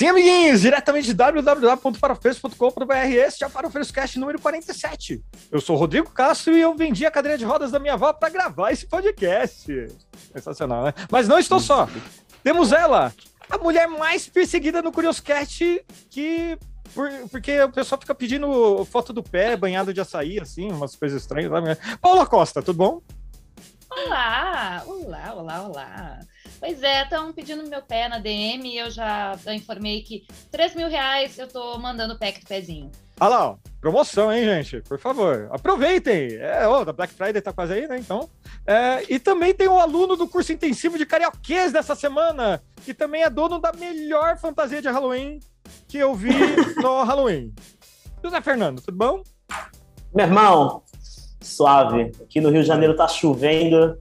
Sim, amiguinhos, diretamente de www.farofeiros.com.br, este é o Farofeiros Cast número 47. Eu sou o Rodrigo Castro e eu vendi a cadeira de rodas da minha avó para gravar esse podcast. Sensacional, né? Mas não estou só. Temos ela, a mulher mais perseguida no Curioscat, que por, porque o pessoal fica pedindo foto do pé banhado de açaí, assim, umas coisas estranhas. Paula Costa, tudo bom? Olá, olá, olá, olá. Pois é, estão pedindo meu pé na DM e eu já informei que 3 mil reais eu tô mandando o pack do pezinho. Olha lá, ó, promoção, hein, gente? Por favor, aproveitem. É, ó, da Black Friday tá quase aí, né? Então. É, e também tem o um aluno do curso intensivo de carioquês dessa semana, que também é dono da melhor fantasia de Halloween que eu vi no Halloween. José Fernando, tudo bom? Meu irmão, suave. Aqui no Rio de Janeiro tá chovendo.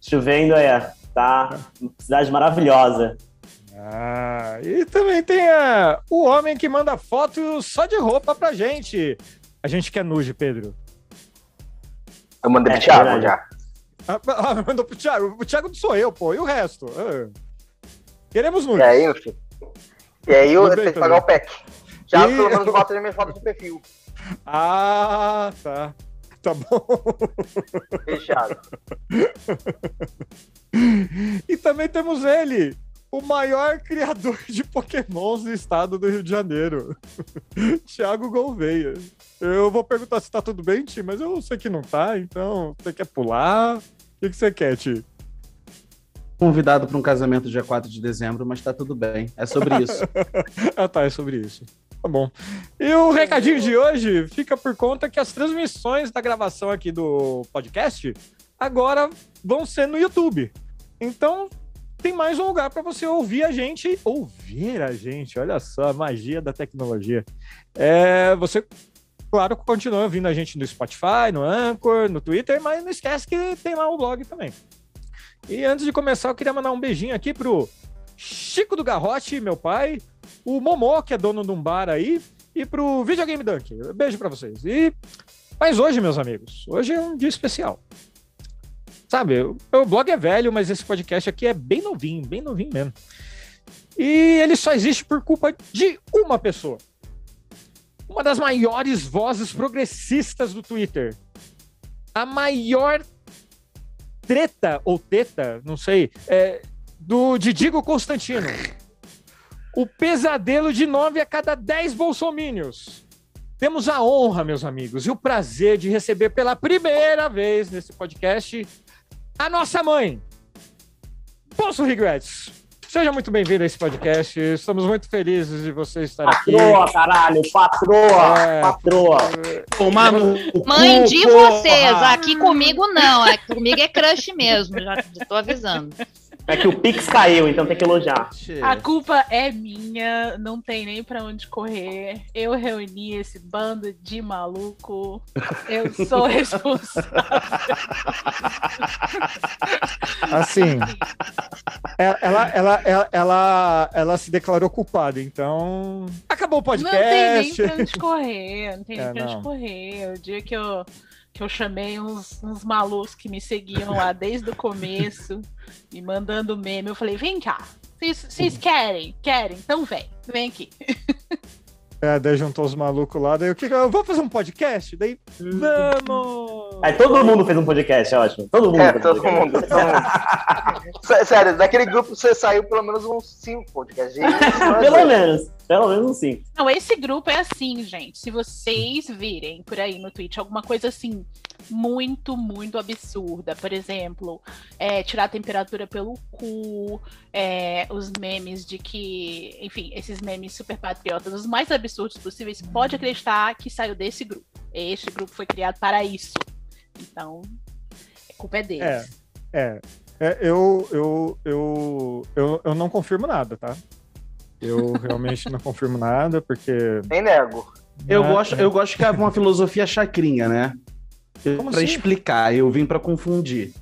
Chovendo é tá? Cidade maravilhosa. Ah, e também tem a, o homem que manda foto só de roupa pra gente. A gente quer nude, Pedro. Eu mandei é, pro Thiago é já. Ah, ah, mandou pro Thiago. O Thiago não sou eu, pô. E o resto? Ah. Queremos nude. E aí, filho? E aí eu tenho que pagar o PEC. Já e... pelo menos bota as minhas fotos do perfil. Ah, tá. Tá bom. Fechado. e também temos ele, o maior criador de pokémons do estado do Rio de Janeiro, Thiago Gouveia. Eu vou perguntar se tá tudo bem, Ti, mas eu sei que não tá, então você quer pular? O que, que você quer, Ti? Convidado para um casamento dia 4 de dezembro, mas tá tudo bem. É sobre isso. ah, tá, é sobre isso. Tá bom. E o recadinho de hoje fica por conta que as transmissões da gravação aqui do podcast agora vão ser no YouTube. Então, tem mais um lugar para você ouvir a gente, ouvir a gente, olha só a magia da tecnologia. É, você, claro, continua ouvindo a gente no Spotify, no Anchor, no Twitter, mas não esquece que tem lá o blog também. E antes de começar, eu queria mandar um beijinho aqui pro Chico do Garrote, meu pai, o Momô, que é dono de um bar aí, e pro Videogame Dunk. Beijo para vocês. E mas hoje, meus amigos, hoje é um dia especial. Sabe, o, o blog é velho, mas esse podcast aqui é bem novinho, bem novinho mesmo. E ele só existe por culpa de uma pessoa. Uma das maiores vozes progressistas do Twitter. A maior treta ou teta, não sei, é, do Didigo Constantino. O pesadelo de nove a cada dez bolsomínios. Temos a honra, meus amigos, e o prazer de receber pela primeira vez nesse podcast a nossa mãe, Poço Regrets. Seja muito bem-vindo a esse podcast. Estamos muito felizes de você estar patroa, aqui. Patroa, caralho, patroa, é, patroa. Tomar no Mãe de vocês, aqui comigo não. Aqui comigo é crush mesmo, já estou avisando. É que o Pix caiu, então tem que elogiar. A culpa é minha, não tem nem para onde correr. Eu reuni esse bando de maluco. Eu sou responsável. Assim, ela, ela, ela, ela, ela, se declarou culpada, então acabou o podcast. Não tem nem pra onde correr, não tem nem é, pra onde correr. O dia que eu que eu chamei uns, uns malucos que me seguiam lá desde o começo, me mandando meme. Eu falei, vem cá, vocês querem? Querem? Então vem, vem aqui. É, daí juntou os malucos lá, daí o que eu vou fazer um podcast? Daí, vamos! Aí todo mundo fez um podcast, é ótimo. Todo mundo. É, todo mundo, todo mundo. Sério, daquele grupo você saiu pelo menos uns cinco podcasts. pelo menos. Pelo menos sim. Não, esse grupo é assim, gente. Se vocês virem por aí no Twitch alguma coisa assim muito, muito absurda, por exemplo, é, tirar a temperatura pelo cu, é, os memes de que, enfim, esses memes super patriotas, os mais absurdos possíveis, pode acreditar que saiu desse grupo. Este grupo foi criado para isso. Então, a culpa é deles. É, é. é eu, eu, eu, eu, eu não confirmo nada, tá? Eu realmente não confirmo nada, porque. Nem nego. Eu, é, gosto, é. eu gosto que é uma filosofia chacrinha, né? Para assim? explicar, eu vim para confundir.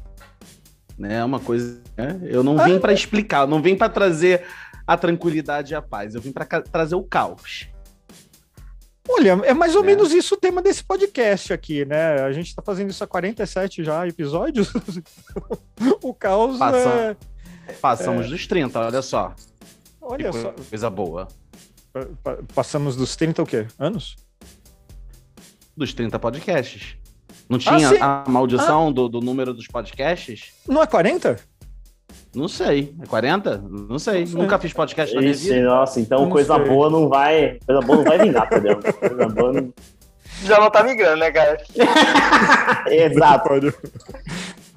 Né? É uma coisa. Né? Eu não vim para explicar, eu não vim para trazer a tranquilidade e a paz, eu vim para trazer o caos. Olha, é mais ou é. menos isso o tema desse podcast aqui, né? A gente está fazendo isso há 47 já episódios. o caos Passa, é... Passamos é... dos 30, olha só. Olha Que só, Coisa boa. pa- pa- passamos dos 30 o quê? Anos? Dos 30 podcasts. Não tinha sim. a maldição do, do número dos podcasts? Não é 40? Não sei. É 40? Não sei. Não sei. Nunca fiz podcast na minha Ixi, vida. nossa, então Não coisa sei. boa não vai. Coisa boa não vai vingar, entendeu? Coisa boa não. Já não tá migrando, né, cara? Exato.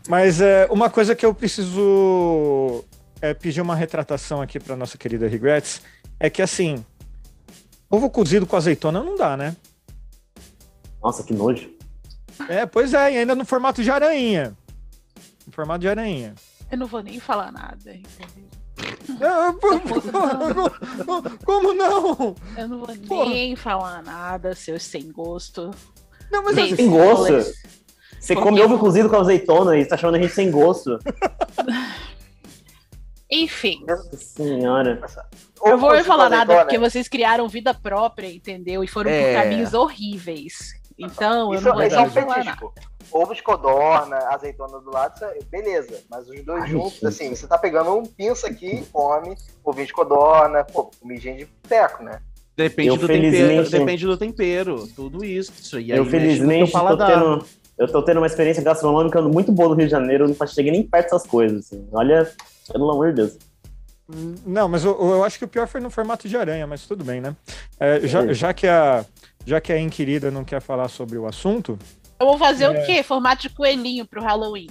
Mas é, uma coisa que eu preciso é, pedir uma retratação aqui para nossa querida Regrets é que assim, ovo cozido com azeitona não dá, né? Nossa, que nojo. É, pois é, e ainda no formato de aranha. No formato de aranha. Eu não vou nem falar nada, entendeu? Ah, pô, pô, Como não? Eu não vou Porra. nem falar nada, seus sem gosto. Não, mas Sem Sem gosto? Você come ovo cozido com azeitona e tá chamando a gente sem gosto. Enfim, Nossa senhora. eu vou falar nada porque vocês criaram vida própria, entendeu? E foram É. por caminhos horríveis. Então, eu Isso, não vou isso é um petisco. Ovo de codorna, azeitona do lado, isso é- beleza. Mas os dois Ai, juntos, gente. assim, você tá pegando um pinça aqui e come ovinho de codorna, pô, comidinha de boteco, né? Depende Eu do tempero. Depende do tempero. Tudo isso. E aí eu felizmente tô tendo, eu tô tendo uma experiência gastronômica muito boa no Rio de Janeiro, eu não cheguei nem perto dessas coisas. Assim. Olha, pelo amor de Deus. Não, mas eu, eu acho que o pior foi no formato de aranha, mas tudo bem, né? É, já, já que a já que a inquirida não quer falar sobre o assunto, Eu vou fazer É. o quê? Formato de coelhinho pro Halloween.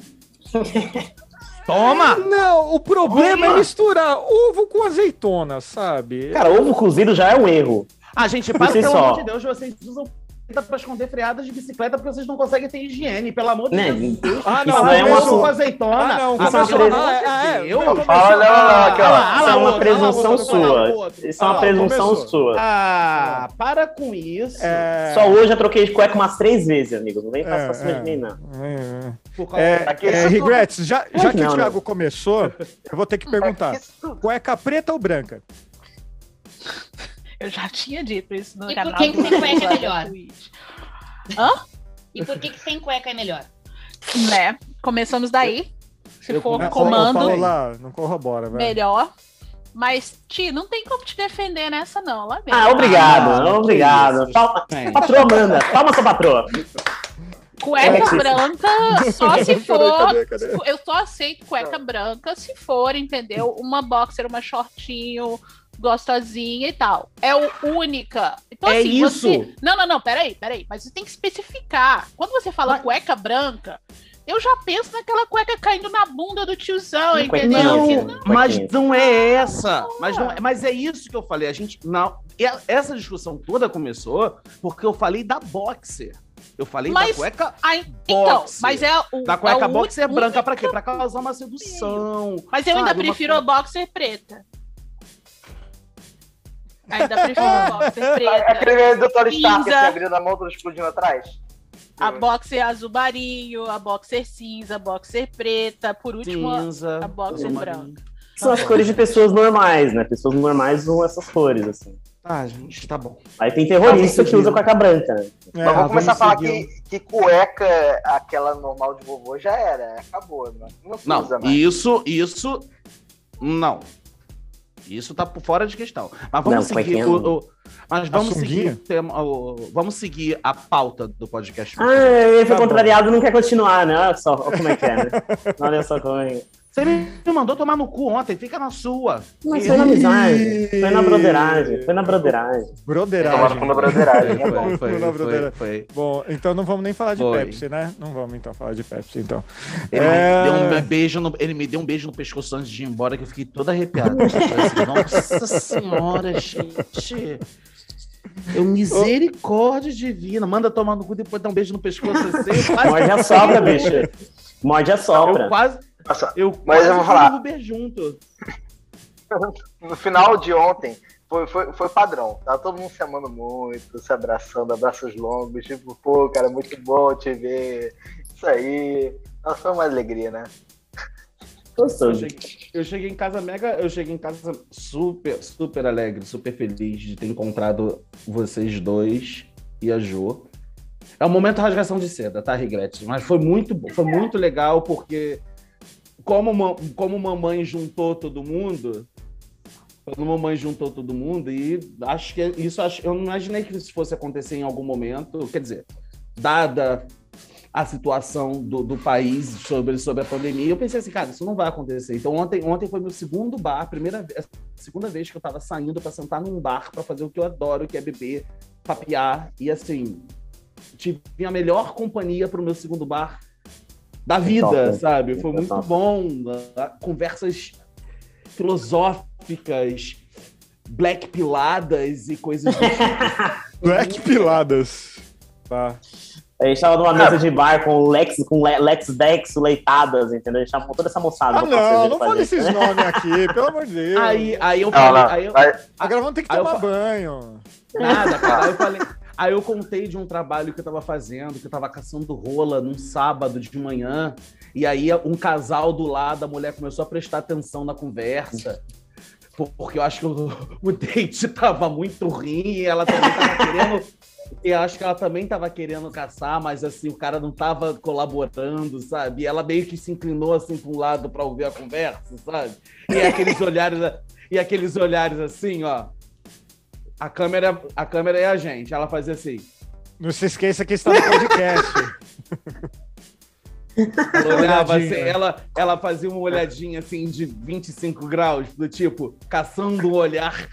Toma! não, o problema Toma! é misturar ovo com azeitona, sabe? Cara, ovo cozido já é um erro. Ah, gente, para, pelo só. amor de Deus, vocês usam pra esconder freadas de bicicleta porque vocês não conseguem ter higiene, pelo amor de Né? Deus. Ah, Isso não, não é um assunto- com azeitona. Ah, não, Isso é uma começou- presunção- ah, é, é, Eu? começou- Fala, olha lá, aqui, ó. Ah lá, ah Isso é uma presunção sua. Isso é uma Ah, presunção começou. sua. Ah, para com isso. É, Só hoje eu troquei de cueca umas três vezes, amigo. Não vem pra É, cima é. de mim, não. é, causa- é, é, Regrets, já, já que Não, o não. Thiago começou, eu vou ter que perguntar: cueca preta ou branca? Eu já tinha dito isso no E por canal. que que do- sem cueca é melhor? Twitch. E por que, que sem cueca é melhor? Né? Começamos daí. Se Eu for começo- comando, Falou lá, não corrobora, velho. melhor. Mas, Ti, não tem como te defender nessa, não. Lá mesmo. Ah, obrigado, Ah, obrigado. que Palma, patroa manda. Palma sua patroa. Cueca É, branca, só se for. cadê, cadê? Eu só aceito cueca branca se for, entendeu? Uma boxer, uma shortinho, gostosinha e tal. É o única. Então, É assim, isso. você. Não, não, não, peraí, peraí. Mas você tem que especificar. Quando você fala Mas- cueca branca, eu já penso naquela cueca caindo na bunda do tiozão, Uma entendeu? cuequinha. Não, Sim, mas não é essa. Mas, não é, mas é isso que eu falei. A gente. Não, essa discussão toda começou porque eu falei da boxer. Eu falei Mas- da cueca. Ai, então, Boxer. mas é o. Da cueca é o boxer branca pra quê? Pra causar uma sedução. Mas eu ainda sabe? Uma prefiro a coisa- boxer preta. Ainda prefiro a boxer É preta. Aquele meme do Tony Stark, Cinza. assim, abrindo a mão, tudo explodindo atrás. A boxer azul marinho, a boxer cinza, a boxer preta, por último, a- Cinza. a boxer branca. São as cores de pessoas normais, né? Pessoas normais usam essas cores, assim. Ah, gente, tá bom. Aí tem terrorista que usa cueca branca, né? É, Mas vamos começar a falar que, que cueca, aquela normal de vovô, já era. Acabou, né? Não Não, usa mais. isso, isso. Não. Isso tá por fora de questão. Mas vamos Não, seguir o, o- Mas vamos seguir o tema. o- vamos seguir a pauta do podcast. Ah, ele foi Tá bom. contrariado e não quer continuar, né? Olha só olha como é que é, né? Olha só como é. Você me mandou tomar no cu ontem, fica na sua. Mas foi na amizade, foi na broderagem, foi na broderagem. Broderagem. com uma broderagem, é bom. foi, foi, foi. Bom, então não vamos nem falar de Foi. Pepsi, né? Não vamos então falar de Pepsi, então. Ele, É. me deu um beijo no, ele me deu um beijo no pescoço antes de ir embora, que eu fiquei toda arrepiada. Eu Nossa senhora, gente. Eu, misericórdia divina. Manda tomar no cu e depois dar um beijo no pescoço assim. eu Morde a sobra, bicho. Morde a Eu sobra. quase. Nossa, Eu Mas eu vou falar. no Uber junto. no final de ontem, foi, foi, foi padrão. Tava todo mundo se amando muito, se abraçando, abraços longos. Tipo, pô, cara, muito bom te ver. Isso aí. Nossa, foi uma alegria, né? Eu cheguei, eu cheguei em casa mega, eu cheguei em casa super, super alegre, super feliz de ter encontrado vocês dois e a Jo. É um momento rasgação de seda, tá, Regrete? Mas foi muito, bom, foi muito legal porque como, como mamãe juntou todo mundo Quando mamãe juntou todo mundo, e acho que isso eu não imaginei que isso fosse acontecer em algum momento. Quer dizer, dada a situação do, do país sobre, sobre a pandemia, eu pensei assim, cara, isso não vai acontecer. Então ontem, ontem foi meu segundo bar, primeira vez, segunda vez que eu tava saindo para sentar num bar para fazer o que eu adoro, que é beber, papear e assim, tive a melhor companhia para o meu segundo bar da vida, top, sabe? Foi é muito top. bom, ah, conversas filosóficas, black piladas e coisas do tipo. Black Piladas. Tá. A gente tava numa mesa de bar com Lex, com Le- Lex Dex leitadas, entendeu? A gente tava com toda essa moçada. Ah, não, não fala gente. esses nomes aqui, pelo amor de Deus. Aí, aí eu falei, aí eu, Vai- Agora vamos ter que tomar banho. Nada, cara. Aí eu falei. Aí eu contei de um trabalho que eu tava fazendo, que eu tava caçando rola num sábado de manhã. E aí um casal do lado, a mulher começou a prestar atenção na conversa. por- Porque eu acho que o, o date tava muito ruim e ela também tava querendo. Eu acho que ela também tava querendo caçar, mas assim, o cara não tava colaborando, sabe? E ela meio que se inclinou assim para um lado para ouvir a conversa, sabe? E aqueles olhares, e aqueles olhares assim, ó. A câmera, a câmera é a gente. Ela fazia assim. Não se esqueça que está no podcast. Ela, olhava assim, ela, ela fazia uma olhadinha assim de 25 graus, do tipo, caçando um olhar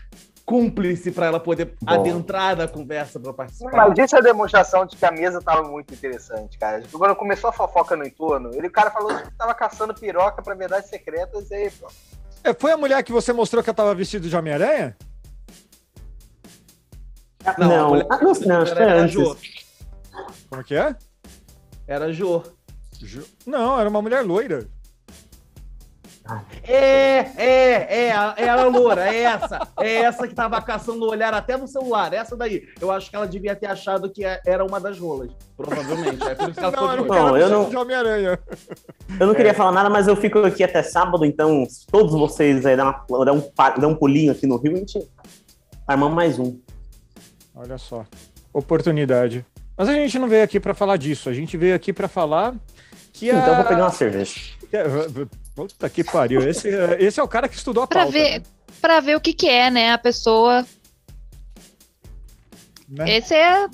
cúmplice para ela poder Bom. adentrar na conversa para participar. Mas isso é demonstração de que a mesa tava muito interessante, cara. Tipo, Quando começou a fofoca no entorno, ele, o cara falou que tava caçando piroca pra verdades secretas e aí, pô. É, Foi a mulher que você mostrou que eu tava vestido de Homem-Aranha? Não, a Não, mulher- ah, não, não, acho que era, era antes. Jô. Como que é? Era Jô. Ju- Não, era uma mulher loira. É, é, é, a- é a loura, é essa. É essa que tava caçando o olhar até no celular, essa daí. Eu acho que ela devia ter achado que é- era uma das rolas, provavelmente. É por isso que ela ficou Não, cara Não, eu não- de Homem-Aranha. Eu não É. queria falar nada, mas eu fico aqui até sábado, então se todos vocês aí dão, uma, dão um, dão um pulinho aqui no Rio, a gente armamos mais um. Olha só. Oportunidade. Mas a gente não veio aqui pra falar disso. A gente veio aqui pra falar que a... Então eu vou pegar uma cerveja. que a- Puta que pariu. Esse, esse é o cara que estudou a Pra pauta. ver, pra ver o que, que é, né? A pessoa. né? Esse é.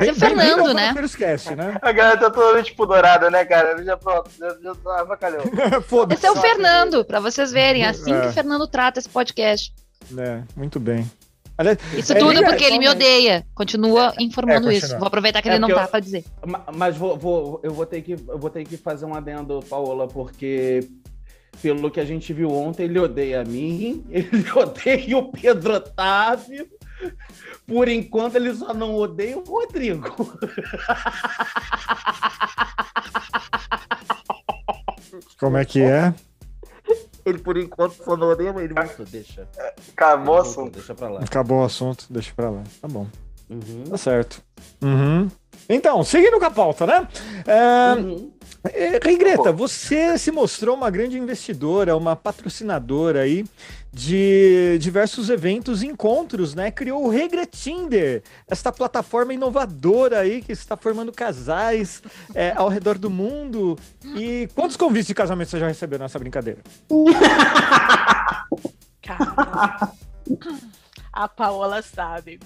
Esse é o Fernando, né? Esquece, né? A galera tá totalmente tipo dourada, né, cara? Já pronto, já, já tá avacalhou. Esse é o Fernando, pra vocês verem. Assim É. que o Fernando trata esse podcast. É, muito bem. Isso É, tudo liga- porque ele me odeia. Continua informando É, isso. Vou aproveitar que É ele não tá eu- pra dizer. Ma- Mas vou, vou- eu, vou ter que, eu vou ter que fazer um adendo, Paola, porque pelo que a gente viu ontem, ele odeia a mim, ele odeia o Pedro Otávio. Por enquanto, ele só não odeia o Rodrigo. como é que é? Ele, por enquanto, mas ele deixa. Acabou o assunto. Deixa pra lá. Acabou o assunto, deixa pra lá. Tá bom. Uhum. Tá certo. Uhum. Então, seguindo com a pauta, né? É, Uhum. É, Rei Greta, você se mostrou uma grande investidora, uma patrocinadora aí de diversos eventos e encontros, né? Criou o Regretinder, esta plataforma inovadora aí que está formando casais é, ao redor do mundo. E quantos convites de casamento você já recebeu nessa brincadeira? Cara. A Paola sabe.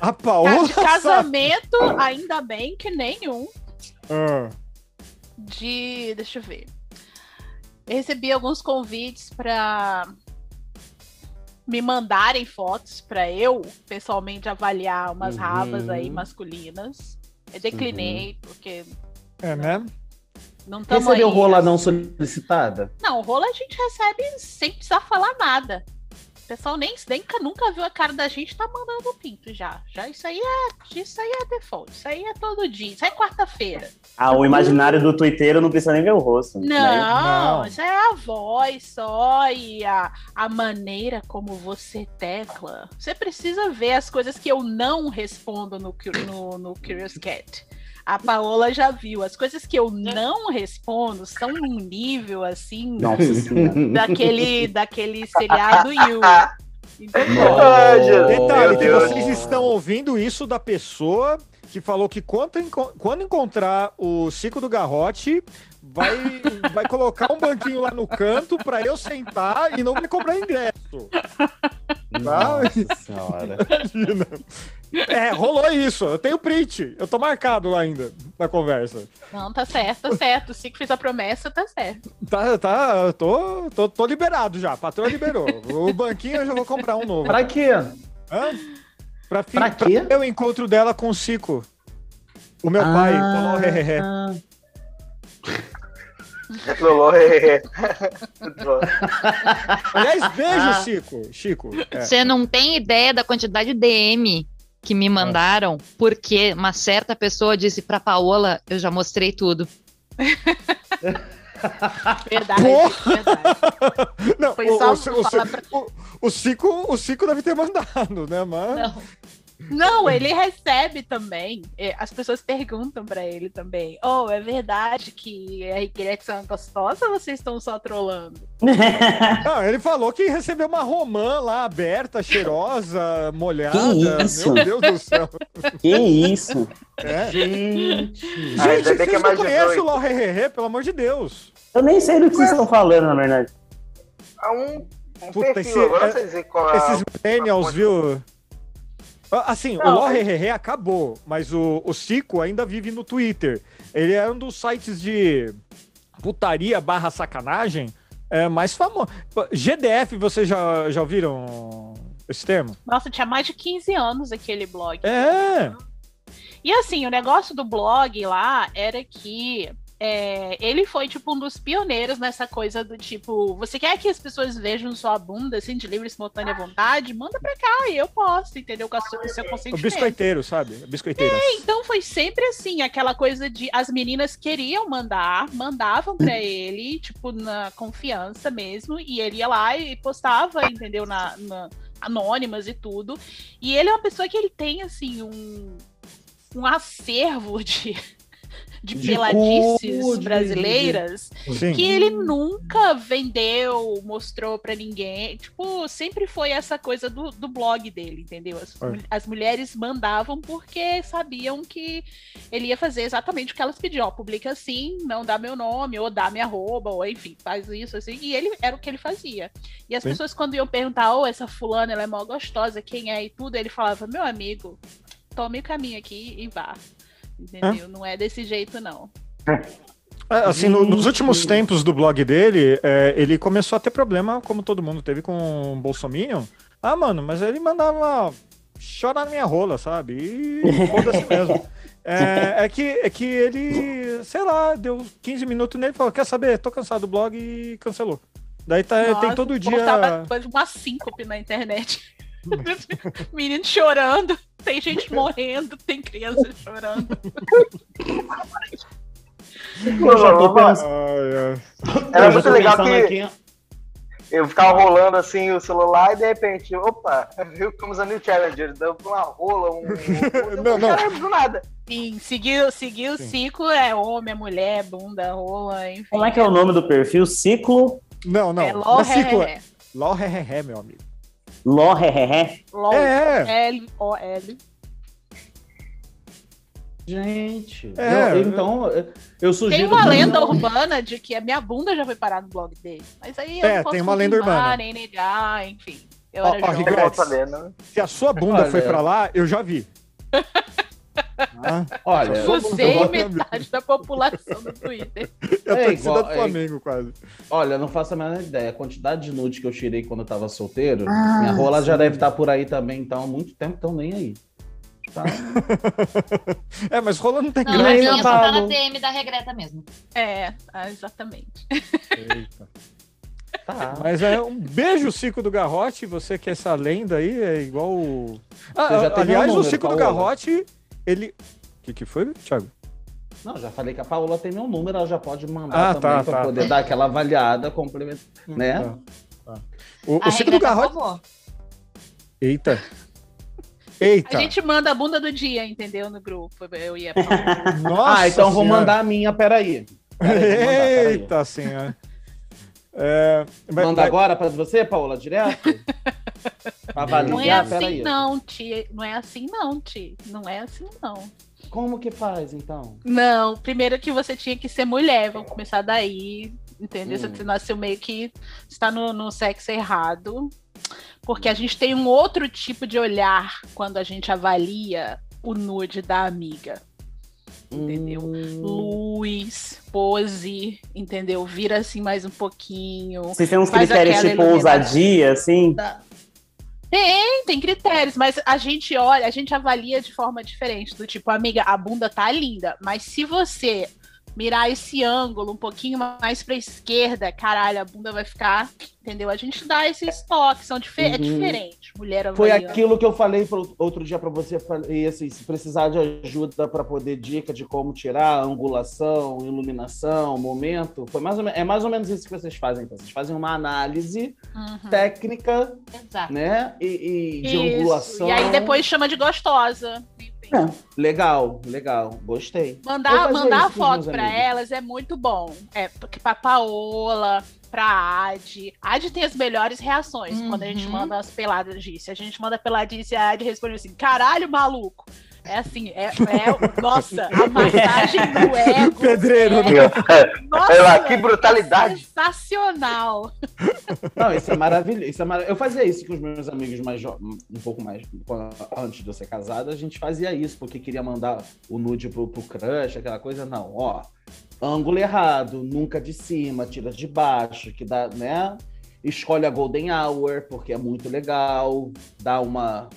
A Paola. De casamento, ainda bem que nenhum. Ah, De. Deixa eu ver. Eu recebi alguns convites para me mandarem fotos para eu pessoalmente avaliar umas Uhum. rabas aí masculinas. Eu declinei, porque é, né? não Recebeu aí. rola não solicitada? Não, rola a gente recebe sem precisar falar nada. O pessoal nem, nem nunca viu a cara da gente, tá mandando o pinto já. Já isso aí é. Isso aí é default. Isso aí é todo dia. Isso aí é quarta-feira. Ah, o imaginário do Twitter não precisa nem ver o rosto. Não, né? Não. isso é a voz só e a, a maneira como você tecla. Você precisa ver as coisas que eu não respondo no, no, no Curious Cat. A Paola já viu. As coisas que eu não respondo são num nível assim Nossa senhora. daquele, daquele seriado You. Entendeu? Detalhe, que vocês estão ouvindo isso da pessoa que falou que quando, quando encontrar o Cico do Garrote, vai, vai colocar um banquinho lá no canto pra eu sentar e não vai cobrar ingresso. Nossa senhora. Imagina. É, rolou isso. Eu tenho print. Eu tô marcado lá ainda na conversa. Não, tá certo, tá certo. O Cico fez a promessa, tá certo. Tá, tá, eu tô, tô, tô liberado já. A patroa liberou. O banquinho eu já vou comprar um novo. Pra quê? Hã? Pra, fi- Pra quê? pra o encontro dela com o Cico. O meu pai. Ah, Loló, é. Muito bom. Aliás, beijo, Ah. Cico. Chico. É. Você não tem ideia da quantidade de DM que me mandaram, porque uma certa pessoa disse pra Paola, eu já mostrei tudo. Verdade, verdade. Não, Foi o, só o, o, falar pra- o, o Cico, o Cico deve ter mandado, né, mas... Não. Não, ele recebe também. É, As pessoas perguntam pra ele também. Oh, é verdade que a Regrexão é gostosa ou vocês estão só trolando? Não, ele falou que recebeu uma romã lá aberta, cheirosa, molhada. Que isso? Meu Deus do céu. que isso? É. Gente. Ah, Gente, bem que é vocês não conhecem o 18. Ló Hehehe, pelo amor de Deus. Eu nem sei do que vocês estão falando, na verdade. É um, um Puta, perfil, esse- agora é- é. Esses millennials, viu? Ah, Assim, o Não, Ló mas- Hehehe acabou, mas o, o Cico ainda vive no Twitter. Ele é um dos sites de putaria barra sacanagem é, mais famoso. GDF, vocês já, já ouviram esse termo? Nossa, tinha mais de 15 anos aquele blog. É, E assim, o negócio do blog lá era que é, ele foi, tipo, um dos pioneiros nessa coisa do tipo, você quer que as pessoas vejam sua bunda, assim, de livre e espontânea vontade? Manda pra cá e eu posto, entendeu? Com a sua- com o seu o consentimento. biscoiteiro, sabe? O biscoiteiro. Então foi sempre assim, aquela coisa de as meninas queriam mandar, mandavam pra ele, tipo, na confiança mesmo, e ele ia lá e postava, entendeu? Na, na- anônimas e tudo. E ele é uma pessoa que ele tem, assim, um, um acervo de, de, De peladices de- brasileiras que ele nunca vendeu, mostrou pra ninguém. Tipo, sempre foi essa coisa do, do blog dele, entendeu? As, É. as mulheres mandavam porque sabiam que ele ia fazer exatamente o que elas pediam. Ó, publica assim, não dá meu nome, ou dá minha arroba, ou enfim, faz isso assim. E ele era o que ele fazia. E as Sim. pessoas, quando iam perguntar, ô, essa fulana, ela é mó gostosa, quem é e tudo, ele falava, meu amigo, tome o caminho aqui e vá. Entendeu? Não é desse jeito, não. É, Assim, no- nos últimos tempos do blog dele, é, ele começou a ter problema, como todo mundo teve com o Bolsominion. Ah, mano, mas ele mandava chorar na minha rola, sabe? E foda-se mesmo. É, é que, é que ele, sei lá, deu 15 minutos nele e falou: Quer saber? Tô cansado do blog e cancelou. Daí tá, tem Nossa, todo o dia. uma síncope na internet. Menino chorando, tem gente morrendo, tem criança chorando. Eu já tô pensando. Era muito legal que aqui- eu ficava rolando assim o celular e de repente, opa, viu comes a new challenger, deu uma rola, um. um Não, não. Caramba, do nada. Sim, seguir, seguir o ciclo é homem, é mulher, bunda, rola, enfim. Como é que é o nome do perfil? Ciclo Não, não. É não LOL, é ciclo, é, é. LOL, hehehe, meu amigo. Ló Hehehe. LOL, É, L-O-L. Gente, É, eu- então eu- eu sugiro. Tem uma lenda urbana de que a minha bunda já foi parar no blog dele. Mas aí eu É, não posso tem uma lenda confirmar, urbana. nem negar, enfim. Eu Ó, era ó, né? se a sua bunda foi pra lá, eu já vi. Ah, Olha, Você e metade da população do Twitter. eu É tô igual- do é- Flamengo, quase. olha, não faço a menor ideia. A quantidade de nude que eu tirei quando eu tava solteiro, Ah, minha rola já sim. deve estar por aí também, então há muito tempo, então nem aí. Tá? É, mas rola não tem Não, graça. minha na só tá na DM da Regreta mesmo. É, ah, exatamente. Eita. Tá. Mas é um beijo, Cico do Garrote. Você que é essa lenda aí é igual. o- Ah, já aliás, o Cico do? Garrote, ele. O que, que foi, Thiago? Não, já falei que a Paola tem meu número, ela já pode mandar Ah, também tá, para tá. poder dar aquela avaliada complementar, né? Tá, tá. O, A o Cico do Garrote. Eita. Eita. A gente manda a bunda do dia, entendeu? No grupo. Eu ia falar. Nossa ah, então vou Senhora. mandar a minha, peraí. Peraí, vou mandar, peraí. Eita senhora. É, vai- Manda vai- agora para você, Paola, direto? Pra Não é avaliar, peraí. assim, não, Ti. Não é assim, não, Ti. Não é assim, não. Como que faz, então? Não, primeiro que você tinha que ser mulher, vamos começar daí, entendeu? Hum. Você nasceu meio que está no, no sexo errado, porque a gente tem um outro tipo de olhar quando a gente avalia o nude da amiga. Entendeu? Hum, Luz, pose, entendeu? Vira assim mais um pouquinho. Vocês têm uns critérios tipo ousadia, assim? Tem, tem critérios, mas a gente olha, a gente avalia de forma diferente. Do tipo, amiga, a bunda tá linda, mas se você mirar esse ângulo um pouquinho mais pra esquerda, caralho, a bunda vai ficar, entendeu? A gente dá esses toques, são dife é Uhum. diferente. Mulher Foi avaliando. aquilo que eu falei pro- outro dia pra você. Falei assim, se precisar de ajuda pra poder dica de como tirar angulação, iluminação, momento, foi mais ou é mais ou menos isso que vocês fazem. Então. Vocês fazem uma análise Uhum. técnica, Exato. né, e, e de Isso. angulação. E aí depois chama de gostosa. Enfim. Legal, legal, gostei. Mandar, mandar foto amigos. elas é muito bom. É, porque pra Paola, pra Adi. A Adi tem as melhores reações quando a gente Uhum. manda as peladice. A gente manda peladice e a Adi responde assim: caralho, maluco. É assim, é, é nossa, a massagem do ego. Pedreiro, é, né? nossa, lá, que brutalidade. é sensacional. Não, isso é maravilhoso. Isso é mara- Eu fazia isso com os meus amigos mais um pouco mais antes de eu ser casado, a gente fazia isso, porque queria mandar o nude pro, pro crush, aquela coisa. Não, ó, ângulo errado, nunca de cima, tira de baixo, que dá, né? Escolhe a Golden Hour, porque é muito legal, dá uma.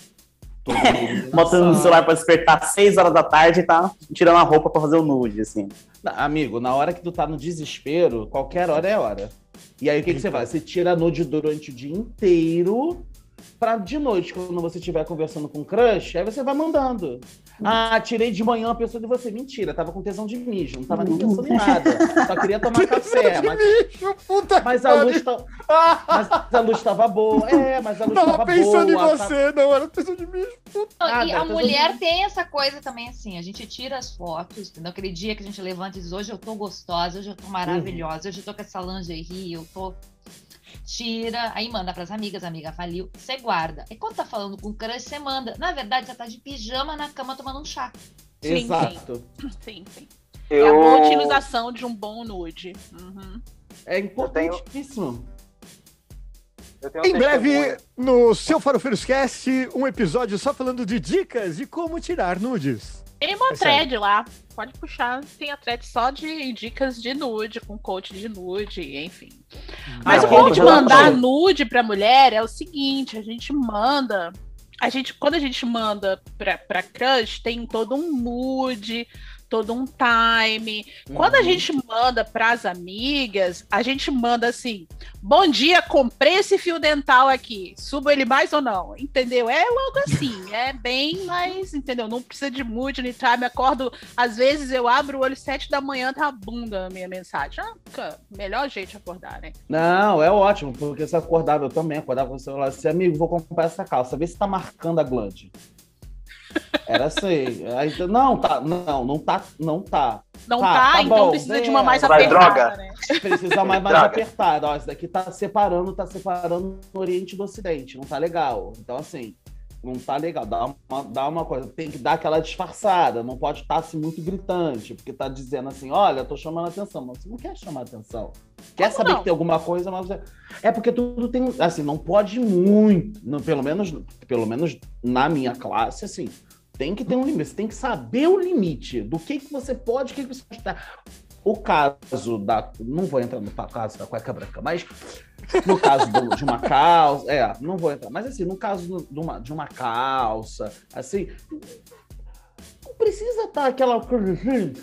Iluminação. Botando no celular pra despertar às 6 horas da tarde e tá tirando a roupa pra fazer o nude, assim. Amigo, na hora que tu tá no desespero, qualquer hora é hora. E aí o que, que você faz? Você tira nude durante o dia inteiro pra de noite, quando você estiver conversando com o crush, aí você vai mandando. Ah, tirei de manhã a pessoa de você. Mentira, tava com tesão de mijo, não tava nem pensando em nada. Só queria tomar café. Mas, Bicho, puta mas a luz tá, mas a luz tava boa. É, mas a luz Tava tava pensando boa. em você, não, era pensando em mim. Ah, e a mulher tem essa coisa também assim, a gente tira as fotos, entendeu? Aquele dia que a gente levanta e diz, hoje eu tô gostosa, hoje eu tô maravilhosa, hoje eu tô com essa lingerie, eu tô... Tira, aí manda pras amigas, amiga faliu, você guarda. E quando tá falando com o crush, você manda. Na verdade, você tá de pijama na cama tomando um chá. Sim, Exato. Sim, sim. É a Eu, boa utilização de um bom nude. Uhum. É importantíssimo. eu Em breve, no seu Farofeiros Cast, um episódio só falando de dicas de como tirar nudes. Tem uma É sério. thread lá. Pode puxar. Tem a thread só de dicas de nude, com coach de nude, enfim. Mas Ah, o bom de mandar não- nude pra mulher é o seguinte: a gente manda. A gente, quando a gente manda pra, pra crush, tem todo um mood, todo um time. Quando a Uhum. gente manda pras amigas, a gente manda assim: bom dia, comprei esse fio dental aqui. Subo ele mais ou não? Entendeu? É logo assim, é bem mais, entendeu? Não precisa de mood nem time. Acordo, às vezes eu abro o olho sete da manhã, tá a bunda na minha mensagem. Ah, melhor jeito de acordar, né? Não, é ótimo, porque você acordava, eu também acordava com o celular assim, amigo, vou comprar essa calça, vê se tá marcando a glande. Era assim. Aí, não, tá, não, não tá, não tá. Não Tá, tá, tá então bom, precisa de é. uma mais Vai, apertada, droga. né? Precisa mais, mais Droga. apertada. Ó, isso daqui tá separando, tá separando no Oriente do Ocidente, não tá legal. Então, assim, não tá legal. Dá uma, dá uma coisa, tem que dar aquela disfarçada, não pode estar assim muito gritante, porque tá dizendo assim, olha, tô chamando atenção, mas você não quer chamar atenção. Quer Como saber não? que tem alguma coisa, mas é- é porque tudo tem, assim, não pode muito, não, pelo menos, pelo menos na minha classe, assim, tem que ter um limite, você tem que saber o limite do que que você pode, o que que você pode. O caso da, não vou entrar no caso da cueca branca, mas no caso do- de uma calça, é, não vou entrar, mas assim, no caso de uma, de uma calça, assim, não precisa estar aquela coisa assim?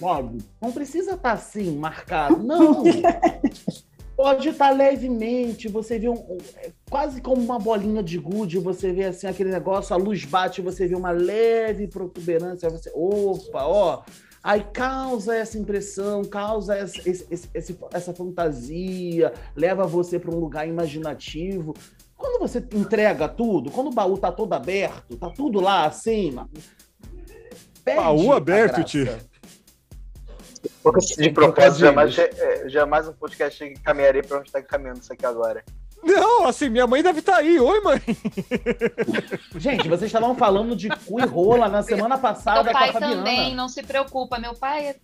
Não precisa estar assim, marcado, não. Pode estar levemente, você vê um, é quase como uma bolinha de gude, você vê assim aquele negócio, a luz bate, você vê uma leve protuberância, aí você, opa, ó, aí causa essa impressão, causa essa, esse- esse- essa fantasia, leva você para um lugar imaginativo. Quando você entrega tudo, quando o baú tá todo aberto, tá tudo lá perde Baú aberto, tio. De propósito, jamais, é, jamais um podcast caminharia pra onde está caminhando isso aqui agora. Não, Não, assim, minha mãe deve estar aí. Oi, mãe. Gente, vocês estavam falando de cu e rola na semana passada Meu com a pai Fabiana. também, não se preocupa. Meu pai é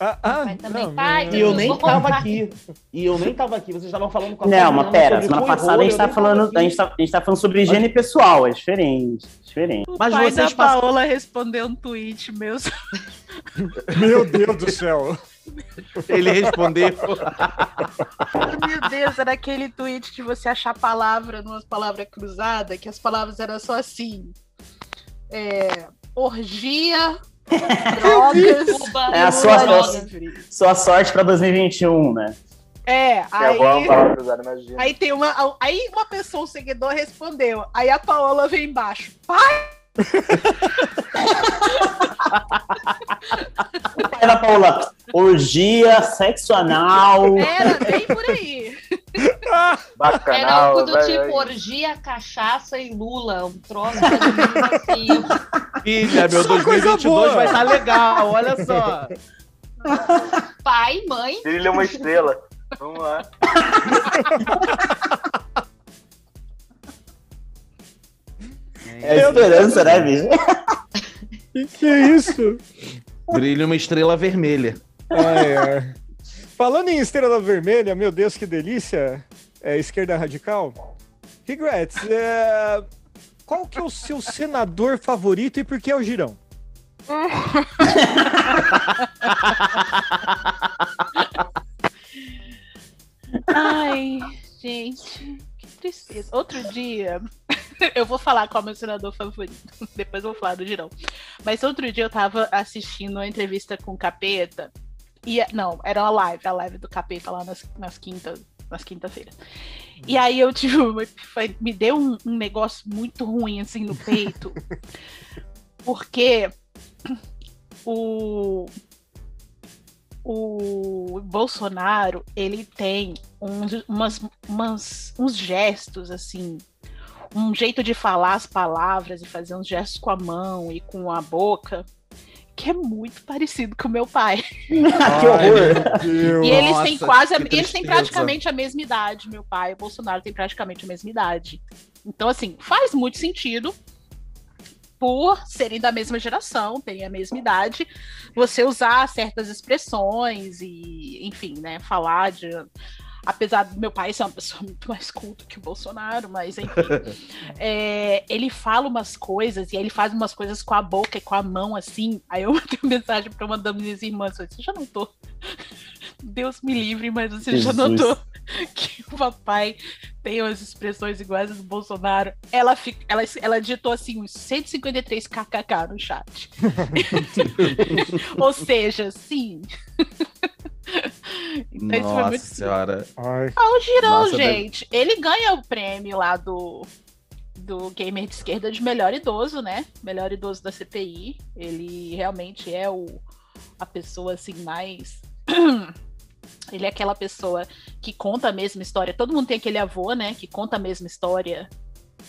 Ah, ah, pai também. não, Pai, meu- E eu nem tava contar. aqui. E eu nem tava aqui. Vocês estavam falando com a Não, Fabiana mas pera, semana passada a gente eu tá nem tava falando, a gente tá, a gente tá falando sobre higiene pessoal, é diferente, diferente. O Mas pai vocês da passam- Paola respondeu um tweet meu. Meu Deus do céu. Ele respondeu. Meu Deus, era aquele tweet de você achar palavra numa palavra cruzada, que as palavras eram só assim. É, orgia, drogas. Cuba, É a sua livre. Sua sorte pra 2021, né? É, É aí, aí tem uma. Aí uma pessoa, um seguidor, respondeu. Aí a Paola vem embaixo. Pai, O pai da Paula, orgia, sexo anal. era bem por aí. Era Bacanal. algo do vai, tipo vai. orgia, cachaça e Lula. Um troço assim. Filha, meu Só coisa 2022 boa. vai estar legal, olha só. Pai, mãe. Brilha uma estrela. Vamos lá. É a esperança, né, bicho? Que que é isso? Brilha uma estrela vermelha. Ai, ai. Falando em estrela vermelha, meu Deus, que delícia. É, esquerda radical. Regrets, é, qual que é o seu senador favorito e por que é o Girão? Ai, gente, que tristeza. Outro dia, eu vou falar qual é o meu senador favorito. Depois eu vou falar do Girão. Mas outro dia eu tava assistindo uma entrevista com o Capeta. E, não, era uma live, a live do Capeta lá nas, nas quintas. Nas quinta-feiras. E aí eu tive uma epifania, me deu um, um negócio muito ruim assim no peito. Porque o, o Bolsonaro, ele tem uns, umas, umas- uns gestos, assim, um jeito de falar as palavras e fazer uns gestos com a mão e com a boca, que é muito parecido com o meu pai. que horror. Deus. E eles têm Nossa, quase, a- eles têm praticamente a mesma idade, meu pai e o Bolsonaro têm praticamente a mesma idade. Então, assim, faz muito sentido por serem da mesma geração, têm a mesma idade, você usar certas expressões e, enfim, né, falar de. Apesar do meu pai ser uma pessoa muito mais culta que o Bolsonaro, mas enfim. é, ele fala umas coisas e aí ele faz umas coisas com a boca e com a mão, assim. Aí eu mandei uma mensagem para uma das minhas irmãs: eu disse, Você já notou? Deus me livre, mas você já Jesus. notou que o papai tem umas expressões iguais às do Bolsonaro? Ela, fica, ela, ela digitou assim uns 153 kkk no chat. Ou seja, sim. Então isso foi Nossa muito senhora. Ai, ah, o Girão, Nossa, gente, ele ganha o prêmio lá do, do Gamer de Esquerda de melhor idoso, né? Melhor idoso da CPI. Ele realmente é o, a pessoa assim mais. ele é aquela pessoa que conta a mesma história. Todo mundo tem aquele avô, né? Que conta a mesma história.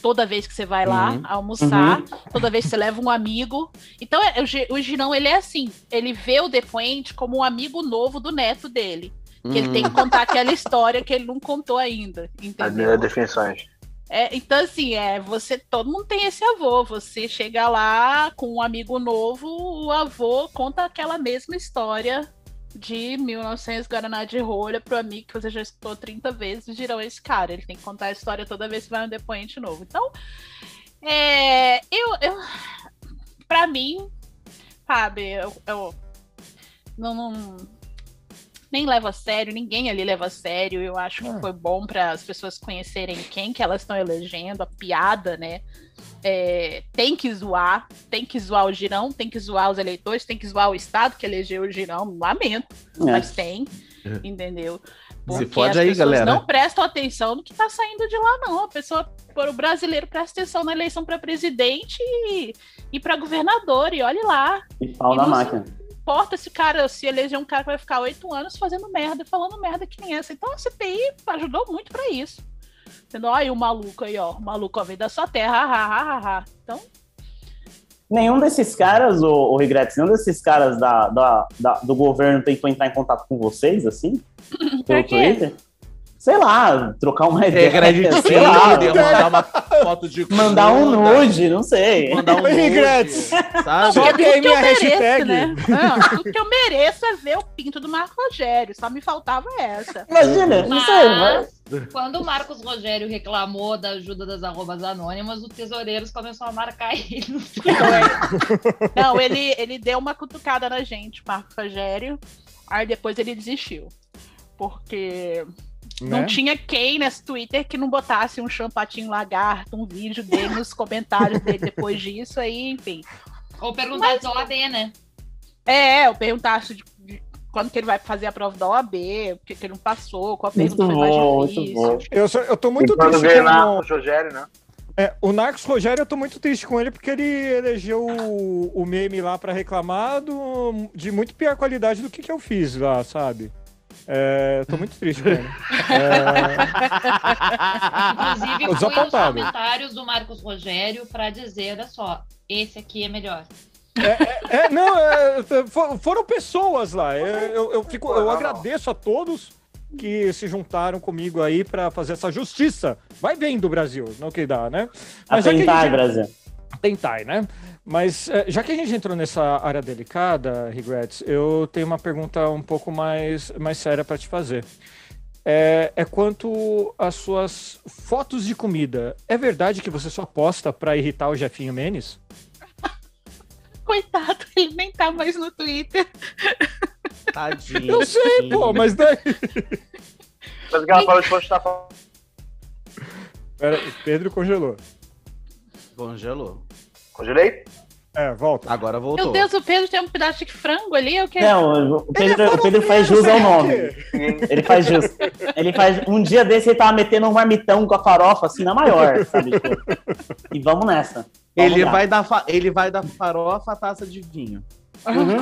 Toda vez que você vai lá Uhum. almoçar, toda vez que você leva um amigo. Então, é, o Gi- o Girão, ele é assim: ele vê o depoente como um amigo novo do neto dele. Que ele Hum. tem que contar aquela história que ele não contou ainda, entendeu? Admira definições. É, então, assim, é, você, todo mundo tem esse avô. Você chega lá com um amigo novo, o avô conta aquela mesma história de 1900 Guaraná de rolha pro amigo que você já escutou 30 vezes, girou esse cara. Ele tem que contar a história toda vez que vai um depoente novo. Então, é, eu, eu para mim, sabe, eu, eu não, não- nem levo a sério, ninguém ali leva a sério. Eu acho que Ah. foi bom para as pessoas conhecerem quem que elas estão elegendo, a piada, né? É, tem que zoar, tem que zoar o girão, tem que zoar os eleitores, tem que zoar o Estado que elegeu o girão, lamento, É. mas tem, entendeu? Se fode aí, pessoas galera. não prestam atenção no que tá saindo de lá, não. A pessoa, o brasileiro presta atenção na eleição para presidente e, e para governador, e olhe lá. E pau E na não máquina. Importa se cara se eleger um cara que vai ficar oito anos fazendo merda, falando merda que nem essa. Então a CPI ajudou muito pra isso. Entendeu? Aí o maluco aí, ó. O maluco ó, veio da sua terra. Ha, ha, ha. Então, Nenhum desses caras, o, o Regrets, nenhum desses caras da, da, da- do governo tentou entrar em contato com vocês, assim? Pelo? Twitter? Sei lá, trocar uma ideia. Regredir sei lá, mandar uma foto de mandar um nude, não sei. Mandar um Regrets. sabe? Sobe Tudo aí que eu minha mereço, hashtag. né? Não, tudo que eu mereço é ver o pinto do Marco Rogério. Só me faltava essa. Imagina, não sei, mas... Mas, quando o Marcos Rogério reclamou da ajuda das arrobas anônimas, o Tesoureiros começou a marcar ele. Não, ele, ele deu uma cutucada na gente, o Marco Rogério. Aí depois ele desistiu. Porque Né? não tinha quem nesse Twitter que não botasse um champatinho lagarto, um vídeo dele nos comentários dele depois disso. Aí, enfim. Ou perguntar do OAB, né? É, eu perguntasse de, de quando que ele vai fazer a prova da OAB, o que, que ele não passou, qual a Muito pergunta foi bom, mais muito difícil. bom. Eu, só- eu tô muito triste com na o, o Rogério, né? é, o Narcos Rogério, eu tô muito triste com ele porque ele elegeu o, o meme lá pra reclamar do- de muito pior qualidade do que, que eu fiz lá, sabe? É, eu tô muito triste com ele. É, Inclusive, Os comentários do Marcos Rogério para dizer, olha só, esse aqui é melhor. É, não, é, for- foram pessoas lá. Eu, eu, eu fico, eu agradeço a todos que se juntaram comigo aí pra fazer essa justiça. Vai vendo, Brasil, não que dá, né? já que a Atentar, gente- Brasil. Tentar, né? Mas é, já que a gente entrou nessa área delicada, Regrets, eu tenho uma pergunta um pouco mais, mais séria pra te fazer. É, é quanto às suas fotos de comida. É verdade que você só posta pra irritar o Jefinho Menes? Coitado, ele nem tá mais no Twitter. Tadinho. Eu sei, pô, mas daí. Mas que ela falou de postar. Pera, Pedro congelou. Congelou. Congelei? É, volta. Agora voltou. Meu Deus, o Pedro tem um pedaço de frango ali, eu quero. Não, o Ele é Pedro, o Pedro faz jus ao nome. Ele faz jus. Ele faz. Um dia desse ele tava metendo um marmitão com a farofa assim na maior, sabe? E vamos nessa. Vamos Ele lá. vai, dar fa- ele vai dar farofa a taça de vinho. Uhum.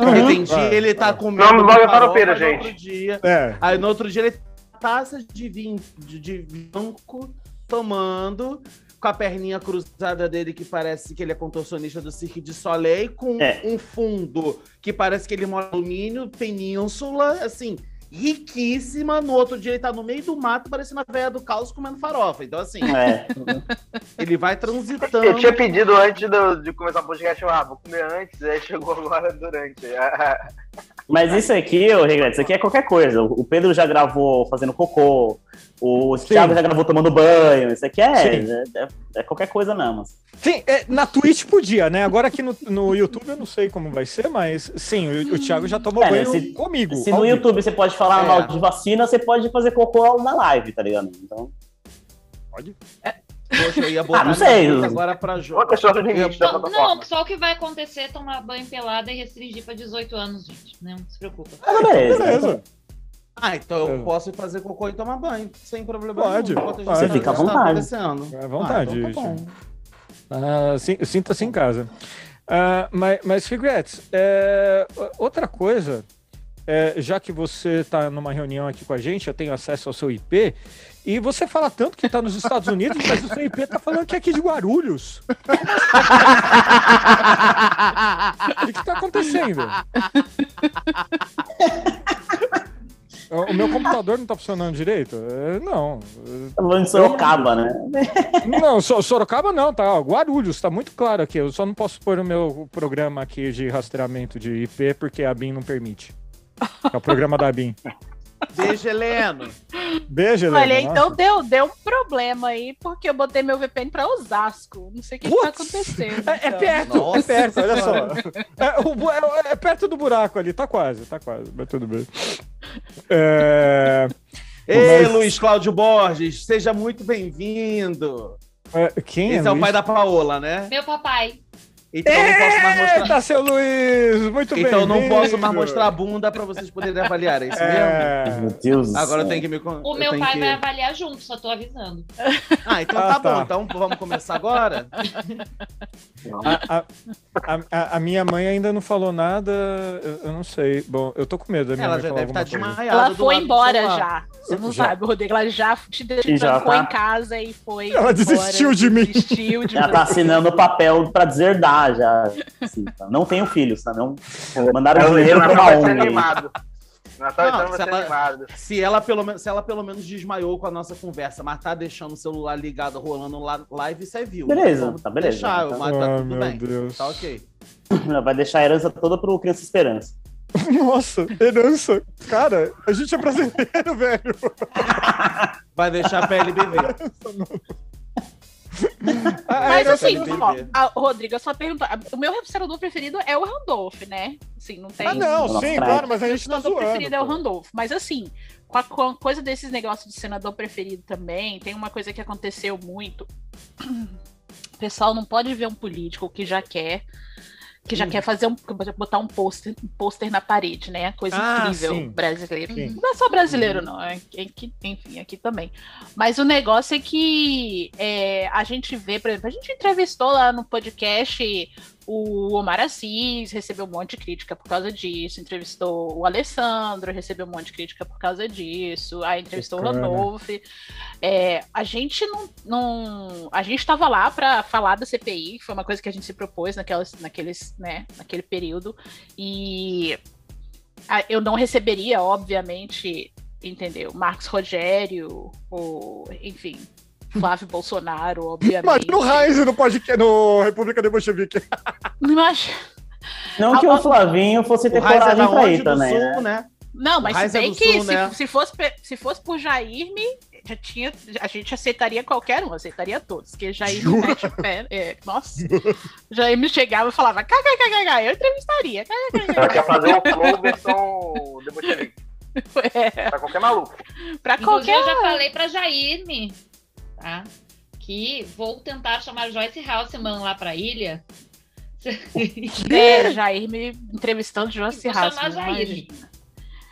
Uhum. dia Vai, ele tá vai. comendo. Não, não vai uma farofa, faropeira, no gente. Outro dia, É. aí no outro dia ele taça de vinho, de, de branco, tomando, com a perninha cruzada dele, que parece que ele é contorcionista do Cirque de Soleil, com É. um fundo que parece que ele mora no alumínio, península, assim, riquíssima. No outro dia ele tá no meio do mato, parecendo a velha do caos comendo farofa. Então, assim, É. ele vai transitando. Eu tinha pedido antes do- de começar o podcast, eu, ah, vou comer antes, aí chegou agora durante. Mas isso aqui, ô Regreto, isso aqui é qualquer coisa. O Pedro já gravou fazendo cocô, o Thiago já gravou tomando banho. Isso aqui é, é, é- é qualquer coisa mesmo. Sim, é, na Twitch podia, né? Agora aqui no, no YouTube eu não sei como vai ser, mas sim, o, o Thiago já tomou É, né, banho se- comigo. Se no vivo. YouTube você pode falar É. mal de vacina, você pode fazer cocô na live, tá ligado? Então, Pode? Poxa, eu ia botar Ah, não sei. agora pra jogo. Não, não, só o que vai acontecer é tomar banho pelada e restringir para 18 anos, gente. Não se preocupa. ah, beleza. Beleza. Ah, então eu É. posso ir fazer cocô e tomar banho, sem problema Pode, nenhum. pode. tá Você fica à tá vontade. É à vontade, Ah, então tá. Ah, Sinta-se em casa. Ah, mas, mas Figuetes, é, outra coisa, é, já que você está numa reunião aqui com a gente, eu tenho acesso ao seu IP, e você fala tanto que está nos Estados Unidos, mas o seu IP está falando que é aqui de Guarulhos. O que está acontecendo? O o meu computador não está funcionando direito? É, Não. Tá falando de Sorocaba, né? Não, So- Sorocaba não, tá? Guarulhos, tá muito claro aqui. Eu só não posso pôr o meu programa aqui de rastreamento de IP porque a BIM não permite. É o programa da BIM. Beijo, Heleno. Beijo, Helena. Olha, Nossa. então deu, deu um problema aí, porque eu botei meu VPN pra Osasco. Não sei o que, que tá Putz! acontecendo. É, é então. perto, Nossa é perto, olha só. É, o bu- é- é perto do buraco ali, tá quase, tá quase, mas tudo bem. É, Ei, Mas- Luiz Cláudio Borges, seja muito bem-vindo. é, quem Esse é, o Luiz? pai da Paola, né? Meu papai. Então eu não posso mais mostrar. Eita, seu Luiz, muito bem. Então eu não posso mais mostrar a bunda pra vocês poderem avaliar, é isso mesmo? É... Meu Deus do Agora eu tenho que me. O eu meu pai que- vai avaliar junto, só tô avisando. Ah, então Ah, tá, tá. bom. Então vamos começar agora? A, a- a- a- minha mãe ainda não falou nada, eu, eu não sei. Bom, eu tô com medo da minha Ela mãe já falar deve estar coisa. desmaiada. Ela foi embora já. Você não Já. sabe, Rodrigo. Ela já te ficou tá. em casa e foi. Ela desistiu embora, de mim. Desistiu de Já tá assinando o papel pra deserdar, já. assim, tá? Não tenho filhos, tá? Não... Mandaram É o dinheiro pra Leonardo uma ONG. animado. Natal Não, então se ela- animado. Se ela, pelo menos, se ela pelo menos desmaiou com a nossa conversa, mas tá deixando o celular ligado, rolando la- live, você viu. Beleza, Vamos tá beleza. Deixar, Então- mas tá Ai, tudo meu bem. Deus. Tá ok. Vai deixar a herança toda pro Criança Esperança. Nossa, herança. Cara, a gente é brasileiro, velho. Vai deixar pra LBV. A Mas assim, bem ó, a, Rodrigo, a sua pergunta. a- O meu senador preferido é o Randolph, né? Assim, não tem. Ah, não, sim, claro, mas a gente tá zoando. preferido é o pô. Randolph. Mas assim, com a, com a coisa desses negócios de senador preferido também, tem uma coisa que aconteceu muito. O pessoal não pode ver um político que já quer. Que Hum. já quer fazer um. botar um pôster um pôster na parede, né? Coisa Ah, incrível sim. brasileira. Sim. Não é só brasileiro, não. É, é que, enfim, aqui também. Mas o negócio é que é, a gente vê, por exemplo, a gente entrevistou lá no podcast o Omar Assis, recebeu um monte de crítica por causa disso, entrevistou o Alessandro, recebeu um monte de crítica por causa disso, aí entrevistou o Bacana. Randolph. É, a gente não, não. A gente estava lá para falar da CPI, que foi uma coisa que a gente se propôs naquelas, naqueles, né, naquele período. E eu não receberia, obviamente, entendeu? Marcos Rogério, ou, enfim, Flávio Bolsonaro, obviamente. Imagina o Heinz no podcast, no República de Bolchevique. Imagina- Não que o Flavinho fosse ter Raiz é coragem da pra ir também, sul, né? né? Não, mas se Raiz é bem do que Sul, se, né? se, fosse, se fosse por Jair, me, já tinha, a gente aceitaria qualquer um, aceitaria todos. Porque Jair me mete o pé. é, nossa. Jair me chegava e falava, kkkk, eu entrevistaria. Ela quer fazer o flow versão The Bolchevique. É, Pra qualquer maluco. pra Inclusive, qualquer. eu já falei pra Jairme, tá? Que vou tentar chamar Joyce Halseman lá pra ilha. É, Jair me entrevistando Josi Vou chamar. Jair. imagina.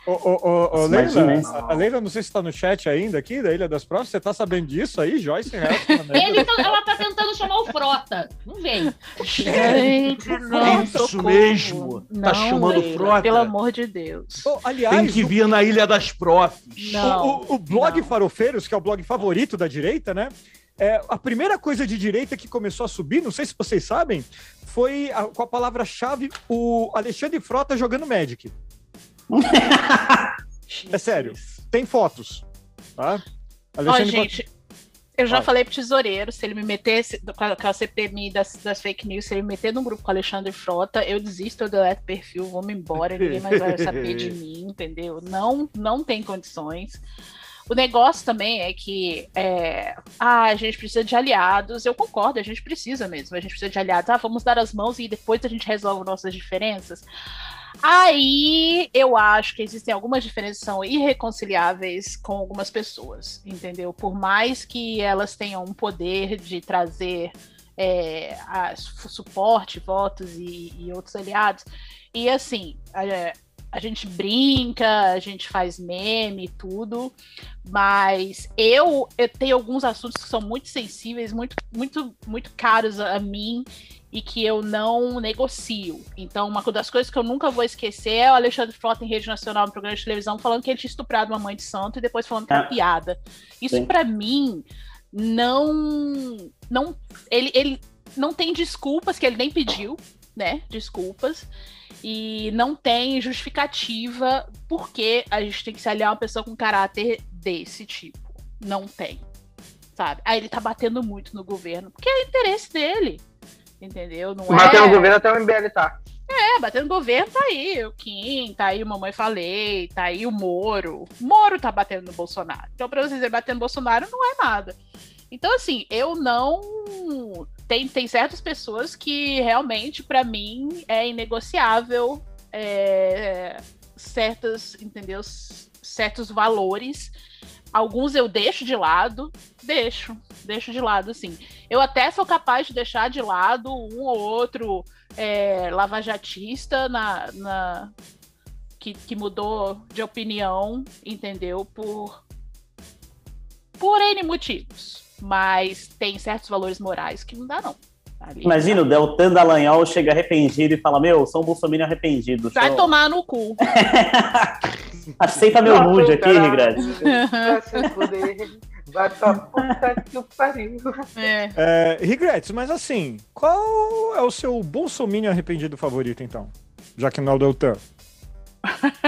Ô, ô, ô, Leila, a Leila, não sei se tá no chat ainda aqui, da Ilha das Provas. Você tá sabendo disso aí, Joyce né? Ele tá- ela tá tentando chamar o Frota. Não vem. Gente, não, Isso socorro. mesmo. Tá Não, chamando Leila, frota? Pelo amor de Deus. Ô, aliás, Tem que vir na Ilha das Profs. Não. o, o- o blog não. Farofeiros, que é o blog favorito da direita, né? É, a primeira coisa de direita que começou a subir, não sei se vocês sabem, foi a- com a palavra-chave o Alexandre Frota jogando Magic. É sério. Tem fotos. Tá? Ó, Alexandre gente, eu já Vai. falei pro tesoureiro, se ele me metesse com a, com a CPMI das, das fake news, se ele me meter num grupo com o Alexandre Frota, eu desisto, eu deleto o perfil, vou me embora, ninguém mais vai saber de mim, entendeu? Não, não tem condições. O negócio também é que é, ah, a gente precisa de aliados. Eu concordo, a gente precisa mesmo. A gente precisa de aliados. Ah, vamos dar as mãos e depois a gente resolve nossas diferenças. Aí eu acho que existem algumas diferenças que são irreconciliáveis com algumas pessoas, entendeu? Por mais que elas tenham um poder de trazer é, a- su- suporte, votos e, e outros aliados. E assim, a, a gente brinca, a gente faz meme e tudo, mas eu, eu tenho alguns assuntos que são muito sensíveis, muito, muito, muito caros a mim e que eu não negocio. Então, uma das coisas que eu nunca vou esquecer é o Alexandre Frota em rede nacional no programa de televisão falando que ele tinha estuprado uma mãe de santo e depois falando que era Ah. piada. Isso pra mim não não ele, ele não tem desculpas que ele nem pediu, né? Desculpas. E não tem justificativa porque a gente tem que se aliar a uma pessoa com caráter desse tipo. Não tem. Sabe? Aí ele tá batendo muito no governo, porque é interesse dele. Entendeu? Não Bater é... no governo até o MBL tá. É, batendo no governo tá aí o Kim, tá aí o Mamãe Falei, tá aí o Moro. Moro tá batendo no Bolsonaro. Então, pra vocês verem, bater no Bolsonaro não é nada. Então, assim, eu não. Tem, tem certas pessoas que realmente, pra mim, é inegociável é, certas, entendeu? Certos valores. Alguns eu deixo de lado, deixo, deixo de lado, assim. Eu até sou capaz de deixar de lado um ou outro é, lavajatista na, na que, que mudou de opinião, entendeu? Por por N motivos. Mas tem certos valores morais que não dá, não. Ali, Imagina o Deltan Dallagnol chega arrependido e fala: Meu, sou um bolsominion arrependido. Vai tomar no cu. Aceita meu nude aqui, Rigrade. Vai pra puta que o pariu. É. É, Regrets, mas assim, qual é o seu bolsominion arrependido favorito, então? Já que não é o Deltan.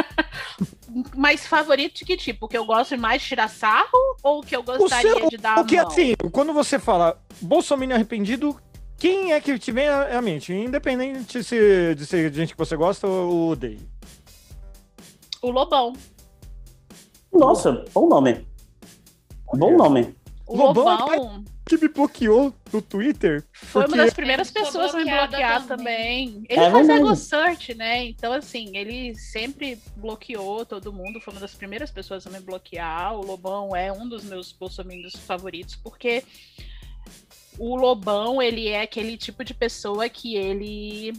Mas favorito de que tipo? Que eu gosto mais de tirar sarro ou que eu gostaria seu- de dar Porque a mão? assim, quando você fala Bolsonaro arrependido, quem é que te vem à mente? Independente se, de ser gente que você gosta ou odeia. O Lobão. Nossa, bom nome. Bom nome. O Lobão é Lobão Que me bloqueou no Twitter. foi porque- uma das primeiras pessoas a me bloquear também. também. Ele É faz ego search, né? Então, assim, ele sempre bloqueou todo mundo. Foi uma das primeiras pessoas a me bloquear. O Lobão é um dos meus bolsominions favoritos, porque o Lobão, ele é aquele tipo de pessoa que ele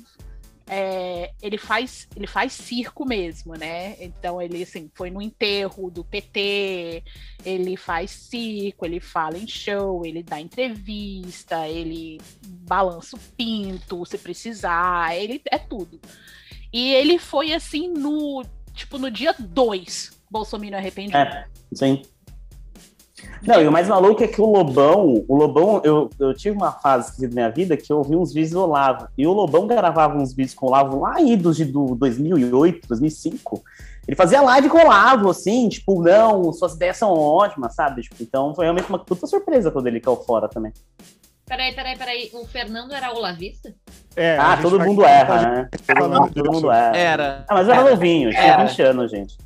é, ele faz ele faz circo mesmo, né? Então ele assim foi no enterro do PT, ele faz circo, ele fala em show, ele dá entrevista, ele balança o pinto se precisar, ele é tudo. E ele foi assim no tipo no dia 2, Bolsonaro arrependido. É, sim. Não, e o mais maluco é que o Lobão, o Lobão, eu, eu tive uma fase da minha vida que eu vi uns vídeos do Olavo. E o Lobão gravava uns vídeos com o Olavo lá idos de do 2008, 2005. Ele fazia live com o Olavo, assim, tipo, não, suas ideias são ótimas, sabe? Tipo, então foi realmente uma puta surpresa quando ele caiu fora também. Peraí, peraí, peraí. O Fernando era olavista? É, ah, todo vai- mundo erra, né? falando Todo, mundo erra. Era. Ah, mas eu era novinho, tinha Era. 20 anos, gente.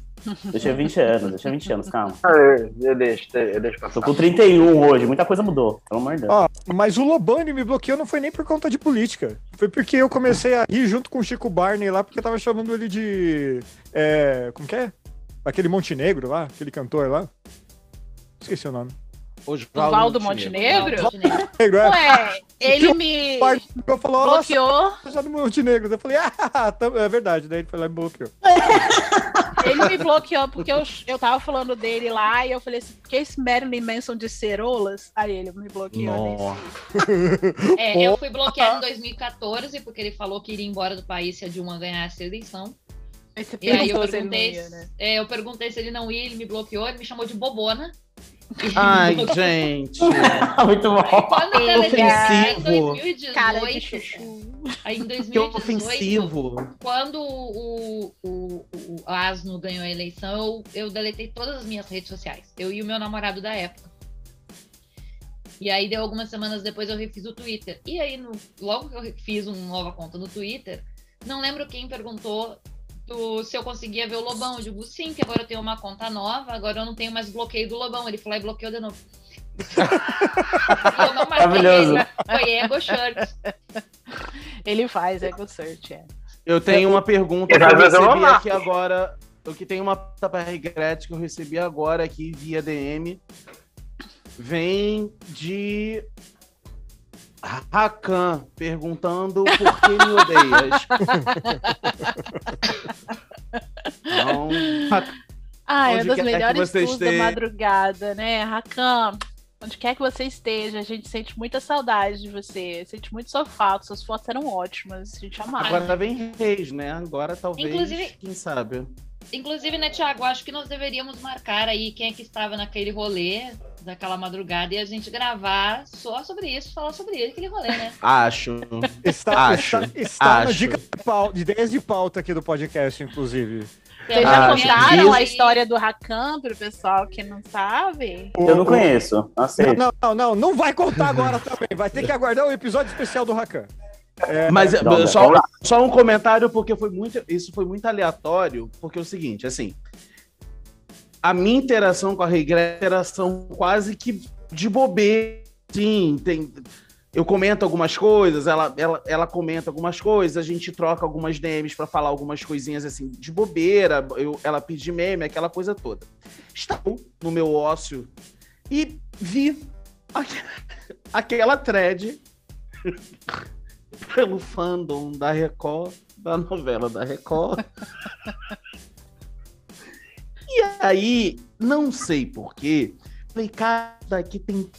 Eu tinha 20 anos, eu tinha 20 anos, calma. Ah, Eu, eu deixo, eu deixo Tô passar. com 31 hoje, muita coisa mudou, pelo amor de Deus. Ó, mas o ele me bloqueou não foi nem por conta de política. Foi porque eu comecei a rir junto com o Chico Barney lá, porque eu tava chamando ele de. É, como que é? Aquele Montenegro lá, aquele cantor lá. Esqueci o nome. Oswaldo Montenegro? Montenegro. Negro, é. Ué, ele me Barney falou, bloqueou, eu sou do Montenegro. Eu falei, ah, tá- é verdade. Daí ele foi lá e me bloqueou. ele me bloqueou porque eu, eu tava falando dele lá e eu falei assim, que esse Marilyn Manson de cerolas? Aí ele me bloqueou. É, eu fui bloqueada em 2014 porque ele falou que iria embora do país se a Dilma ganhasse a eleição. E aí eu perguntei, ia, né? é, eu perguntei se ele não ia, ele me bloqueou, ele me chamou de bobona. Ai, gente. Muito bom. quando eu deletei, em ofensivo. 2018, Cara de chuchu. aí em Que 2018, ofensivo. quando o, o, o Asno ganhou a eleição, eu, eu deletei todas as minhas redes sociais. Eu e o meu namorado da época. E aí, deu algumas semanas depois, eu refiz o Twitter. E aí, no- logo que eu fiz uma nova conta no Twitter, não lembro quem perguntou do- se eu conseguia ver o Lobão. Eu digo, sim, que agora eu tenho uma conta nova, agora eu não tenho mais bloqueio do Lobão. Ele lá e bloqueou de novo. e eu não marquei Maravilhoso. ele. Foi Ego Shirt. Ele faz ego search, é. Eu tenho uma pergunta que eu recebi aqui agora. O que tem uma pergunta para regrete que eu recebi agora aqui via DM. Vem de Rakan perguntando por que me odeias. Então, Ah, é uma das melhores tours da madrugada, né? Rakan, onde quer que você esteja, a gente sente muita saudade de você, sente muito sua falta, suas fotos eram ótimas, a gente amava. agora vem Reis, né? Agora talvez, Inclusive- quem sabe. Inclusive, né, Thiago, acho que nós deveríamos marcar aí quem é que estava naquele rolê daquela madrugada e a gente gravar só sobre isso, falar sobre aquele rolê, né? Acho. Está, Acho, está, está na acho. dica de, pau- de ideias de pauta aqui do podcast, inclusive. Vocês já Ah, contaram a história do Rakan pro pessoal que não sabe? Eu não conheço, não Não, aceito. não, não, não, não vai contar agora também. Vai ter que aguardar o episódio especial do Rakan. Mas Droga. eh, só, só um comentário, porque foi muito. Isso foi muito aleatório, porque é o seguinte, assim. A minha interação com a Regressa é interação quase que de bobeira. Sim, tem. Eu comento algumas coisas, ela, ela, ela comenta algumas coisas, a gente troca algumas DMs pra falar algumas coisinhas assim de bobeira, eu, ela pede meme, aquela coisa toda. Estava no meu ócio e vi aque- aquela thread pelo fandom da Record, da novela da Record. e aí, não sei porquê, falei, cara, daqui tem.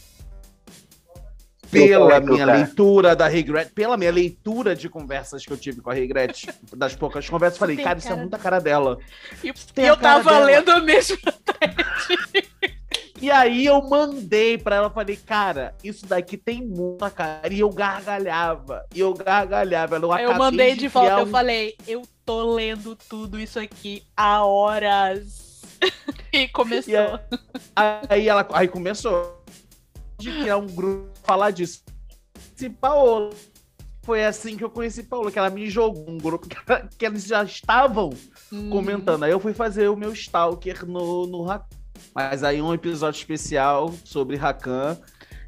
Pela minha cara. leitura da Regret, pela minha leitura de conversas que eu tive com a Regret, das poucas conversas, falei, Tem cara, isso é cara- muita cara dela. E Tem eu cara tava dela. lendo a mesma. E aí eu mandei pra ela, falei, cara, isso daqui tem muita cara. E eu gargalhava, e eu gargalhava. Eu, eu mandei de volta, criar eu um- falei, eu tô lendo tudo isso aqui há horas. e começou. E aí- Aí ela aí começou de criar um grupo falar disso. Se Paola. Foi assim que eu conheci Paola, que ela me jogou um grupo que, ela- que eles já estavam Uhum. comentando. Aí eu fui fazer o meu stalker no, no Rakan. Mas aí um episódio especial sobre Rakan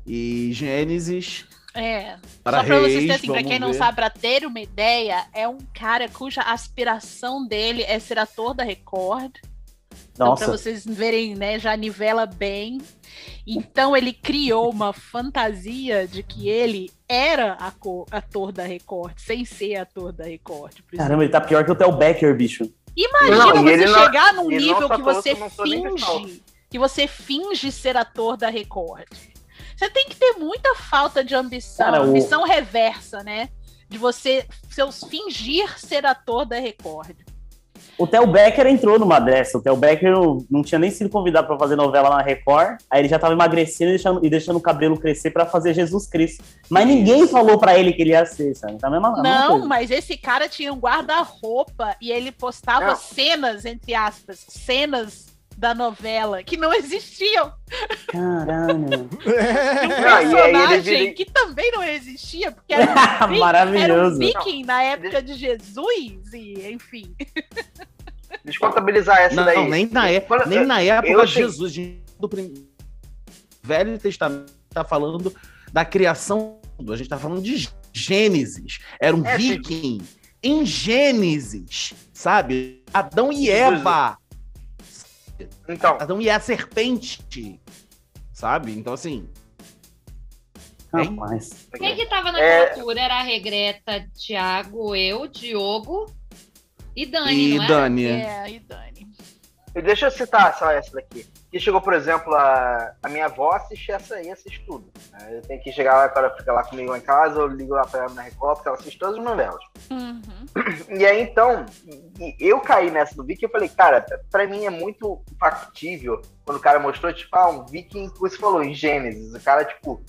e Gênesis. É. Para Só pra vocês terem, assim, pra quem não ver. sabe, pra ter uma ideia, é um cara cuja aspiração dele é ser ator da Record. Então, Nossa. pra vocês verem, né, já nivela bem. Então, ele criou uma fantasia de que ele era ator da Record, sem ser ator da Record. Caramba, ele tá pior que o Theo Becker, bicho. Imagina Não, você ele não- chegar num nível que você finge, que você finge ser ator da Record. Você tem que ter muita falta de ambição, Cara, o- ambição reversa, né? De você seus fingir ser ator da Record. O Theo Becker entrou numa dessa. O Theo Becker não, não tinha nem sido convidado pra fazer novela na Record. Aí ele já tava emagrecendo e deixando, e deixando o cabelo crescer pra fazer Jesus Cristo. Mas ninguém falou pra ele que ele ia ser, sabe? Tá a mesma, mesma Não, coisa. mas esse cara tinha um guarda-roupa e ele postava Não. cenas, entre aspas, cenas da novela que não existiam. Caralho. De um Não, personagem que também não existia, porque era um vi- Era um Maravilhoso. viking na época de Jesus, e enfim. Descontabilizar essa Não, daí. nem na, é- Quando- nem na época eu de Jesus. gente, Do prim- Velho Testamento tá falando da criação. A gente tá falando de Gênesis. Era um É, sim. viking em Gênesis, sabe? Adão e Eva. Então, Adão e a serpente. Sabe? Então, assim. Rapaz. Quem que tava na É. captura? Era a Regreta, Thiago, eu, Diogo e Dani, E? Dani. É, e Dani. E Deixa eu citar só essa daqui. Que chegou, por exemplo, a, a minha avó assiste essa aí, assiste tudo. né? Eu tenho que chegar lá, ela fica lá comigo em casa, eu ligo lá pra ela na Record, porque ela assiste todas as novelas. Uhum. E aí, então, e- eu caí nessa do Viking e falei, cara, pra mim é muito factível quando o cara mostrou, tipo, ah, um Viking, como você falou, em Gênesis. O cara, tipo,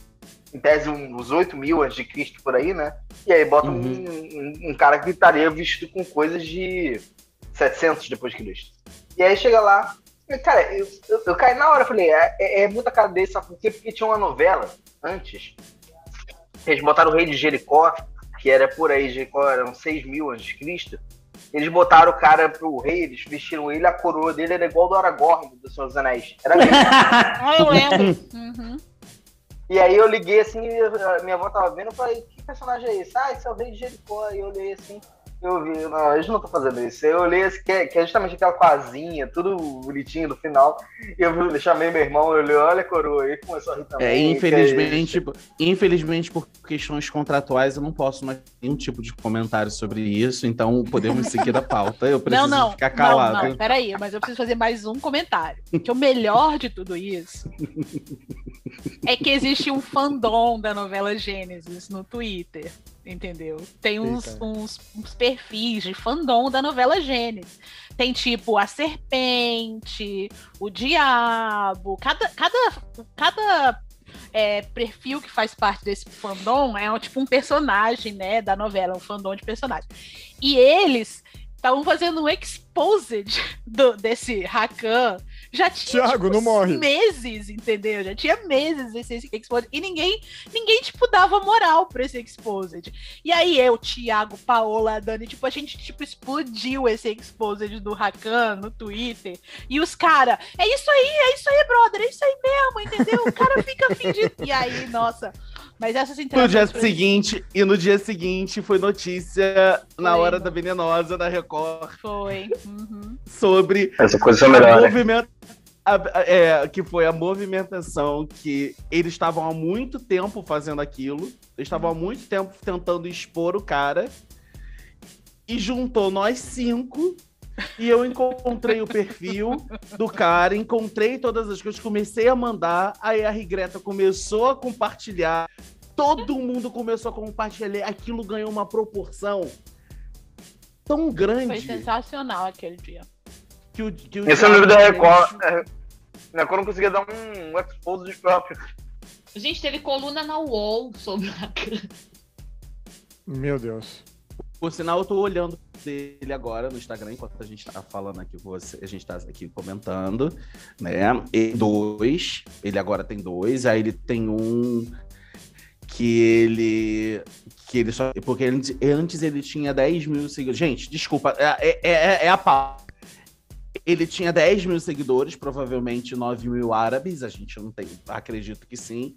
em tese, um- uns 8 mil antes de Cristo por aí, né? E aí bota um- Uhum. um, um cara que estaria vestido com coisas de 700 depois de Cristo. E aí chega lá, e, cara, eu, eu, eu caí na hora, eu falei, é, é, é muita cara sabe por quê? Porque tinha uma novela antes, eles botaram o rei de Jericó, que era por aí, Jericó eram 6 mil antes de Cristo, eles botaram o cara pro rei, eles vestiram ele, a coroa dele era igual do Aragorn, do Senhor dos Anéis. Era mesmo. Ah, eu lembro. Uhum. E aí eu liguei assim, minha avó tava vendo, eu falei, que personagem é esse? Ah, esse é o rei de Jericó. E eu olhei assim, eu vi, não, eles não estão fazendo isso. Eu olhei assim, que é, que é justamente aquela casinha, tudo bonitinho do final. E eu chamei meu irmão, eu olhei, olha a coroa, e começou a rir também. É, que infelizmente, infelizmente, por questões contratuais, eu não posso mais nenhum tipo de comentário sobre isso, então podemos seguir a pauta. Eu preciso Não, não. ficar Não, calado. não, peraí, mas eu preciso fazer mais um comentário. Que o melhor de tudo isso é que existe um fandom da novela Gênesis no Twitter. Entendeu? Tem uns, uns, uns perfis de fandom da novela Gênesis. Tem tipo a serpente, o diabo, cada, cada, cada é, perfil que faz parte desse fandom é um, tipo um personagem, né, da novela, um fandom de personagem. E eles estavam fazendo um exposed do- desse Rakan. Já tinha Thiago, tipo, não morre. meses, entendeu? Já tinha meses esse exposed. E ninguém, ninguém tipo, dava moral pra esse exposed. E aí eu, Thiago, Paola, Dani, tipo, a gente tipo, explodiu esse exposed do Rakan no Twitter. E os caras, é isso aí, é isso aí, brother, é isso aí mesmo, entendeu? O cara fica fingindo. E aí, nossa. Mas essas No dia seguinte, e no dia seguinte foi notícia na Foi. hora da venenosa da Record Foi. Uhum. sobre Essa coisa é melhor, né? a- a- é, que foi a movimentação que eles estavam há muito tempo fazendo aquilo, eles estavam há muito tempo tentando expor o cara, e juntou nós cinco, e eu encontrei o perfil do cara, encontrei todas as coisas, comecei a mandar, aí a Regreta começou a compartilhar, todo mundo começou a compartilhar, aquilo ganhou uma proporção tão Foi grande sensacional aquele dia. que o, que o Esse é o livro da Record. é, Né, quando eu conseguia dar um, um expose dos próprios. Gente, teve coluna na UOL sobre a Meu Deus. Por sinal, eu tô olhando dele agora no Instagram, enquanto a gente tá falando aqui você, a gente tá aqui comentando, né? E dois, ele agora tem dois, aí ele tem um que ele. Que ele só. Porque antes, ele tinha 10 mil seguidores. Gente, desculpa, é, é, é, é a pau. Ele tinha 10 mil seguidores, provavelmente 9 mil árabes, a gente não tem, acredito que sim.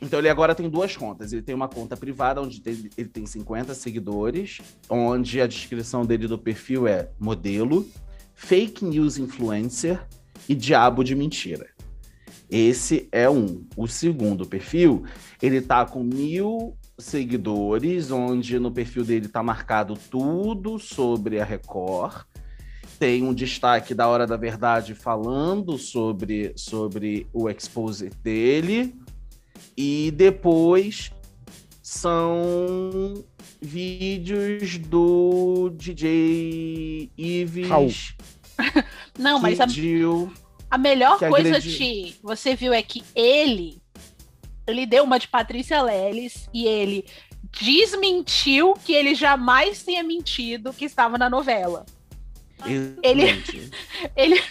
Então ele agora tem duas contas. Ele tem uma conta privada onde ele tem 50 seguidores, onde a descrição dele do perfil é modelo, fake news influencer e diabo de mentira. Esse é um. O segundo perfil, ele tá com mil seguidores, onde no perfil dele tá marcado tudo sobre a Record. Tem um destaque da Hora da Verdade falando sobre, sobre o expose dele. E depois são vídeos do DJ Raul. Ives. Não, mas a, a melhor que coisa, agredi- Ti, você viu é que ele, ele deu uma de Patrícia Leles e ele desmentiu que ele jamais tenha mentido que estava na novela. Ele- Exatamente. Ele, ele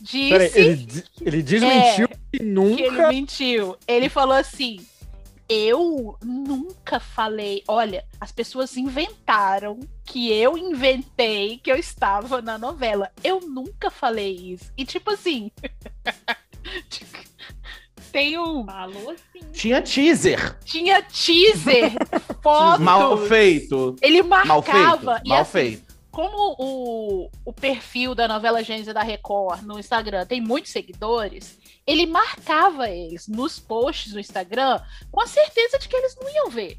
disse Peraí, ele, ele desmentiu que que ele nunca. mentiu. Ele falou assim: Eu nunca falei. Olha, as pessoas inventaram que eu inventei que eu estava na novela. Eu nunca falei isso. E tipo assim. Tem um. Falou assim. Tinha teaser. Tinha teaser, fotos. Mal feito. Ele Mal feito. marcava. e Mal assim, feito. Como o, o perfil da novela Gênesis da Record no Instagram tem muitos seguidores, ele marcava eles nos posts do Instagram com a certeza de que eles não iam ver.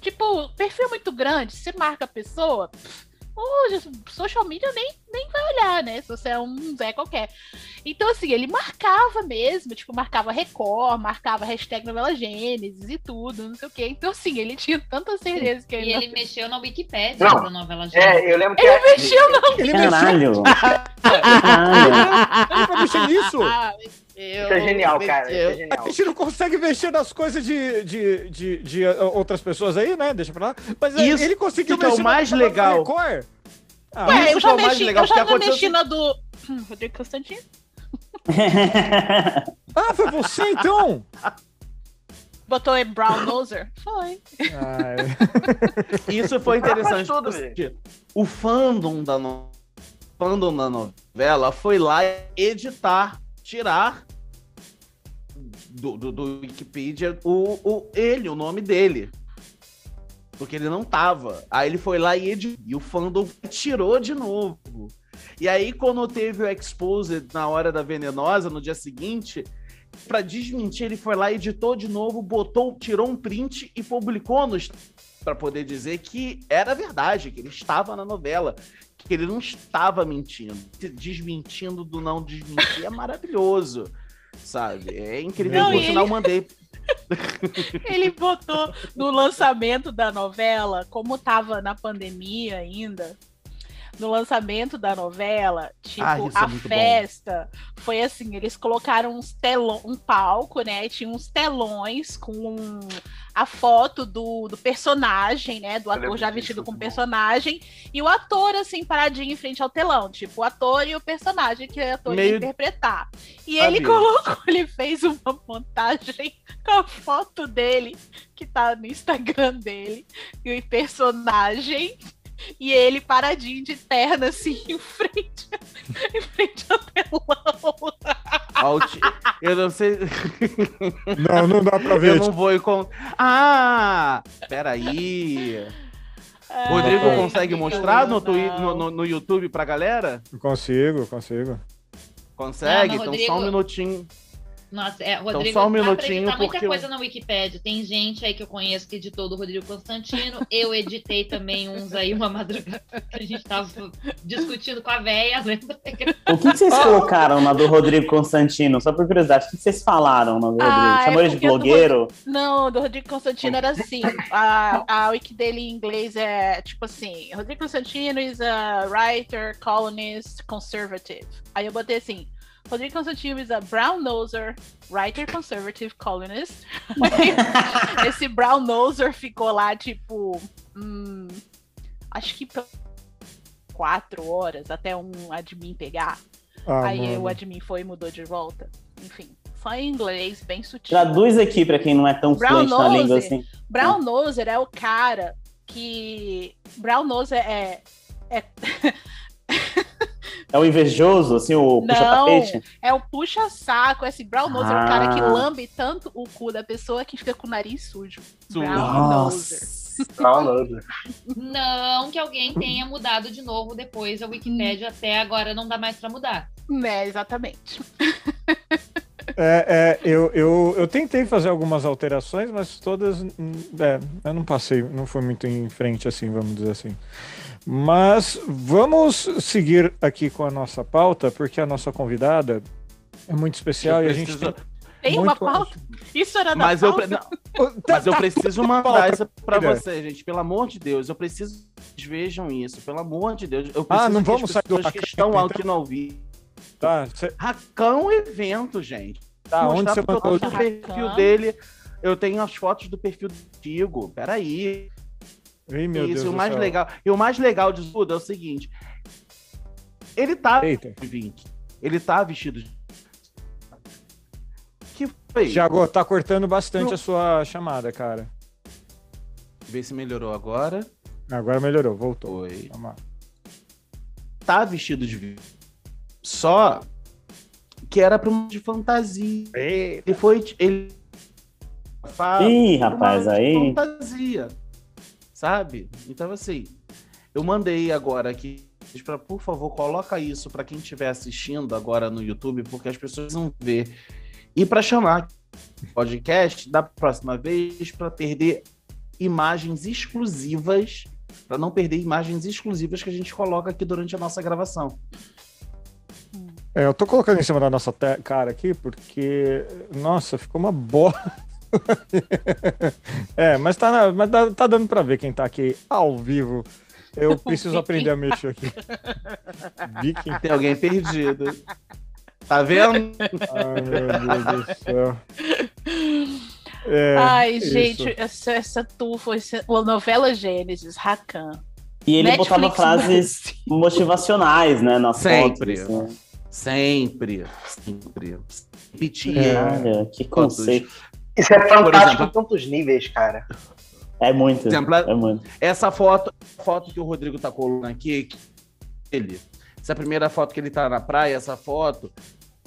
Tipo, perfil é muito grande, você marca a pessoa, pff, hoje social media nem, nem vai olhar, né? Se você é um Zé qualquer. Então, assim, ele marcava mesmo, tipo, marcava Record, marcava hashtag novela Gênesis e tudo, não sei o quê. Então, assim, ele tinha tanta certeza que E ele, ele mexeu na Wikipédia Não. da novela Gênesis. É, eu lembro que. Ele mexeu na Ele mexeu. Caralho. Caralho. Ele vai mexer nisso. Ah, Isso é genial, cara. Isso é A genial. gente não consegue mexer nas coisas de, de, de, de, uh, outras pessoas aí, né? Deixa pra lá. Mas uh, Isso ele conseguiu que é o mexer mais legal. Ah, Ué, Isso eu que já é mexi, legal, eu já mexi na do Hum, Rodrigo Constantino. ah, foi você então? Botou em Brown Noser? Foi. Ah, é. Isso foi interessante. Tudo, o fandom da, no... fandom da novela foi lá editar, tirar do, do, do Wikipedia o, o, ele, o nome dele. Porque ele não tava. Aí ele foi lá e editou. E o fandom tirou de novo. E aí, quando teve o Exposed na hora da venenosa, no dia seguinte, pra desmentir, ele foi lá, editou de novo, botou, tirou um print e publicou no para poder dizer que era verdade, que ele estava na novela, que ele não estava mentindo. Desmentindo do não desmentir é maravilhoso, sabe? É incrível. Não, sinal, ele- mandei. Ele botou no lançamento da novela, como tava na pandemia ainda, no lançamento da novela, tipo, Ah, é a muito bom. festa foi assim, eles colocaram uns telão, um palco, né? e Tinha uns telões com a foto do, do personagem, né? Do ator já vestido com personagem, e o ator, assim, paradinho em frente ao telão. Tipo, o ator e o personagem que o ator ia Meio- interpretar. E Ah, ele colocou, ele fez uma montagem com a foto dele, que tá no Instagram dele, e o personagem, e ele paradinho de terno, assim, em frente, em frente ao telão. Ti- Eu não sei. Não, não dá pra Eu ver. não vou com. Ah! Peraí. Rodrigo É. consegue mostrar no, twi- no, no, no YouTube pra galera? Consigo, consigo. Consegue? Não, então só um minutinho. Nossa, é, Rodrigo, só um pra minutinho, editar muita porque eu- coisa na Wikipédia. Tem gente aí que eu conheço que editou do Rodrigo Constantino. Eu editei também uns aí, uma madrugada que a gente tava discutindo com a véia, lembra? O que, que vocês colocaram na do Rodrigo Constantino? Só por curiosidade, o que vocês falaram na do Rodrigo? Ah, é Chamou ele de porque do blogueiro? Não, do Rodrigo Constantino era assim. A, a wiki dele em inglês é tipo assim: Rodrigo Constantino is a writer, columnist, conservative. Aí eu botei assim: Rodrigo Constantino is a brown noser, writer, conservative, columnist. Esse brown noser ficou lá tipo. hum, acho que por quatro horas até um admin pegar. Ah, Aí mano. o admin foi e mudou de volta. Enfim, só em inglês, bem sutil. Traduz aqui pra quem não é tão Brown fluente na nose. língua assim. Brown noser é o cara que. Brown noser é. é, É o invejoso, assim, o Não. puxa-tapete? é o puxa-saco. Esse brown noser é o cara que Ah. lambe tanto o cu da pessoa que fica com o nariz sujo. Sujo. Brown noser. Não, que alguém tenha mudado de novo depois a Wikipédia até agora não dá mais pra mudar. Né, exatamente. É, é, eu, eu, eu tentei fazer algumas alterações, mas todas. hum, É, eu não passei, não foi muito em frente assim, vamos dizer assim. Mas vamos seguir aqui com a nossa pauta, porque a nossa convidada é muito especial e a gente tem. Tem uma pauta? Isso era da Mas eu, pauta? pre- não, mas eu preciso mandar Pauta, essa pra filha. você, gente. Pelo amor de Deus, eu preciso que vocês vejam isso. Pelo amor de Deus. Eu preciso Ah, não vamos sair do pessoas que estão então? aqui no ao vivo. Tá, cê- Racão evento, gente. tá onde você eu mandou? Rakan. perfil dele. Eu tenho as fotos do perfil antigo. Peraí. Ih, meu isso, Deus e o mais céu. legal. E o mais legal de tudo é o seguinte: ele tá Eita. de Vink. Ele tá vestido de. Que foi? Tiago, tá cortando bastante Não. a sua chamada, cara. Vê se melhorou agora. Agora melhorou, voltou. Foi. Vamos lá. Tá vestido de Vink. Só que era pra um de fantasia. Ele foi. Ele. Ih, rapaz, aí. Fantasia. Sabe? Então, assim, eu mandei agora aqui para, por favor, coloca isso para quem estiver assistindo agora no YouTube, porque as pessoas vão ver. E para chamar podcast da próxima vez para perder imagens exclusivas, para não perder imagens exclusivas que a gente coloca aqui durante a nossa gravação. É, eu tô colocando em cima da nossa cara aqui porque, nossa, ficou uma bola. é, mas tá, na- mas dá- tá dando pra ver quem tá aqui ao vivo. Eu preciso aprender a mexer aqui. Viking. Tem alguém perdido. Tá vendo? Ai, meu Deus do céu. É, Ai, isso. gente, essa, essa tu foi se- a novela Gênesis, Rakan. E ele Netflix botava frases Brasil. motivacionais, né, nas Sempre. fotos. assim. Sempre, sempre. Repetia. Olha, que Quantos- conceito. Isso é fantástico exemplo- em tantos níveis, cara. É muito. Exemplo, É muito. Essa foto, foto que o Rodrigo tá colando aqui, que ele. Essa primeira foto que ele tá na praia, essa foto,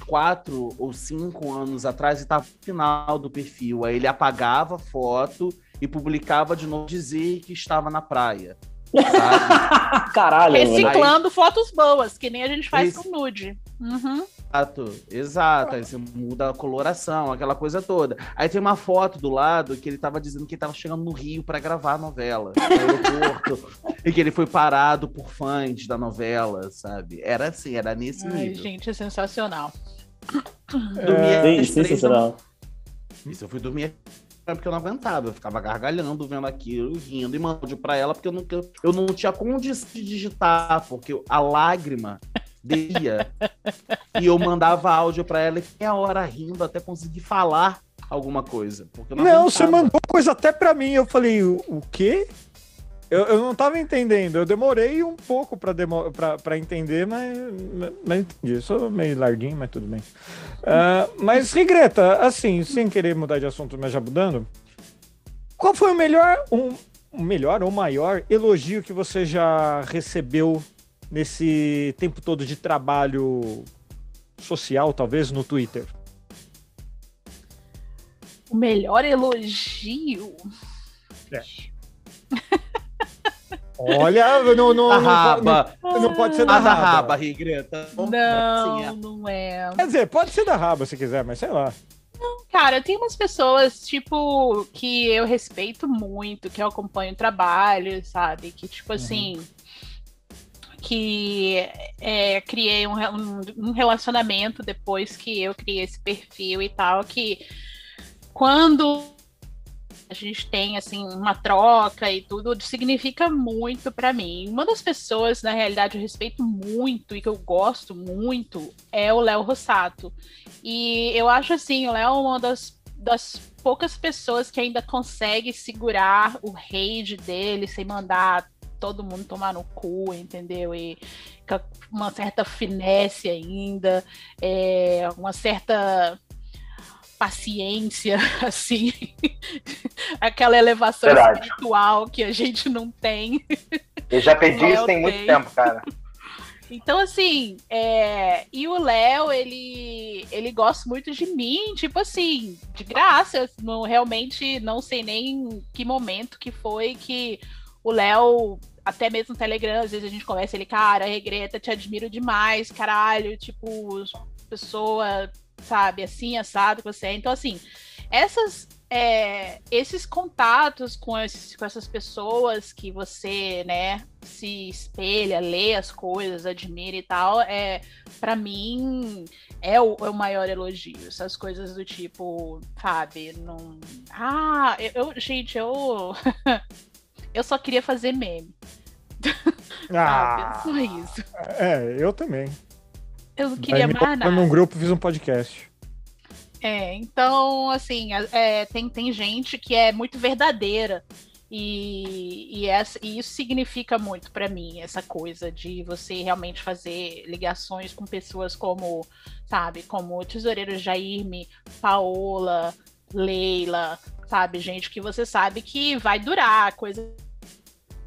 quatro ou cinco anos atrás, e tava no final do perfil. Aí ele apagava a foto e publicava de novo, dizer que estava na praia. Sabe? Caralho, mano. Reciclando fotos boas, que nem a gente faz Esse- com nude. Uhum. Exato, exato. Aí você muda a coloração, aquela coisa toda. Aí tem uma foto do lado que ele tava dizendo que ele tava chegando no Rio para gravar a novela, no aeroporto, e que ele foi parado por fãs da novela, sabe? Era assim, era nesse Ai, nível. gente, é sensacional. Dormia Sim, às três da sensacional. Isso, eu fui dormir porque eu não aguentava. Eu ficava gargalhando, vendo aquilo, rindo e mandando pra ela, porque eu não, eu não tinha condição de digitar, porque a lágrima descia. e eu mandava áudio pra ela e meia hora rindo até conseguir falar alguma coisa. Porque não, Não, você mandou coisa até pra mim. Eu falei, o, o quê? Eu, eu não tava entendendo. Eu demorei um pouco pra, demo, pra, pra entender, mas, mas entendi. Eu sou meio larguinho, mas tudo bem. Ah, mas, Rigreta, assim, sem querer mudar de assunto, mas já mudando, qual foi o melhor, um, o melhor ou maior elogio que você já recebeu nesse tempo todo de trabalho social, talvez, no Twitter? O melhor elogio. Olha, não, não, A não, raba. não, não pode ser da raba. raba, Rigreta. Não, Sim, é. não é. Quer dizer, pode ser da raba se quiser, mas sei lá. Cara, tem umas pessoas, tipo, que eu respeito muito, que eu acompanho o trabalho, sabe? Que, tipo assim. Que é, criei um, um- relacionamento depois que eu criei esse perfil e tal, que quando a gente tem, assim, uma troca e tudo, significa muito pra mim. Uma das pessoas, na realidade, eu respeito muito e que eu gosto muito é o Léo Rossato. E eu acho assim, o Léo é uma das, das poucas pessoas que ainda consegue segurar o rage dele sem mandar todo mundo tomar no cu, entendeu? E com uma certa finesse ainda, é, uma certa paciência, assim, aquela elevação Verdade. espiritual que a gente não tem. Eu já perdi Léo isso tem muito tem. tempo, cara. Então, assim, é... e o Léo, ele, ele gosta muito de mim, tipo assim, de graça. Não, realmente não sei nem que momento que foi que o Léo, até mesmo no Telegram, às vezes a gente conversa, ele, cara, Regreta, te admiro demais, caralho, tipo, pessoa, sabe, assim, assado que você é. Então, assim, essas é, esses contatos com, esses, com essas pessoas que você, né, se espelha, lê as coisas, admira e tal, é, para mim é o, é o maior elogio. Essas coisas do tipo, sabe, não. Ah, eu, gente, eu. eu só queria fazer meme. Ah, Sabe? Só isso. é, eu também. Eu não queria Aí me mais nada. num grupo fiz um podcast. É, então, assim, é, tem, tem gente que é muito verdadeira. E, e, essa- e isso significa muito pra mim, essa coisa de você realmente fazer ligações com pessoas como, sabe, como o tesoureiro Jairme, Paola, Leila, sabe, gente que você sabe que vai durar, coisa.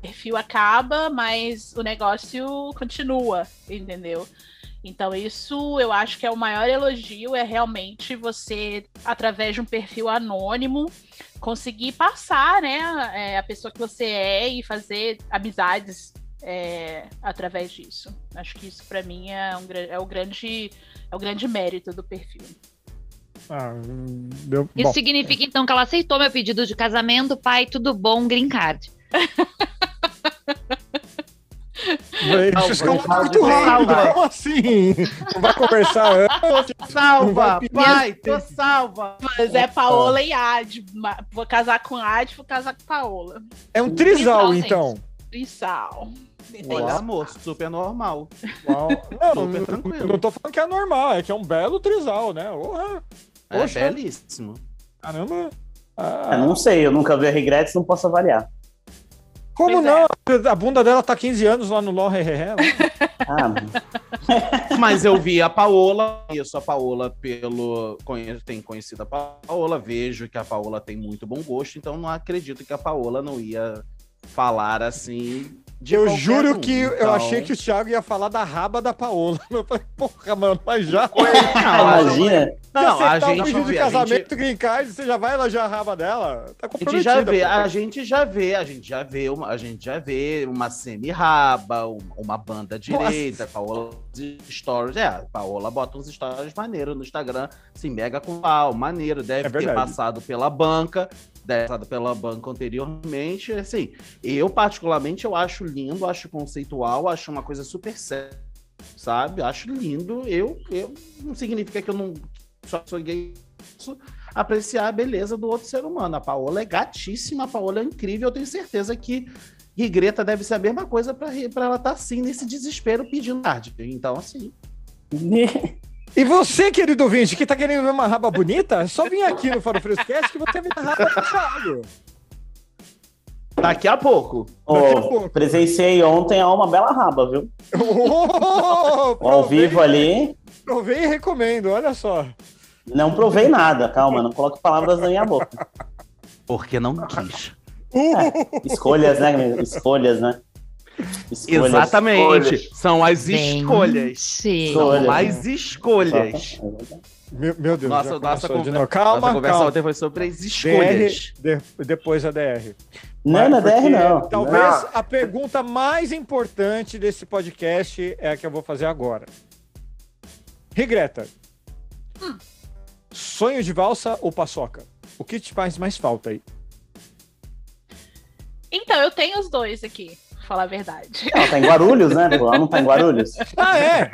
Perfil acaba, mas o negócio continua, entendeu? Então, isso eu acho que é o maior elogio, é realmente você, através de um perfil anônimo, conseguir passar, né, é, a pessoa que você é e fazer amizades é, através disso. Acho que isso, para mim, é, um, é, o grande, é o grande mérito do perfil. Ah, deu, Isso bom, significa, então, que ela aceitou meu pedido de casamento, pai, tudo bom, green card. Isso escalou Salva, muito rápido. Como assim? Não vai conversar antes? Não Salva, pai, tô salva. Mas é Paola e Ad. Vou casar com Ad, vou casar com Paola. É um trisal, Trisal, então. Trisal. Olha, amor, super normal. Uau. Não, Super tranquilo. não tô falando que é normal, é que é um belo trisal, né? Porra, É Poxa. belíssimo. caramba. Ah, Eu não sei, eu nunca vi a Regrets, não posso avaliar. como Pois é. não? A bunda dela tá 15 anos lá no LOL. Ah, Mas eu vi a Paola, conheço a Paola pelo. Tenho conhecido a Paola, vejo que a Paola tem muito bom gosto, então não acredito que a Paola não ia falar assim. De Eu juro um. que eu Então- achei que o Thiago ia falar da raba da Paola. Eu falei, porra, mano, mas já. Não, imagina. Não, você a tá um gente, pedido de casamento gente, green card, você já vai elogiar a raba dela? Tá a gente já vê, a gente já vê, a gente já vê uma, a gente já vê uma semi-raba, um- uma banda direita, Paola stories, é, a Paola bota uns stories maneiros no Instagram, assim, mega com pau, maneiro, deve É ter passado pela banca, passado pela banca anteriormente, assim, eu particularmente eu acho lindo, acho conceitual, acho uma coisa super séria, sabe, acho lindo, eu, eu, não significa que eu não só sou gay, apreciar a beleza do outro ser humano. A Paola é gatíssima, a Paola é incrível. Eu tenho certeza que Rigreta deve ser a mesma coisa para ela estar assim, nesse desespero pedindo card. Então, assim. E você, querido ouvinte, que tá querendo ver uma raba bonita, é só vir aqui no Faro Frescast que você vê a raba do Thiago. Daqui a pouco. Ô, Daqui a pouco. presenciei ontem a uma bela raba, viu? Oh, Ao vivo ali, Provei e recomendo, olha só. não provei nada. Calma, não coloque palavras na minha boca. Porque não quis. Uh, Escolhas, né? Escolhas, né? Escolhas. Exatamente. Escolhas. São as escolhas. Sim. São Escolhas. mais escolhas. Meu, meu Deus, Nossa, nossa, de conver- novo. Calma, Nossa conversa calma. ontem foi sobre as escolhas. DR, de- depois a DR. Não, não é DR, não. Talvez Não. a pergunta mais importante desse podcast é a que eu vou fazer agora. Regreta. Hum. Sonho de valsa ou paçoca? O que te faz mais falta aí? Então, eu tenho os dois aqui, pra falar a verdade. Ela tá em Guarulhos, né? Ela não tá em Guarulhos? Ah, é?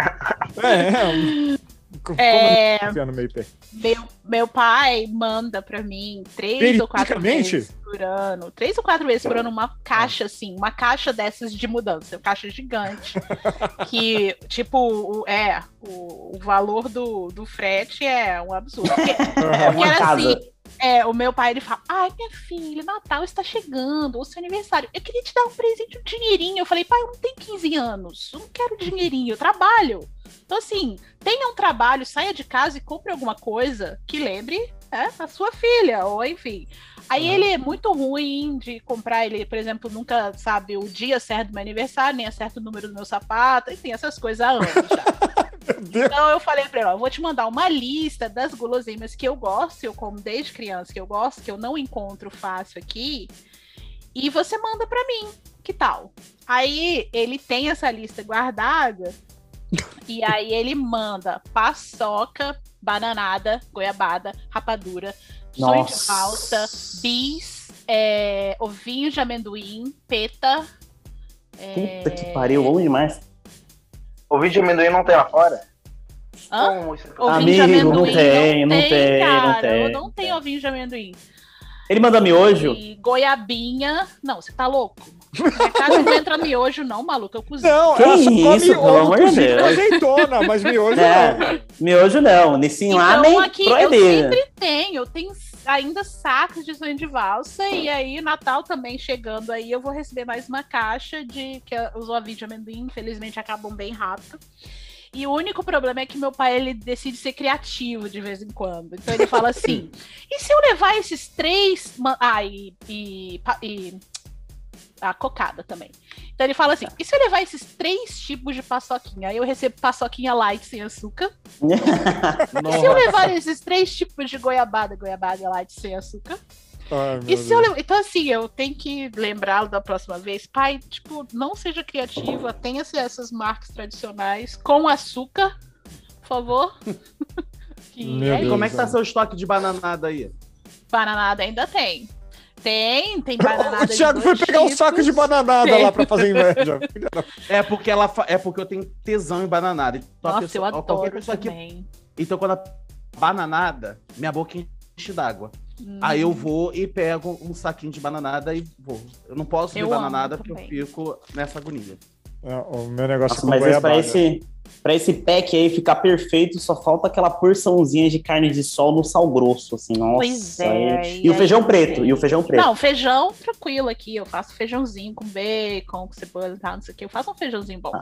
é, é. Como É, no meio pé? meu, meu pai manda pra mim três ou quatro vezes por ano. Três ou quatro vezes por ano, uma caixa, assim, uma caixa dessas de mudança, uma caixa gigante. que, tipo, o, é, o, o valor do, do frete é um absurdo. Porque, É porque uma era casa. assim, é, o meu pai ele fala: Ai, minha filha, Natal está chegando, o seu aniversário. Eu queria te dar um presente, um dinheirinho. Eu falei, pai, eu não tenho 15 anos, eu não quero dinheirinho, eu trabalho. Então, assim, tenha um trabalho, saia de casa e compre alguma coisa que lembre é, a sua filha, ou enfim. Aí Uhum. ele é muito ruim de comprar, ele, por exemplo, nunca sabe o dia certo do meu aniversário, nem acerta o número do meu sapato, enfim, essas coisas há anos já. Deus. Então eu falei pra ele, ó, eu vou te mandar uma lista das guloseimas que eu gosto, eu como desde criança, que eu gosto, que eu não encontro fácil aqui, e você manda pra mim, que tal? Aí ele tem essa lista guardada, e aí ele manda paçoca, bananada, goiabada, rapadura, sonho de valsa, bis, é, ovinho de amendoim, peta. Puta que é, pariu, bom demais. O vídeo de amendoim não tem lá fora? É Ovinho Amigo, não amendoim, tem, não tem, não cara. tem. Eu não tenho ovinho de amendoim. Ele manda miojo? E goiabinha. Não, você tá louco? Minha casa não entra miojo, não, maluco. Eu cozinho. Não, Que ela só isso, come pelo ovo amor de cozido com azeitona, mas miojo não. É, miojo não. Nesse lá Então nem aqui eu sempre tenho. Eu tenho ainda sacos de sonho de valsa. E aí, Natal também chegando aí, eu vou receber mais uma caixa de que os ovinhos de amendoim, infelizmente, acabam bem rápido. E o único problema é que meu pai ele decide ser criativo de vez em quando. Então ele fala assim: e se eu levar esses três. Ah, e, e, e a cocada também. Então ele fala assim: e se eu levar esses três tipos de paçoquinha? Aí eu recebo paçoquinha light sem açúcar. E se eu levar esses três tipos de goiabada, goiabada light sem açúcar? Ai, E se eu. Então, assim, eu tenho que lembrá-lo da próxima vez. Pai, tipo, não seja criativa, tenha-se essas marcas tradicionais com açúcar, por favor. Meu é. Como é que tá seu estoque de bananada aí? Bananada ainda tem. Tem, tem bananada O Thiago foi pegar um saco de tipos. bananada Tem. lá pra fazer inveja. É porque ela fa- é porque eu tenho tesão em bananada. Então, Nossa, pessoa- eu adoro também. Então, quando a bananada, minha boca enche d'água. Hum. Aí eu vou e pego um saquinho de bananada e vou. Eu não posso Eu amo bananada porque eu fico nessa agonia. É, O meu negócio Nossa, com mas goiabada. esse, pra esse pack aí ficar perfeito, só falta aquela porçãozinha de carne de sol no sal grosso, assim, nossa. Pois é, aí- e E o feijão preto, e o feijão preto. Não, feijão tranquilo aqui. Eu faço feijãozinho com bacon, com cebola e tal, não sei o que. Eu faço um feijãozinho bom. Ah.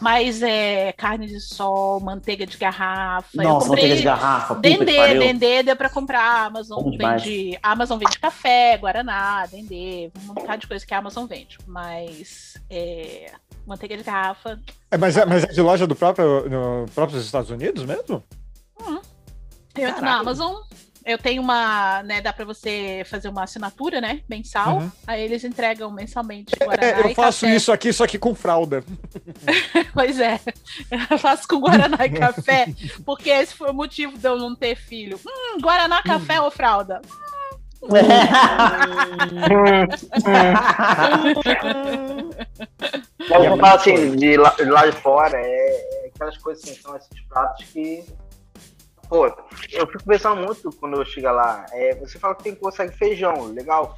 Mas é carne de sol, manteiga de garrafa. Nossa, manteiga de garrafa, Dendê. Dendê deu pra comprar. Amazon Bom vende. Amazon vende café, Guaraná, Dendê, um bocado de coisa que a Amazon vende. Mas é, manteiga de garrafa. É, mas, é, mas é de loja do próprio, no próprios Estados Unidos mesmo? Eu entro na Amazon. Eu tenho uma, né, dá pra você fazer uma assinatura, né, mensal. Uhum. Aí eles entregam mensalmente Guaraná É, eu e faço café. isso aqui, só que com fralda. Pois é, eu faço com Guaraná e café, porque esse foi o motivo de eu não ter filho. Hum, Guaraná, café ou fralda? Mas eu falo assim, de lá, de lá de fora, é, é aquelas coisas assim, são esses pratos que. Pô, eu fico pensando muito quando eu chego lá. É, você fala que tem que consegue feijão, legal.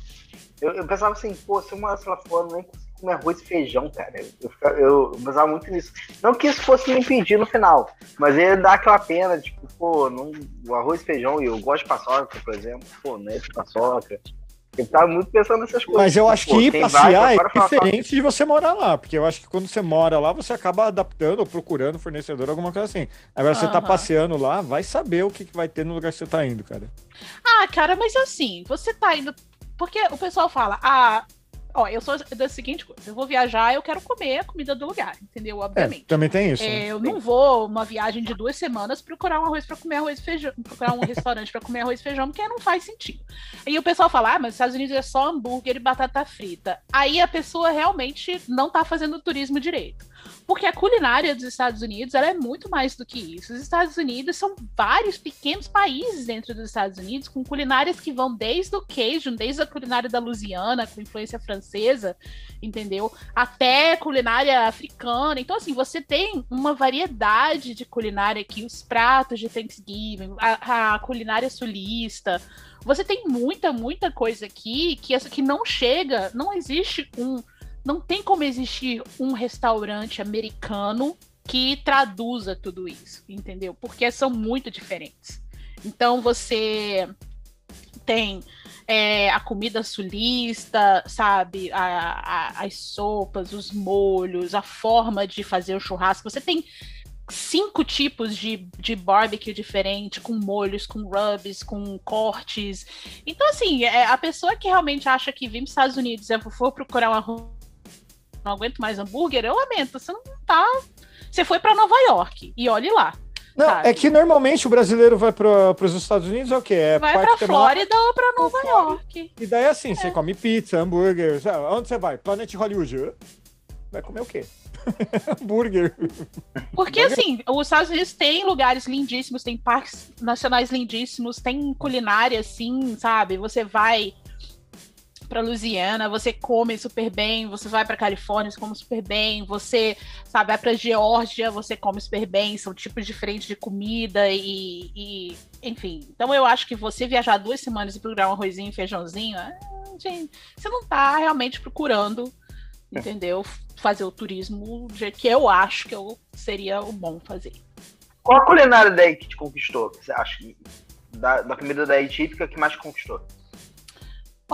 Eu, eu pensava assim, pô, se eu morasse lá fora, eu nem consigo comer arroz e feijão, cara. Eu, eu, eu pensava muito nisso. Não que isso fosse me impedir no final, mas ia dar aquela pena, tipo, pô, não, o arroz e feijão, e eu gosto de paçoca, por exemplo, pô, não é de paçoca. Eu tava muito pensando nessas coisas. Mas eu acho Pô, que ir quem vai passear fora é diferente de você morar lá. Porque eu acho que quando você mora lá, você acaba adaptando ou procurando fornecedor, alguma coisa assim. Agora, você tá passeando lá, vai saber o que, que vai ter no lugar que você tá indo, cara. Ah, cara, mas assim, você tá indo. Porque o pessoal fala, ah, Ó, eu sou da seguinte coisa: eu vou viajar, eu quero comer a comida do lugar, entendeu? Obviamente. É, também tem isso. É, né? eu não vou uma viagem de duas semanas procurar um arroz para comer arroz e feijão, procurar um restaurante para comer arroz e feijão, porque não faz sentido. Aí o pessoal fala, ah, mas os Estados Unidos é só hambúrguer e batata frita. Aí a pessoa realmente não tá fazendo turismo direito. Porque a culinária dos Estados Unidos ela é muito mais do que isso. Os Estados Unidos são vários pequenos países dentro dos Estados Unidos, com culinárias que vão desde o queijo, desde a culinária da Louisiana, com influência francesa, entendeu? Até culinária africana. Então, assim, você tem uma variedade de culinária aqui, os pratos de Thanksgiving, a, a culinária sulista. Você tem muita, muita coisa aqui que, que não chega, não existe um não tem como existir um restaurante americano que traduza tudo isso, entendeu? Porque são muito diferentes. Então você tem é, a comida sulista, sabe? A, a, as sopas, os molhos, a forma de fazer o churrasco. Você tem cinco tipos de, de barbecue diferente, com molhos, com rubs, com cortes. Então, assim, é, a pessoa que realmente acha que vir para os Estados Unidos e for procurar uma não aguento mais hambúrguer, eu lamento, você não tá. Você foi para Nova York e olhe lá. Não, sabe? é que normalmente o brasileiro vai para os Estados Unidos, é o quê? É vai temática, Flórida ou pra Nova York. E daí assim, você come pizza, hambúrguer. sabe? Onde você vai? Planet Hollywood. Vai comer o quê? hambúrguer. Porque assim, os Estados Unidos tem lugares lindíssimos, tem parques nacionais lindíssimos, tem culinária assim, sabe? Você vai para Louisiana, você come super bem, você vai para Califórnia, você come super bem, você, sabe, vai para Geórgia, você come super bem, são tipos diferentes de comida e, e, enfim. Então eu acho que você viajar duas semanas e procurar um arrozinho e feijãozinho, ah, gente, você não tá realmente procurando, entendeu? Fazer o turismo do jeito que eu acho que eu seria o bom fazer. Qual a culinária daí que te conquistou? que Você acha que da, da comida daí típica que mais te conquistou?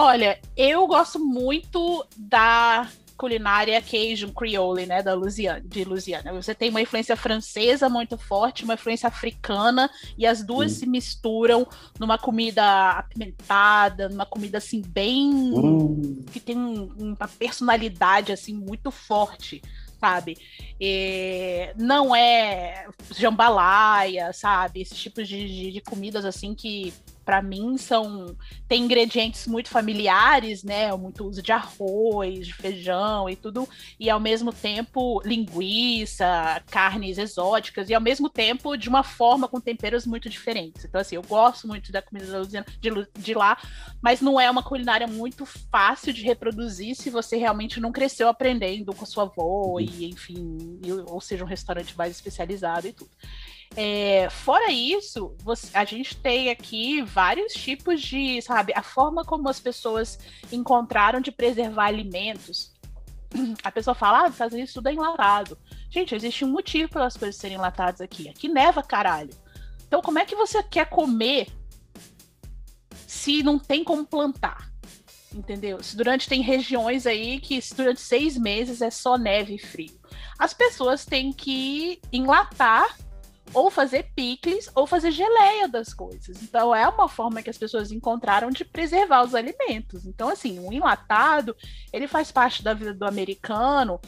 Olha, eu gosto muito da culinária Cajun Creole, né, da Louisiana, de Louisiana. Você tem uma influência francesa muito forte, uma influência africana, e as duas se misturam numa comida apimentada, numa comida assim bem Hum. que tem um- uma personalidade assim muito forte, sabe? E não é jambalaya, sabe? Esses tipos de, de, de comidas assim que para mim são tem ingredientes muito familiares, né? Muito uso de arroz, de feijão e tudo, e ao mesmo tempo linguiça, carnes exóticas e ao mesmo tempo de uma forma com temperos muito diferentes. Então assim, eu gosto muito da comida da Louisiana, de, de lá, mas não é uma culinária muito fácil de reproduzir se você realmente não cresceu aprendendo com a sua avó e enfim, ou seja um restaurante mais especializado e tudo. É, fora isso, você- a gente tem aqui vários tipos de, sabe, a forma como as pessoas encontraram de preservar alimentos. A pessoa fala, ah, Estados Unidos tudo é enlatado. Gente, existe um motivo pelas coisas serem enlatadas aqui. Aqui neva, caralho. Então, como é que você quer comer se não tem como plantar? Entendeu? Se durante tem regiões aí que durante seis meses é só neve e frio. As pessoas têm que enlatar ou fazer picles ou fazer geleia das coisas. Então é uma forma que as pessoas encontraram de preservar os alimentos. Então assim, o enlatado, ele faz parte da vida do americano.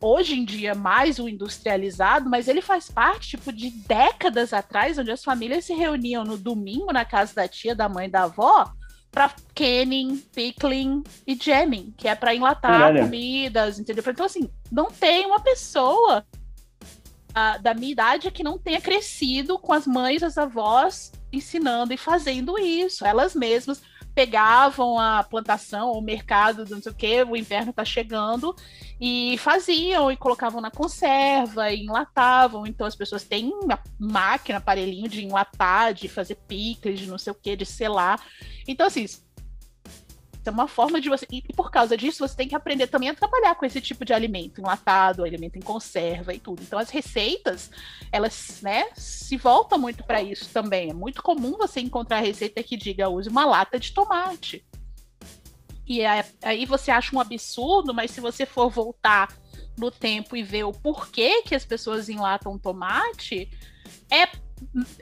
Hoje em dia mais o industrializado, mas ele faz parte tipo de décadas atrás, onde as famílias se reuniam no domingo na casa da tia, da mãe, da avó, para canning, pickling e jamming, que é para enlatar comidas, entendeu? Então assim, não tem uma pessoa da minha idade que não tenha crescido com as mães, as avós ensinando e fazendo isso. Elas mesmas pegavam a plantação o mercado, do não sei o que, o inverno tá chegando, e faziam e colocavam na conserva e enlatavam. Então as pessoas têm uma máquina, aparelhinho de enlatar, de fazer picles, de não sei o que, de selar. Então, assim, é uma forma de você. E por causa disso, você tem que aprender também a trabalhar com esse tipo de alimento, enlatado, alimento em conserva e tudo. Então, as receitas, elas, né, se voltam muito para isso também. É muito comum você encontrar receita que diga use uma lata de tomate. E aí você acha um absurdo, mas se você for voltar no tempo e ver o porquê que as pessoas enlatam tomate, é,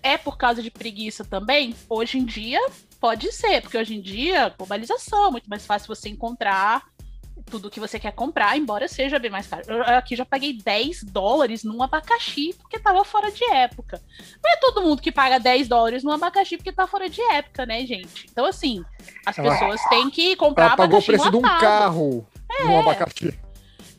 é por causa de preguiça também? Hoje em dia, pode ser, porque hoje em dia, globalização, muito mais fácil você encontrar tudo que você quer comprar, embora seja bem mais caro. Eu aqui já paguei 10 dólares num abacaxi porque tava fora de época. Não é todo mundo que paga 10 dólares num abacaxi porque tá fora de época, né, gente? Então, assim, as Ela- pessoas têm que comprar Ela pagou o abacaxi preço de um carro É. no abacaxi.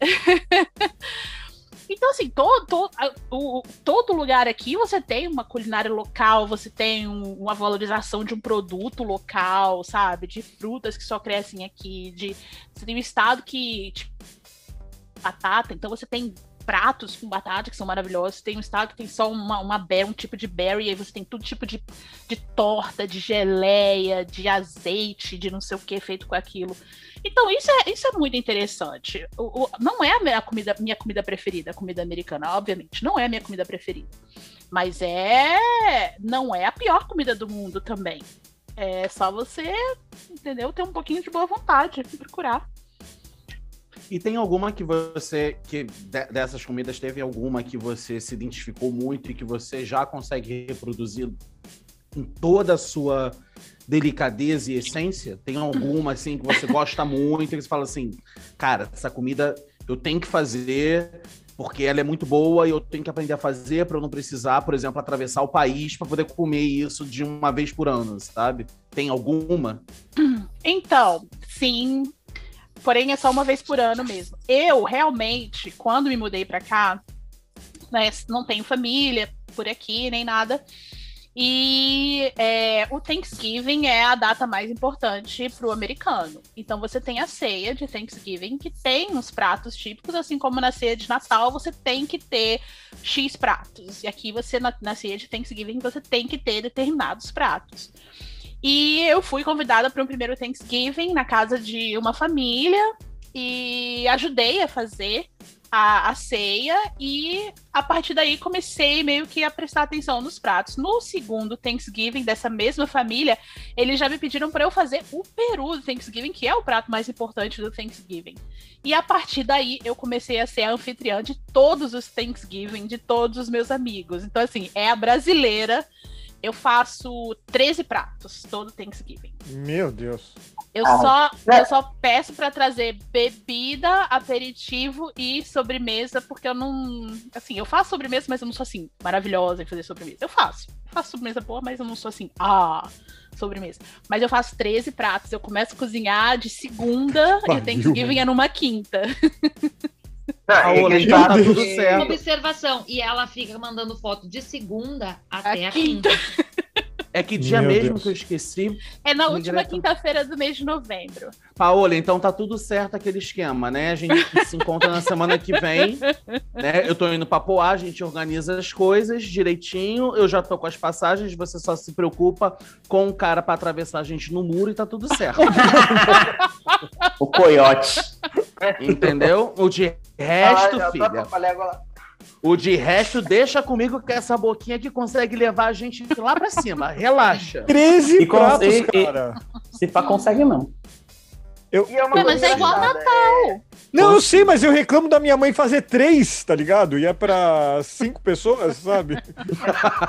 Então, assim, todo, todo, o- todo lugar aqui você tem uma culinária local, você tem um- uma valorização de um produto local, sabe? De frutas que só crescem aqui, de você tem um estado que tipo, batata, então você tem pratos com batata que são maravilhosos, tem um estado que tem só uma, uma berry, um tipo de berry, e aí você tem todo tipo de, de torta, de geleia, de azeite, de não sei o que feito com aquilo. Então, isso é, isso é muito interessante. O- o- não é a minha comida, minha comida preferida, a comida americana, obviamente. Não é a minha comida preferida. Mas é. Não é a pior comida do mundo também. É só você, entendeu? Ter um pouquinho de boa vontade e procurar. E tem alguma que você, que de- dessas comidas, teve alguma que você se identificou muito e que você já consegue reproduzir em toda a sua delicadeza e essência? Tem alguma, assim, que você gosta muito e que você fala assim, cara, essa comida eu tenho que fazer porque ela é muito boa e eu tenho que aprender a fazer para eu não precisar, por exemplo, atravessar o país para poder comer isso de uma vez por ano, sabe? Tem alguma? Então, sim. Porém, é só uma vez por ano mesmo. Eu, realmente, quando me mudei pra cá, né, não tenho família por aqui, nem nada. E é, o Thanksgiving é a data mais importante para o americano. Então você tem a ceia de Thanksgiving, que tem uns pratos típicos, assim como na ceia de Natal você tem que ter X pratos. E aqui você, na, na ceia de Thanksgiving, você tem que ter determinados pratos. E eu fui convidada para um primeiro Thanksgiving na casa de uma família e ajudei a fazer a, a ceia e a partir daí comecei meio que a prestar atenção nos pratos. No segundo Thanksgiving dessa mesma família, eles já me pediram para eu fazer o peru do Thanksgiving, que é o prato mais importante do Thanksgiving. E a partir daí eu comecei a ser a anfitriã de todos os Thanksgiving de todos os meus amigos. Então assim, é a brasileira. Eu faço 13 pratos todo Thanksgiving. Meu Deus. Eu, Ah, só, né? eu só peço pra trazer bebida, aperitivo e sobremesa, porque eu não. Assim, eu faço sobremesa, mas eu não sou assim, maravilhosa em fazer sobremesa. Eu faço. Eu faço sobremesa boa, mas eu não sou assim, ah, sobremesa. Mas eu faço 13 pratos. Eu começo a cozinhar de segunda e Pariu, o Thanksgiving é numa quinta. E que a gente então tá tudo certo. Observação. E ela fica mandando foto de segunda até A a quinta. É que dia Meu mesmo Deus. que eu esqueci? É na última direto. quinta-feira do mês de novembro. Paola, então tá tudo certo aquele esquema, né? A gente se encontra na semana que vem, né? Eu tô indo pra Poá, a gente organiza as coisas direitinho. Eu já tô com as passagens, você só se preocupa com o cara pra atravessar a gente no muro e tá tudo certo. O coiote. Entendeu? O de resto, Ah, filha. O de resto, deixa comigo que essa boquinha que consegue levar a gente lá pra cima. Relaxa. 13 E com- pratos, e- e- cara. Se pá, consegue não. E é uma Mas é igual engraçada, Não, eu sei, mas eu reclamo da minha mãe fazer três, tá ligado? E é pra cinco pessoas, sabe?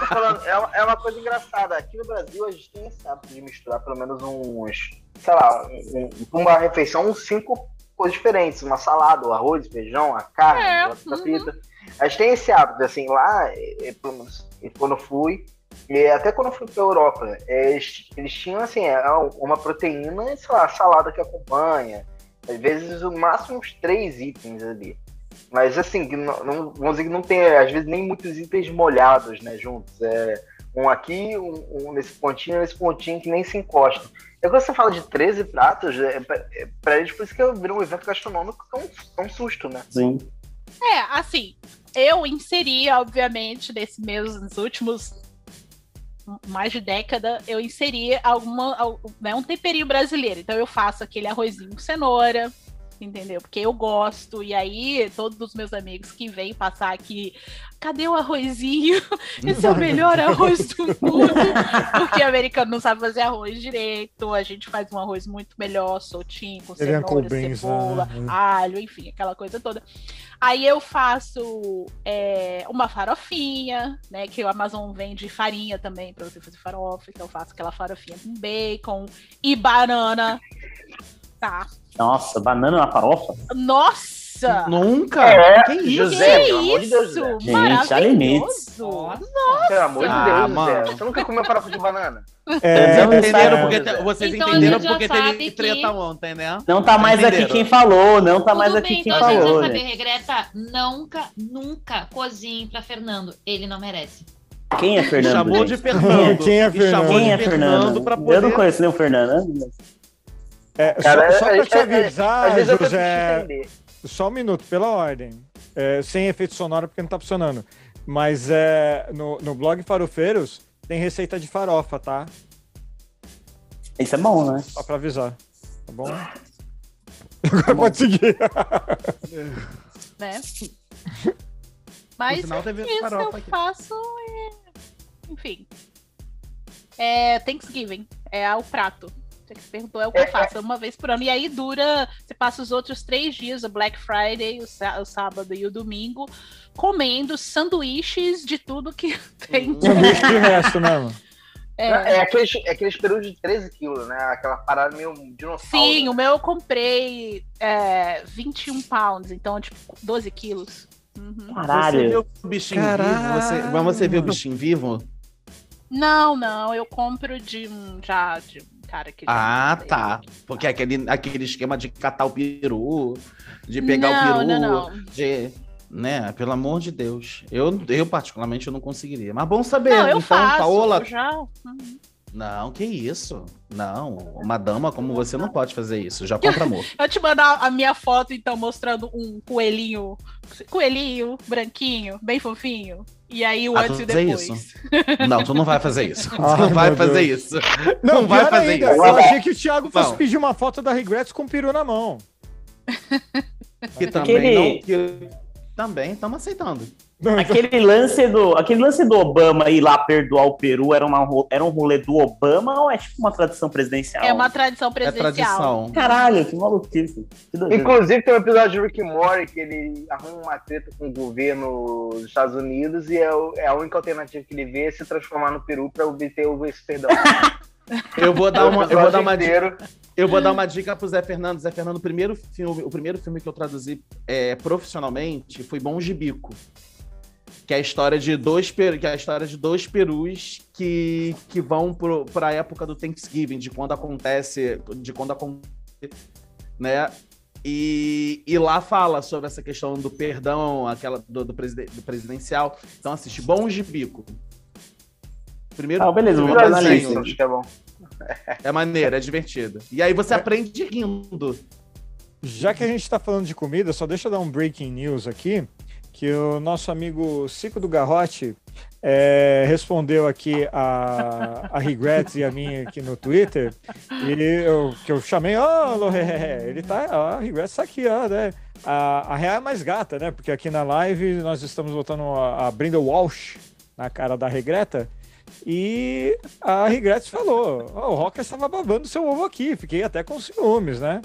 Falando, é, uma- é uma coisa engraçada. Aqui no Brasil a gente tem esse hábito de misturar pelo menos uns, sei lá, um- uma refeição, uns cinco coisas diferentes. Uma salada, o arroz, feijão, a carne, É, a batata frita. A gente tem esse hábito, assim, lá, é, é, pelo menos, e quando eu fui, e até quando eu fui pra Europa, eles, eles tinham, assim, é, uma proteína, sei lá, salada que acompanha. Às vezes, o máximo uns três itens ali. Mas assim, não, não, vamos dizer que não tem, às vezes, nem muitos itens molhados, né, juntos. É um aqui, um, um nesse pontinho, nesse pontinho que nem se encosta. É quando você fala de 13 pratos, é, pra, é, pra eles, por isso que eu viro um evento gastronômico tão, tão susto, né? Sim. É, assim, eu inseri, obviamente, nesses meus nos últimos mais de década, eu inseri alguma, al- né, um temperinho brasileiro. Então eu faço aquele arrozinho com cenoura, entendeu? Porque eu gosto. E aí, todos os meus amigos que vêm passar aqui, cadê o arrozinho? Esse é o melhor arroz do mundo. Porque o americano não sabe fazer arroz direito. A gente faz um arroz muito melhor, soltinho, com cenoura, Colbens, cebola, né? alho, enfim, aquela coisa toda. Aí eu faço é, uma farofinha, né? Que o Amazon vende farinha também para você fazer farofa. Então eu faço aquela farofinha com bacon e banana. tá? Nossa, banana na farofa? Nossa! Nunca? É, que isso? José, que pelo amor de Deus, isso? José. Gente, há limites. Maravilhoso! Pelo amor de Ah, Deus, mano. Zé. Você nunca comeu farofa de banana? É, Vocês entenderam porque te- vocês Então, entenderam a gente já porque teve que- treta ontem, né? Não tá mais aqui Entenderam? quem falou, não tá Tudo mais bem, aqui quem então a gente falou, já sabe, gente. Regreta, nunca, nunca cozinhe pra Fernando. Ele não merece. Quem é Fernando? chamou gente? de Fernando. Quem é Fernando? Quem é Fernando? pra Eu não poder... conheço nenhum Fernando. É, Cara, só, só te é- é- é- avisar, José. Só um minuto, pela ordem. É, sem efeito sonoro, porque não tá funcionando. Mas é, no, no blog Farofeiros tem receita de farofa, tá? Isso é bom, né? Só pra avisar. Tá bom? Agora pode seguir. né? Mas final teve isso eu aqui. faço é... Enfim. É Thanksgiving. É o prato. Você que perguntou, é o que eu faço, é uma vez por ano. E aí dura, você passa os outros três dias, o Black Friday, o, sá- o sábado e o domingo, comendo sanduíches de tudo que tem. Bicho de resto mesmo. É, É aqueles, é aqueles perus de 13 quilos, né? Aquela parada meio dinossauro. Sim, né? o meu eu comprei é, 21 pounds, então, tipo, 12 quilos. Uhum. Você Caralho. viu o bichinho Caralho. vivo? Você... Mas você viu o bichinho vivo? Não, não, eu compro de um já de um cara que. Ah, tá. Porque aquele, aquele esquema de catar o peru, de pegar não, o peru, Não, não, de. Né, pelo amor de Deus. Eu, eu, particularmente, eu não conseguiria. Mas bom saber. Não, eu então, faço. Paola. eu já. Uhum. Não, que isso? Não, uma dama como você não pode fazer isso. Já compra amor. Eu te mandar a minha foto, então, mostrando um coelhinho. Coelhinho, branquinho, bem fofinho. E aí o Ah, antes tu e depois. isso? Não, tu não vai fazer isso. Tu Ai, não vai fazer Deus. isso. Não, Não vai fazer ainda, isso. Eu achei que o Thiago fosse Não. pedir uma foto da Regrets com o peru na mão. Que também Aquele- não. Que... Também estamos aceitando. Aquele lance do, aquele lance do Obama ir lá perdoar o Peru era, uma, era um rolê do Obama ou é tipo uma tradição presidencial? É uma tradição É presidencial. tradição. Caralho, que maluquice. Que. Inclusive, tem um episódio de Rick Morty que ele arruma uma treta com o governo dos Estados Unidos e é, o- é a única alternativa que ele vê é se transformar no Peru para obter o esse perdão. Eu vou dar uma, eu vou dar uma dica. Eu vou dar uma dica pro Zé Fernando. Zé Fernando, o primeiro filme, o primeiro filme que eu traduzi é, profissionalmente foi Bom de Bico. Que é a história de dois, que é a história de dois perus que, que vão para a época do Thanksgiving, de quando acontece, de quando acontece, né? E, e lá fala sobre essa questão do perdão, aquela do, do, preside- do presidencial. Então assiste Bom de Bico. Primeiro, Ah, beleza, vou primeiro botar na lista. Acho que é bom. É maneiro, é divertido. E aí você aprende rindo. Já que a gente está falando de comida, só deixa eu dar um breaking news aqui, que o nosso amigo Cico do Garrote é, respondeu aqui a, a Regrets e a mim aqui no Twitter, e eu, que eu chamei, ó, oh, ele tá, ó, a Regrets tá aqui, ó, né? A, a real é mais gata, né? Porque aqui na live nós estamos botando a, a Brenda Walsh na cara da Regreta, e a Regrets falou: "Ó, o Rocker estava babando seu ovo aqui, fiquei até com ciúmes, né?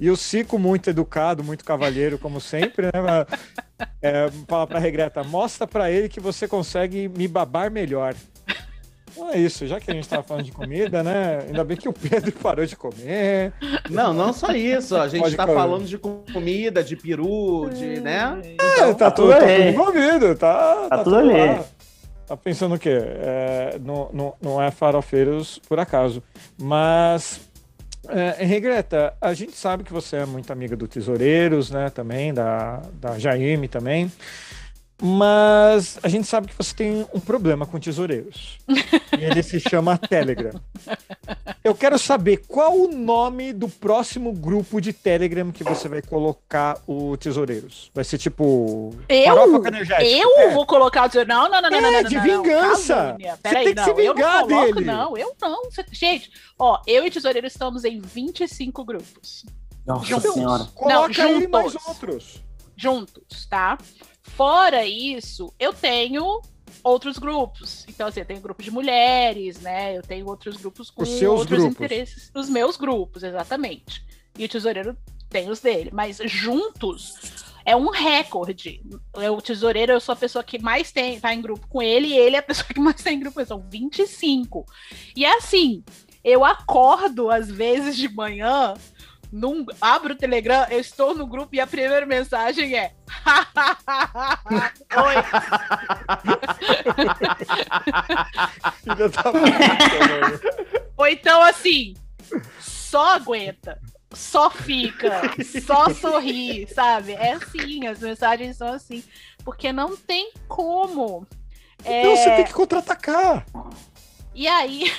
E o Cico, muito educado, muito cavalheiro, como sempre, né? É, fala pra Regreta: mostra pra ele que você consegue me babar melhor. Então é isso, já que a gente tava falando de comida, né? Ainda bem que o Pedro parou de comer. Não, não só isso. A gente Pode tá comer. falando de comida, de peru, de, né? É, tá, tudo, tá tudo ali. envolvido, tá, Tá tudo ali. lá. Tá pensando o quê? É, não, não, não é farofeiros por acaso. Mas, é, Regreta, a gente sabe que você é muito amiga do Tesoureiros, né? Também, da, da Jaime também. Mas a gente sabe que você tem um problema com tesoureiros. e ele se chama Telegram. Eu quero saber qual o nome do próximo grupo de Telegram que você vai colocar o Tesoureiros. Vai ser tipo. Eu? Eu É. vou colocar o seu. Não, não, não, não, É, não, não, não. de não, vingança. calúnia. Você Peraí, tem que se não, eu vingar não coloco, dele. não, eu não. Gente, ó, eu e Tesoureiro estamos em 25 grupos. Nossa Juntos. senhora. Coloca Não, aí mais juntos. outros. juntos, tá? Fora isso, eu tenho outros grupos. Então, assim, eu tenho grupo de mulheres, né? Eu tenho outros grupos com Os seus outros grupos. interesses. Os meus grupos, exatamente. E o tesoureiro tem os dele. Mas juntos é um recorde. Eu, O tesoureiro, eu sou a pessoa que mais tem, tá em grupo com ele, e ele é a pessoa que mais tem em grupo. São 25. E é assim, eu acordo às vezes de manhã num, abro o Telegram, eu estou no grupo e a primeira mensagem é. Oi. Filha da puta, mano. Ou então assim, só aguenta, só fica, só sorri, sabe? É assim, as mensagens são assim. Porque não tem como. É, Não, você tem que contra-atacar. E aí.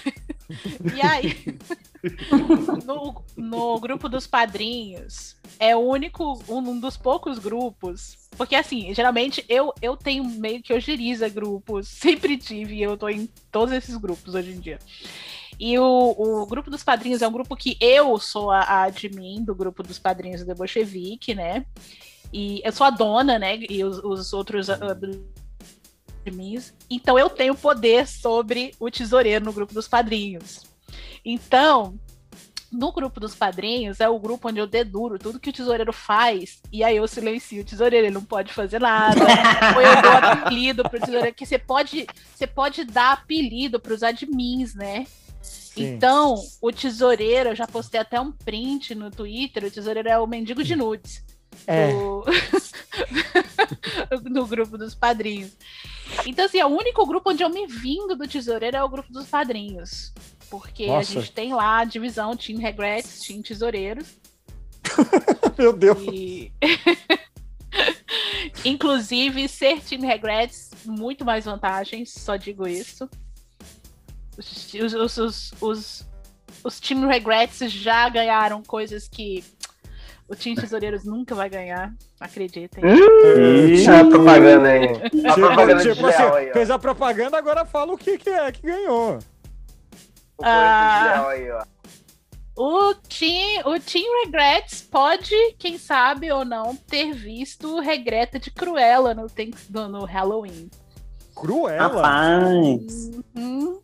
e aí. no, no grupo dos padrinhos, é o único, um dos poucos grupos. Porque assim, geralmente eu, eu tenho meio que ogeriza grupos, sempre tive, eu tô em todos esses grupos hoje em dia. E o, o grupo dos padrinhos é um grupo que eu sou a, a admin do grupo dos padrinhos do Bolchevique, né? E eu sou a dona, né? E os, os outros ah, admins. Então eu tenho poder sobre o tesoureiro no grupo dos padrinhos. Então, no grupo dos padrinhos é o grupo onde eu deduro tudo que o tesoureiro faz e aí eu silencio o tesoureiro, ele não pode fazer nada. ou eu dou apelido pro tesoureiro, que você pode, você pode dar apelido pros admins, né? Sim. Então, o tesoureiro, eu já postei até um print no Twitter, o tesoureiro é o mendigo de nudes. É. Do... no grupo dos padrinhos. Então, assim, é o único grupo onde eu me vingo do tesoureiro é o grupo dos padrinhos. Porque Nossa. a gente tem lá a divisão Team Regrets, Team Tesoureiros. Meu Deus. E... Inclusive, ser Team Regrets, muito mais vantagens, só digo isso. Os, os, os, os, os, os Team Regrets já ganharam coisas que o Team Tesoureiros nunca vai ganhar, acreditem. Ih, a propaganda aí. A Tipo, propaganda tipo desleal assim, aí, fez a propaganda, agora fala o que, que é que ganhou. O Ah. aí, ó. O Team, o team Regrets pode, quem sabe ou não, ter visto Regreta de Cruella no, Thanks- no, no Halloween. Cruela. Rapaz. Uhum,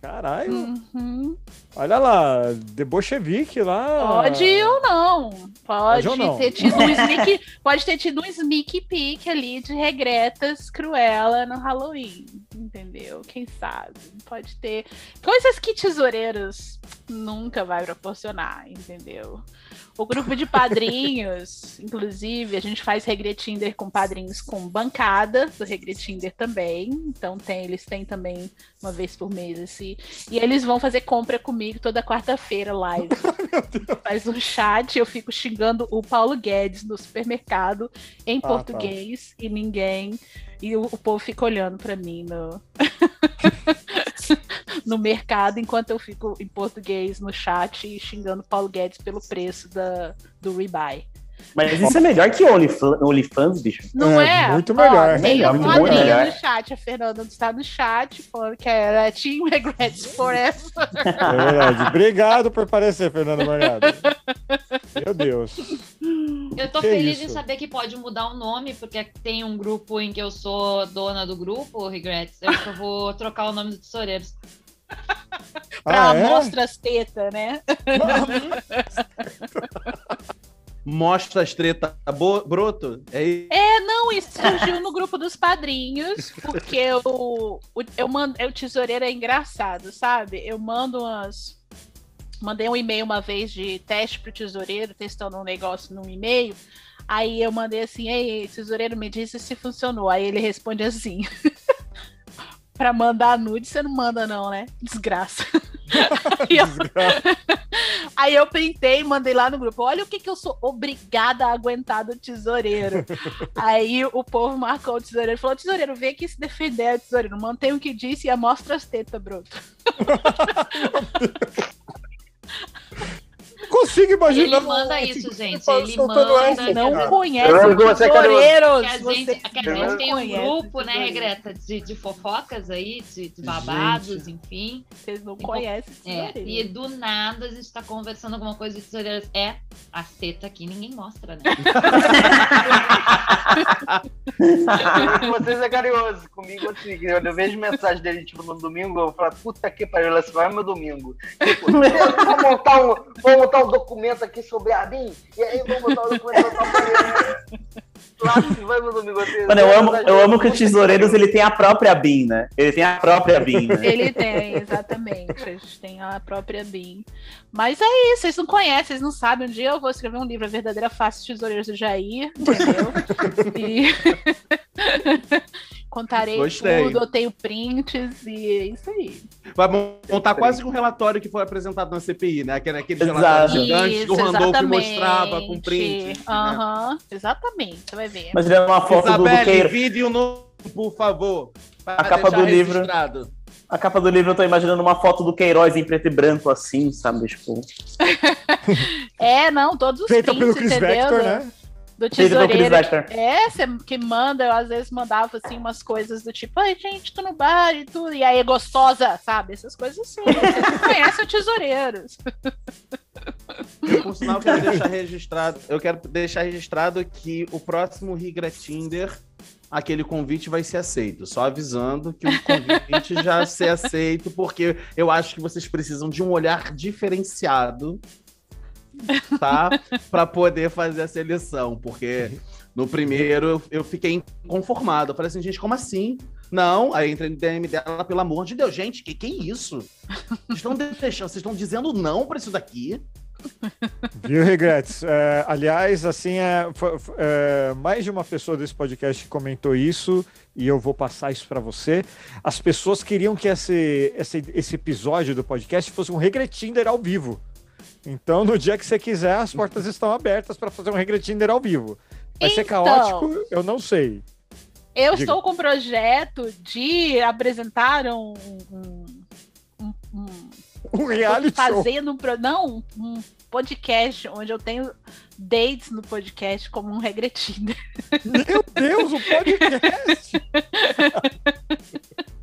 Caralho. uhum. Olha lá, debochevique lá. Pode ou não. Pode, Pode ou não? ter tido um sneak, pode ter tido um sneak peek ali de regretas Cruella no Halloween, entendeu? Quem sabe? Pode ter coisas que tesoureiros nunca vai proporcionar, entendeu? O grupo de padrinhos, inclusive, a gente faz Regretinder com padrinhos com bancada do Regretinder também. Então tem, eles têm também uma vez por mês esse. E eles vão fazer compra comigo toda quarta-feira live. Faz um chat, eu fico xingando o Paulo Guedes no supermercado em tá. português e ninguém. E o, o povo fica olhando pra mim no. no mercado, enquanto eu fico em português no chat xingando o Paulo Guedes pelo preço da, do rebuy. Mas isso é melhor que Onlyfans, OnlyFans, bicho. Não É, é? muito Ó, melhor. Tem Melhor, um muito padrinho melhor. no chat. A Fernanda está no chat falando que era Team Regrets Forever. É verdade. Obrigado por aparecer, Fernando Morgado. Meu Deus. Eu tô Que feliz isso? em saber que pode mudar o nome, porque tem um grupo em que eu sou dona do grupo, o Regrets. Eu acho que eu vou trocar o nome do Tesoureiros. pra Ah, é? mostra as tetas, né? Mostra as treta broto. É isso. Não, isso surgiu no grupo dos padrinhos, porque o, o, eu mando, o tesoureiro é engraçado, sabe? Eu mando umas. Mandei um e-mail uma vez de teste pro tesoureiro, testando um negócio num e-mail. Aí eu mandei assim, ei, tesoureiro, me disse se funcionou. Aí ele responde assim. pra mandar nude, você não manda, não, né? Desgraça. Aí eu- Aí eu printei mandei lá no grupo. Olha o que, que eu sou obrigada a aguentar do tesoureiro. Aí o povo marcou o tesoureiro e falou: tesoureiro, vem aqui se defender, tesoureiro. Mantém o que disse e amostra as tetas, bruto. Não consigo imaginar. Ele manda isso, gente. Ele manda. essa, Não cara. conhece é tesoureiros. Que a gente, que a não gente tem um grupo, né. Regreta, de, de fofocas aí, de, de babados, enfim. Vocês não conhecem É, e do nada a gente tá conversando alguma coisa de tesoureiros. É, a seta aqui ninguém mostra, né? Vocês é carinhoso. Comigo, assim, eu vejo mensagem dele, tipo, no domingo, eu falo, puta que pariu, ela vai meu domingo. Tipo, vamos montar, um, vamos montar um documento aqui sobre a mim, e aí vamos montar um documento sobre a Lá vai no domingo. Mano, eu amo, eu amo que o Tesoureiros ele tem a própria BIM, né? Ele tem a própria BIM, né? Ele tem, exatamente. A gente tem a própria BIM. Mas é isso, vocês não conhecem, vocês não sabem. Um dia eu vou escrever um livro, A Verdadeira Face dos Tesoureiros do Jair, entendeu? E contarei Gostei. tudo, eu tenho prints e é isso aí. Vai montar quase que um relatório que foi apresentado na CPI, né? Aquele, aquele Exato. relatório gigante que o Randolph mostrava com print. né? Aham, exatamente, você vai ver. Mas ele é uma foto do, do Isabelle, Queiroz. vídeo novo, por favor. A capa do livro. registrado. A capa do livro eu tô imaginando uma foto do Queiroz em preto e branco, assim, sabe? Tipo, É, não, todos os Feita prints, pelo Chris entendeu? Vector, né? Do tesoureiro. É, você que manda, eu às vezes mandava assim umas coisas do tipo, ai gente, tô no bar e tudo, e aí é gostosa, sabe? Essas coisas assim. Você conhece o tesoureiros. Por sinal, eu quero deixar registrado. Eu quero deixar registrado que o próximo Rigra Tinder, aquele convite vai ser aceito. Só avisando que o convite já ser aceito, porque eu acho que vocês precisam de um olhar diferenciado, tá? Pra poder fazer a seleção. Porque no primeiro eu, fiquei inconformado. Eu falei assim, gente, como assim? Não, aí entrei no DM dela, pelo amor de Deus, gente, que que é isso? Vocês estão deixando, vocês estão dizendo não pra isso daqui? Viu, Regrets? É, aliás, assim, é, é, mais de uma pessoa desse podcast comentou isso e eu vou passar isso para você. As pessoas queriam que esse, esse, esse episódio do podcast fosse um Regretinder ao vivo. Então, no dia que você quiser, as portas estão abertas para fazer um Regretinder ao vivo. Vai ser Então. caótico? Eu não sei. Eu Diga. estou com o projeto de apresentar um. um, um- um- Um reality show. fazendo um. pro- Não, um podcast onde eu tenho dates no podcast como um regretindo. Meu Deus, o podcast!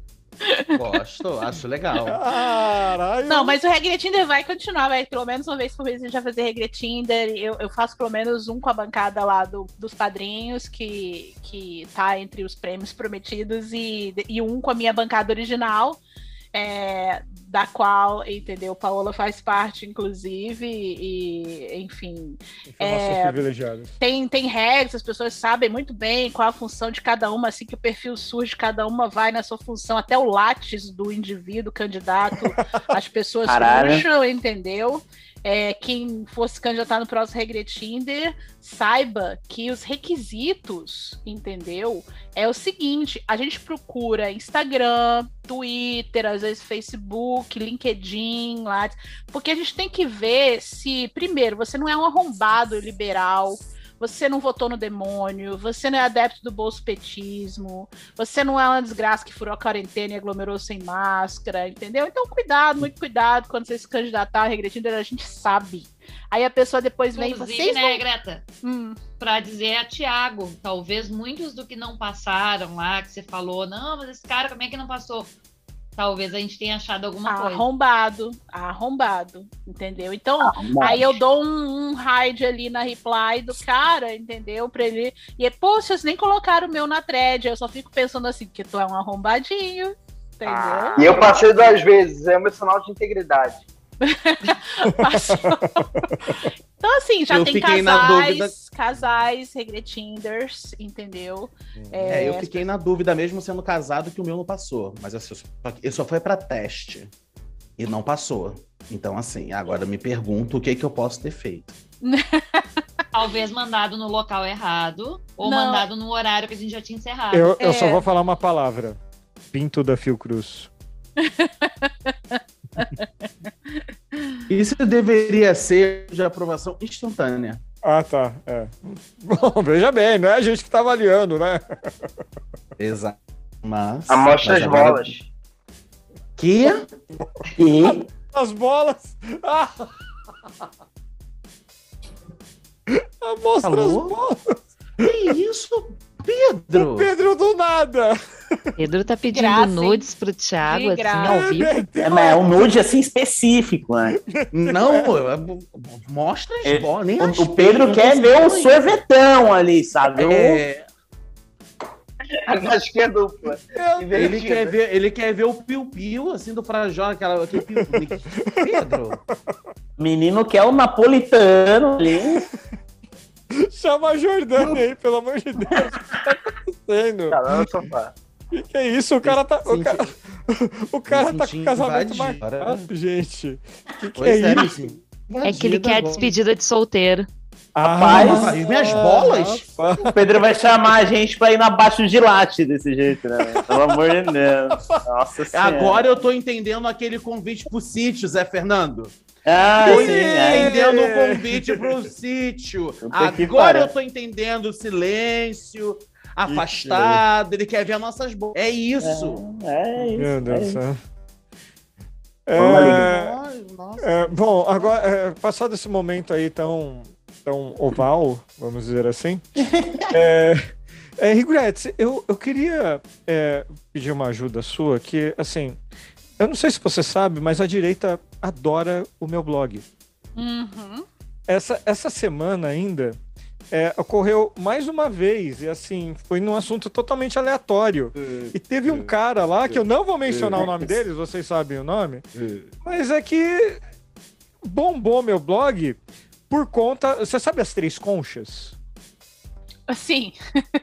Gosto, acho legal. Caralho! Não, mas o Regretinder vai continuar, vai pelo menos uma vez por mês a gente vai fazer Regretinder. Eu, eu faço pelo menos um com a bancada lá do- dos padrinhos, que, que tá entre os prêmios prometidos, e, e um com a minha bancada original, é, da qual, entendeu, Paola faz parte, inclusive, e enfim. Informações é, privilegiadas. tem, tem regras, as pessoas sabem muito bem qual a função de cada uma, assim que o perfil surge, cada uma vai na sua função, até o látis do indivíduo candidato, as pessoas Caralho. puxam, entendeu? É, quem fosse candidatar no próximo Regretinder, saiba que os requisitos, entendeu? É o seguinte: a gente procura Instagram, Twitter, às vezes Facebook, LinkedIn, lá, porque a gente tem que ver se, primeiro, você não é um arrombado liberal, você não votou no demônio, você não é adepto do bolsopetismo, você não é uma desgraça que furou a quarentena e aglomerou sem máscara, entendeu? Então, cuidado, muito cuidado quando você se candidatar a regretindo, a gente sabe. Aí a pessoa depois vem Inclusive, vocês né, não... Greta? Hum, Pra dizer a Tiago, talvez muitos do que não passaram lá, que você falou, não, mas esse cara, como é que não passou? Talvez a gente tenha achado alguma coisa. arrombado, arrombado, entendeu? Então, Mas- Aí eu dou um, um hide ali na reply do cara, entendeu? Pra ele. E, pô, vocês nem colocaram o meu na thread. Eu só fico pensando assim, que tu é um arrombadinho. Entendeu? Ah. E eu passei duas vezes, é meu sinal de integridade. Passou. então, assim, já Eu tem casais, dúvida- casais, regretinders, entendeu? É, eu as fiquei na dúvida mesmo sendo casado que o meu não passou. Mas assim, eu só foi pra teste. E não passou. Então, assim, agora eu me pergunto o que, que eu posso ter feito. Talvez mandado no local errado, ou Não. mandado no horário que a gente já tinha encerrado. Eu, eu só É. vou falar uma palavra. Pinto da Fiocruz. Isso deveria ser de aprovação instantânea. Ah, tá. É. Bom, veja bem, não é a gente que tá avaliando, né? Exato. Mas. Amostra mas as agora- bolas. Que? E As bolas. Ah! Amostra as Alô? bolas. Que isso, Pedro? O Pedro do nada. Pedro tá pedindo graça, nudes pro Thiago, assim, ao vivo. é, mas é um nude assim específico, né? Não, eu- mostra as É, bolas. Nem O, o Pedro não quer ver o nem. sorvetão ali, sabe? É, Acho que é dupla. ele, quer ver, ele quer ver o piu-piu, assim, do Frajó, aquela, aquele piu Pedro, O menino quer o napolitano ali. Chama a Jordânia aí, pelo amor de Deus. O que tá acontecendo? Cara, no sofá. Que, que é isso? O cara tá. O cara, o cara tá com casamento marcado, gente. Que que é é, isso? É que ele quer agora. despedida de solteiro. Rapaz, e minhas bolas? rapaz. O Pedro vai chamar a gente pra ir na Baixo de Latte desse jeito, né? Pelo amor de Deus. Nossa senhora. Agora eu tô entendendo aquele convite pro sítio, Zé Fernando. Ah, Tô sim, é. entendendo o convite pro sítio. Puta que Agora eu tô entendendo o silêncio, afastado. Ele quer ver as nossas bolas. É isso. É isso. Meu Deus é do isso. céu. Vamos É, Ai, nossa. é, bom, agora, é, passado esse momento aí tão, tão oval, vamos dizer assim, é, é, Rigretes, eu, eu queria é, pedir uma ajuda sua, que, assim, eu não sei se você sabe, mas a direita adora o meu blog. Uhum. Essa, essa semana ainda é, ocorreu mais uma vez, e assim, foi num assunto totalmente aleatório. E teve um cara lá, que eu não vou mencionar o nome deles, vocês sabem o nome, mas é que bombou meu blog por conta. Você sabe as três conchas Assim,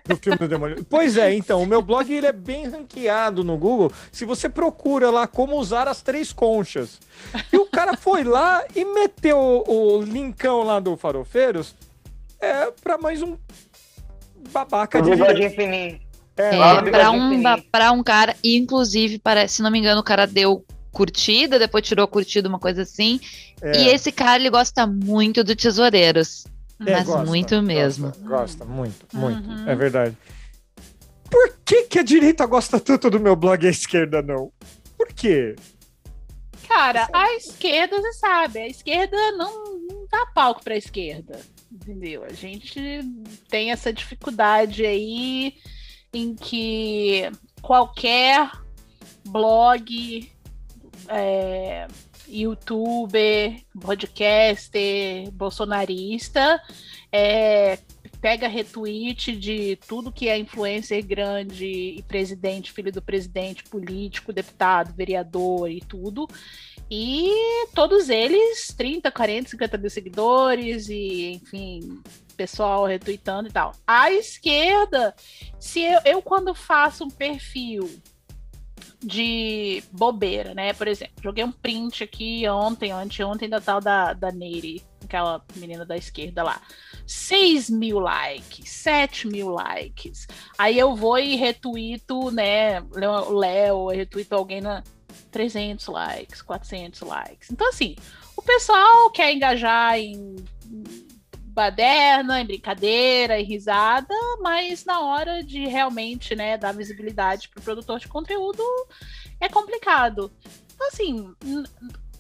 do filme do Demolidor? Pois é, então, o meu blog ele é bem ranqueado no Google. Se você procura lá como usar as três conchas. E o cara foi lá e meteu o, linkão lá do Farofeiros é, pra mais um babaca de. É, É, pra um, pra um cara, e inclusive, parece, se não me engano, o cara deu curtida, depois tirou curtida, uma coisa assim. é. E esse cara, ele gosta muito do Tesoureiros. É, mas gosta, muito gosta, mesmo. Gosta, muito, muito. Uhum. É verdade. Por que, que a direita gosta tanto do meu blog e a esquerda não? Por quê? cara, a esquerda, você sabe, a esquerda não, não dá palco pra esquerda. Entendeu? A gente tem essa dificuldade aí em que qualquer blog, é, youtuber, podcaster, bolsonarista, é, pega retweet de tudo que é influencer grande e presidente, filho do presidente, político, deputado, vereador e tudo. E todos eles, 30, 40, 50 mil seguidores, e enfim, pessoal retweetando e tal. A esquerda, se eu, eu quando faço um perfil de bobeira, né? Por exemplo, joguei um print aqui ontem, anteontem da tal da, da Neire, aquela menina da esquerda lá. 6 mil likes, 7 mil likes. Aí eu vou e retuito, né? O Léo, retuito alguém na 300 likes, 400 likes. Então, assim, o pessoal quer engajar em baderna, em brincadeira, em risada, mas na hora de realmente, né, dar visibilidade pro produtor de conteúdo é complicado. Então, assim,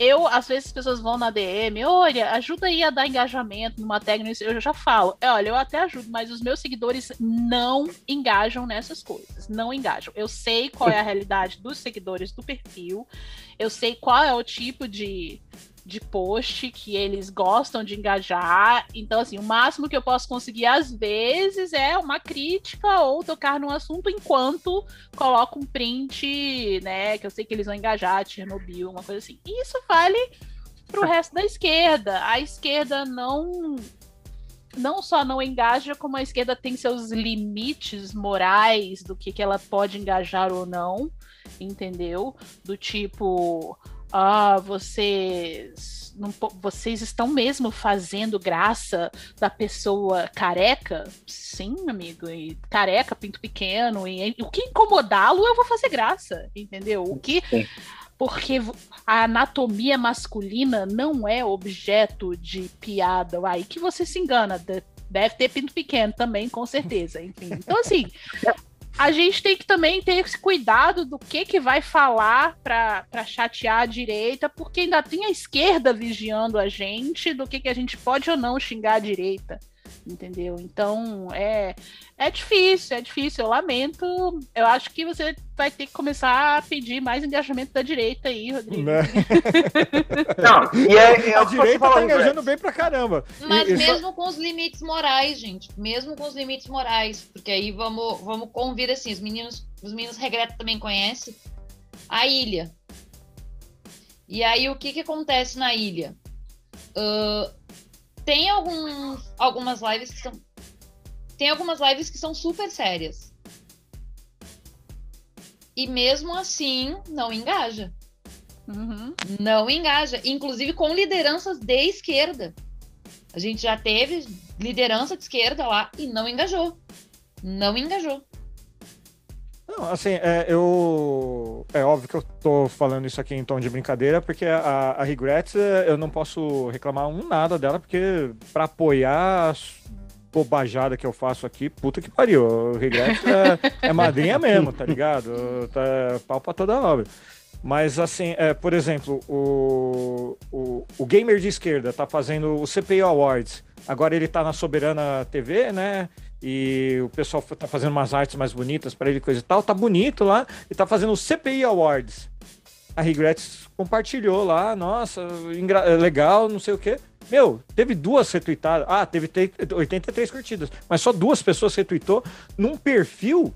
eu, às vezes, as pessoas vão na DM, olha, ajuda aí a dar engajamento numa nisso." eu já falo, "É, olha, eu até ajudo, mas os meus seguidores não engajam nessas coisas, não engajam. Eu sei qual é a realidade dos seguidores do perfil, eu sei qual é o tipo de, de post que eles gostam de engajar. Então, assim, o máximo que eu posso conseguir, às vezes, é uma crítica ou tocar num assunto enquanto coloco um print, né? Que eu sei que eles vão engajar, Chernobyl, uma coisa assim. Isso vale pro resto da esquerda. A esquerda não. Não só não engaja, como a esquerda tem seus limites morais do que, que ela pode engajar ou não, entendeu? Do tipo, ah, vocês não vocês estão mesmo fazendo graça da pessoa careca? Sim, amigo, e careca, pinto pequeno, e, e o que incomodá-lo, eu vou fazer graça, entendeu? O que Sim. porque a anatomia masculina não é objeto de piada. Aí que você se engana. de- Deve ter pinto pequeno também, com certeza. Enfim. Então, assim, a gente tem que também ter esse cuidado do que, que vai falar para chatear a direita, porque ainda tem a esquerda vigiando a gente do que, que a gente pode ou não xingar a direita. Entendeu? Então é, é difícil, é difícil, eu lamento. Eu acho que você vai ter que começar a pedir mais engajamento da direita aí, Rodrigo. Né? Não, e é, é A direita tá engajando bem pra caramba. Mas E- e só- mesmo com os limites morais, gente. Mesmo com os limites morais. Porque aí vamos, vamos convir assim, os meninos, os meninos regretam também conhecem a ilha. E aí o que, que acontece na ilha? Ahn, tem alguns, algumas lives que são. Tem algumas lives que são super sérias. E mesmo assim, não engaja. Uhum. Não engaja. Inclusive com lideranças de esquerda. A gente já teve liderança de esquerda lá e não engajou. Não engajou. Não, assim, é, eu. É óbvio que eu tô falando isso aqui em tom de brincadeira, porque a, a Regrets é, eu não posso reclamar um nada dela, porque pra apoiar a bobajada que eu faço aqui, puta que pariu. O Regrets é, é madrinha mesmo, tá ligado? Tá pau pra toda obra. Mas, assim, é, por exemplo, o, o, o gamer de esquerda tá fazendo o CPI Awards. Agora ele tá na Soberana TV, né? E o pessoal tá fazendo umas artes mais bonitas para ele, coisa e tal. Tá bonito lá. E tá fazendo o CPI Awards. A Regrets compartilhou lá. Nossa, legal, não sei o quê. Meu, teve duas retweetadas. Ah, teve te- 83 curtidas. Mas só duas pessoas retweetou num perfil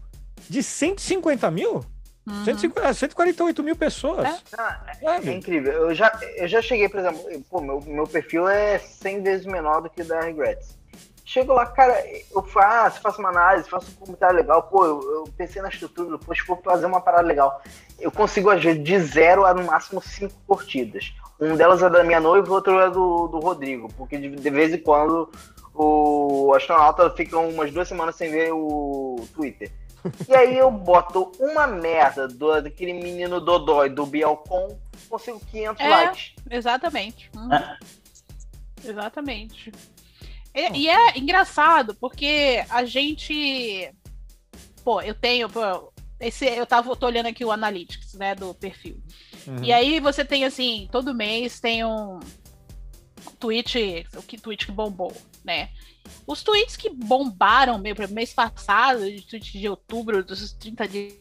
de 150 mil? Uhum. 150, 148 mil pessoas. É. Ah, é incrível. Eu já, eu já cheguei, por exemplo, pô, meu, meu perfil é 100 vezes menor do que o da Regrets. Chego lá, cara, eu faço, faço uma análise, faço um comentário legal, pô, eu, eu pensei na estrutura, pô, vou fazer uma parada legal. Eu consigo agir de zero a no máximo cinco curtidas. Um delas é da minha noiva, o outro é do, do Rodrigo, porque de, de vez em quando o astronauta fica umas duas semanas sem ver o Twitter. E aí eu boto uma merda do, daquele menino Dodói do Bielcon, consigo 500 É. likes. Exatamente. Uhum. Ah. Exatamente. E, e é engraçado, porque a gente. Pô, eu tenho. Pô, esse, eu tava tô olhando aqui o Analytics, né, do perfil. Uhum. E aí você tem assim, todo mês tem um tweet, o que tweet que bombou, né? Os tweets que bombaram pro mês passado, de tweet de outubro, dos 30 dias,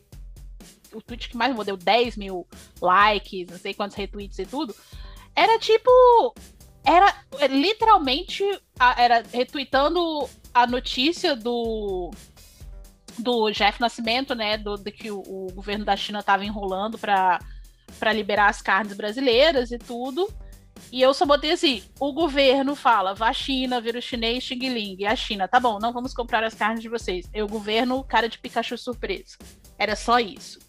o tweet que mais deu 10 mil likes, não sei quantos retweets e tudo, era tipo. Era literalmente era retweetando a notícia do do Jeff Nascimento, né, do, de que o, o governo da China estava enrolando para para liberar as carnes brasileiras e tudo. E eu só botei assim: o governo fala, vacina, vírus chinês, xing ling. E a China, tá bom, não vamos comprar as carnes de vocês. E o governo, cara de Pikachu surpreso. Era só isso.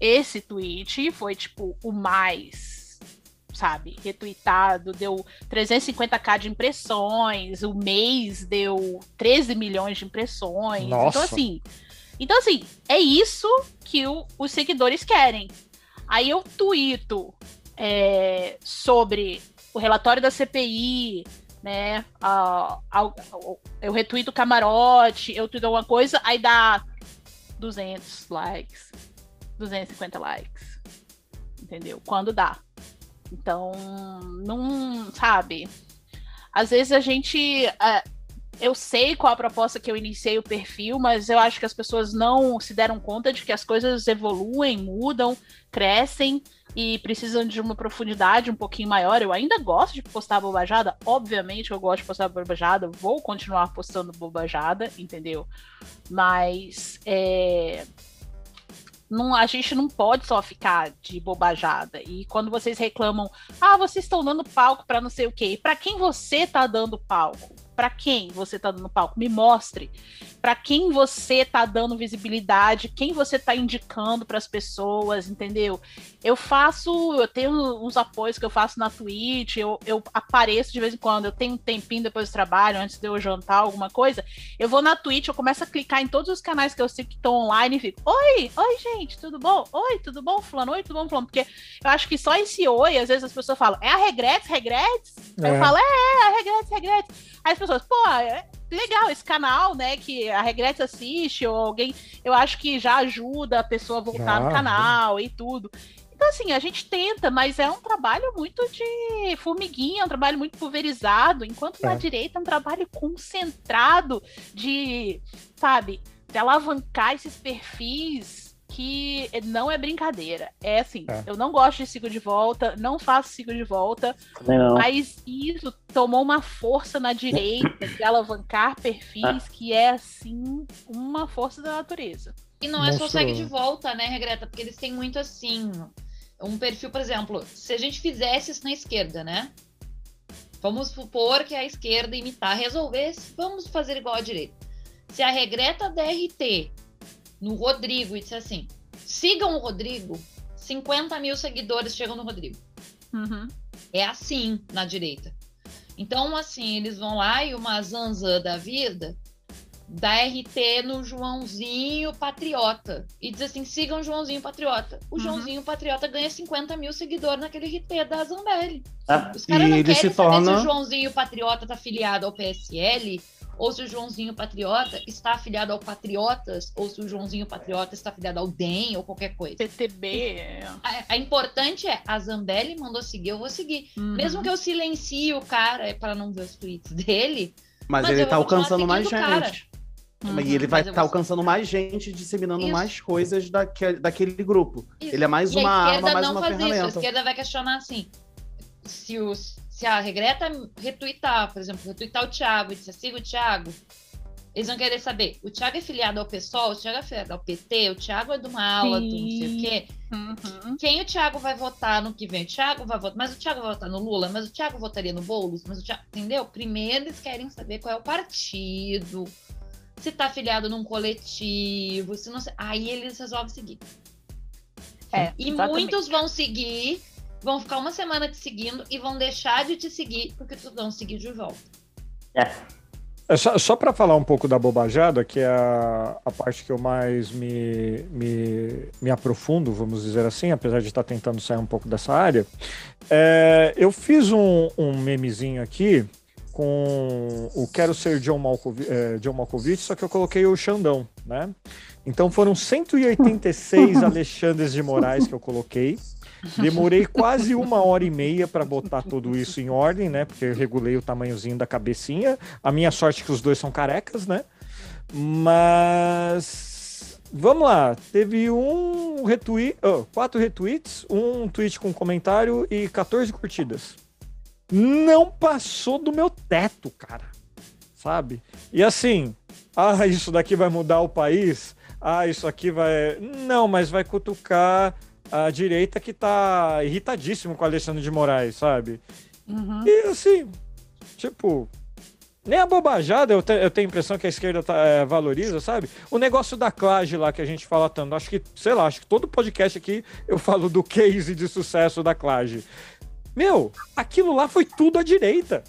Esse tweet foi, tipo, o mais, sabe, retweetado, deu 350k de impressões, o mês deu 13 milhões de impressões. Nossa. Então, assim. Então, assim, é isso que o- os seguidores querem. Aí eu tuito é, sobre o relatório da CPI, né? a- a- eu retuito o camarote, eu tuito alguma coisa, aí dá 200 likes, 250 likes. Entendeu? Quando dá. Então, não sabe. Às vezes a gente. é, eu sei qual a proposta que eu iniciei o perfil, mas eu acho que as pessoas não se deram conta de que as coisas evoluem, mudam, crescem e precisam de uma profundidade um pouquinho maior. Eu ainda gosto de postar bobajada, obviamente eu gosto de postar bobajada, vou continuar postando bobajada, entendeu? Mas é, não, a gente não pode só ficar de bobajada. E quando vocês reclamam, ah, vocês estão dando palco para não sei o quê. Para quem você tá dando palco? Para quem você tá dando palco? Me mostre. Para quem você tá dando visibilidade? Quem você tá indicando para as pessoas, entendeu? Eu faço, eu tenho uns apoios que eu faço na Twitch, eu, eu apareço de vez em quando, eu tenho um tempinho depois do trabalho, antes de eu jantar, alguma coisa. Eu vou na Twitch, eu começo a clicar em todos os canais que eu sei que estão online e fico: Oi, oi, gente, tudo bom? Oi, tudo bom, Fulano? Oi, tudo bom, Fulano? Porque eu acho que só esse oi, às vezes as pessoas falam: É a Regrets, Regrets? É. eu falo: É, é, a Regrets, Regrets. Aí as pessoas, pô, é legal esse canal, né? Que a Regrets assiste, ou alguém. Eu acho que já ajuda a pessoa a voltar Já, no canal e tudo. Então, assim, a gente tenta, mas é um trabalho muito de formiguinha, é um trabalho muito pulverizado, enquanto na É. direita é um trabalho concentrado de, sabe, de alavancar esses perfis que não é brincadeira. É assim, É. eu não gosto de ciclo de volta, não faço ciclo de volta, não. mas isso tomou uma força na direita de alavancar perfis que é, assim, uma força da natureza. E não é só segue de volta, né, Regreta? Porque eles têm muito assim. Um perfil, por exemplo, se a gente fizesse isso na esquerda, né? Vamos supor que a esquerda imitar, resolver, vamos fazer igual a direita. Se a regreta DRT no Rodrigo e disser assim: sigam o Rodrigo, 50 mil seguidores chegam no Rodrigo. Uhum. É assim na direita. Então, assim, eles vão lá e uma zanzã da vida dá RT no Joãozinho Patriota. E diz assim: sigam o Joãozinho Patriota. O Uhum. Joãozinho Patriota ganha 50 mil seguidores naquele RT da Zambelli. Ah, Os caras e não querem se saber torna- se o Joãozinho Patriota tá afiliado ao PSL, ou se o Joãozinho Patriota está afiliado ao Patriotas, ou se o Joãozinho Patriota está afiliado ao DEM ou qualquer coisa. PTB. é. A, a importante é, a Zambelli mandou seguir, eu vou seguir. Uhum. Mesmo que eu silencie o cara para não ver os tweets dele, Mas, Mas ele tá continuar alcançando mais cara. gente. Uhum. E ele vai estar vou- alcançando mais gente, disseminando Isso. mais coisas daque- daquele grupo. Isso. Ele é mais E uma a arma, esquerda mais não uma faz isso. A ferramenta. esquerda vai questionar assim: se, os, se a regreta retweetar, por exemplo, retweetar o Thiago e disser siga o Thiago, eles vão querer saber: o Thiago é filiado ao PSOL, o Thiago é filiado ao PT, o Thiago é de uma aula, do não sei o quê. Uhum. Quem o Thiago vai votar no que vem? O Thiago vai votar, mas o Thiago vai votar no Lula, mas o Thiago votaria no Boulos, mas o Thiago, entendeu? Primeiro eles querem saber qual é o partido, se tá afiliado num coletivo, se não sei. Aí eles resolvem seguir. É, E exatamente. muitos vão seguir, vão ficar uma semana te seguindo e vão deixar de te seguir porque tu vão seguir de volta. É só, só para falar um pouco da bobajada, que é a, a parte que eu mais me, me, me aprofundo, vamos dizer assim, apesar de estar tentando sair um pouco dessa área. É, eu fiz um, um memezinho aqui com o Quero Ser John, Malkovich, é, John Malkovich, só que eu coloquei o Xandão, né? Então foram 186 Alexandres de Moraes que eu coloquei. Demorei quase uma hora e meia para botar tudo isso em ordem, né? Porque eu regulei o tamanhozinho da cabecinha. A minha sorte é que os dois são carecas, né? Mas vamos lá. Teve um retweet, oh, quatro retweets, um tweet com comentário e 14 curtidas. Não passou do meu teto, cara. Sabe? E assim, ah, isso daqui vai mudar o país. Ah, isso aqui vai. Não, mas vai cutucar a direita que tá irritadíssimo com o Alexandre de Moraes, sabe? Uhum. E assim, tipo, nem a bobajada eu, te- eu tenho a impressão que a esquerda tá, é, valoriza, sabe? O negócio da Clage lá que a gente fala tanto, acho que, sei lá, acho que todo podcast aqui eu falo do case de sucesso da Clage. Meu, aquilo lá foi tudo à direita.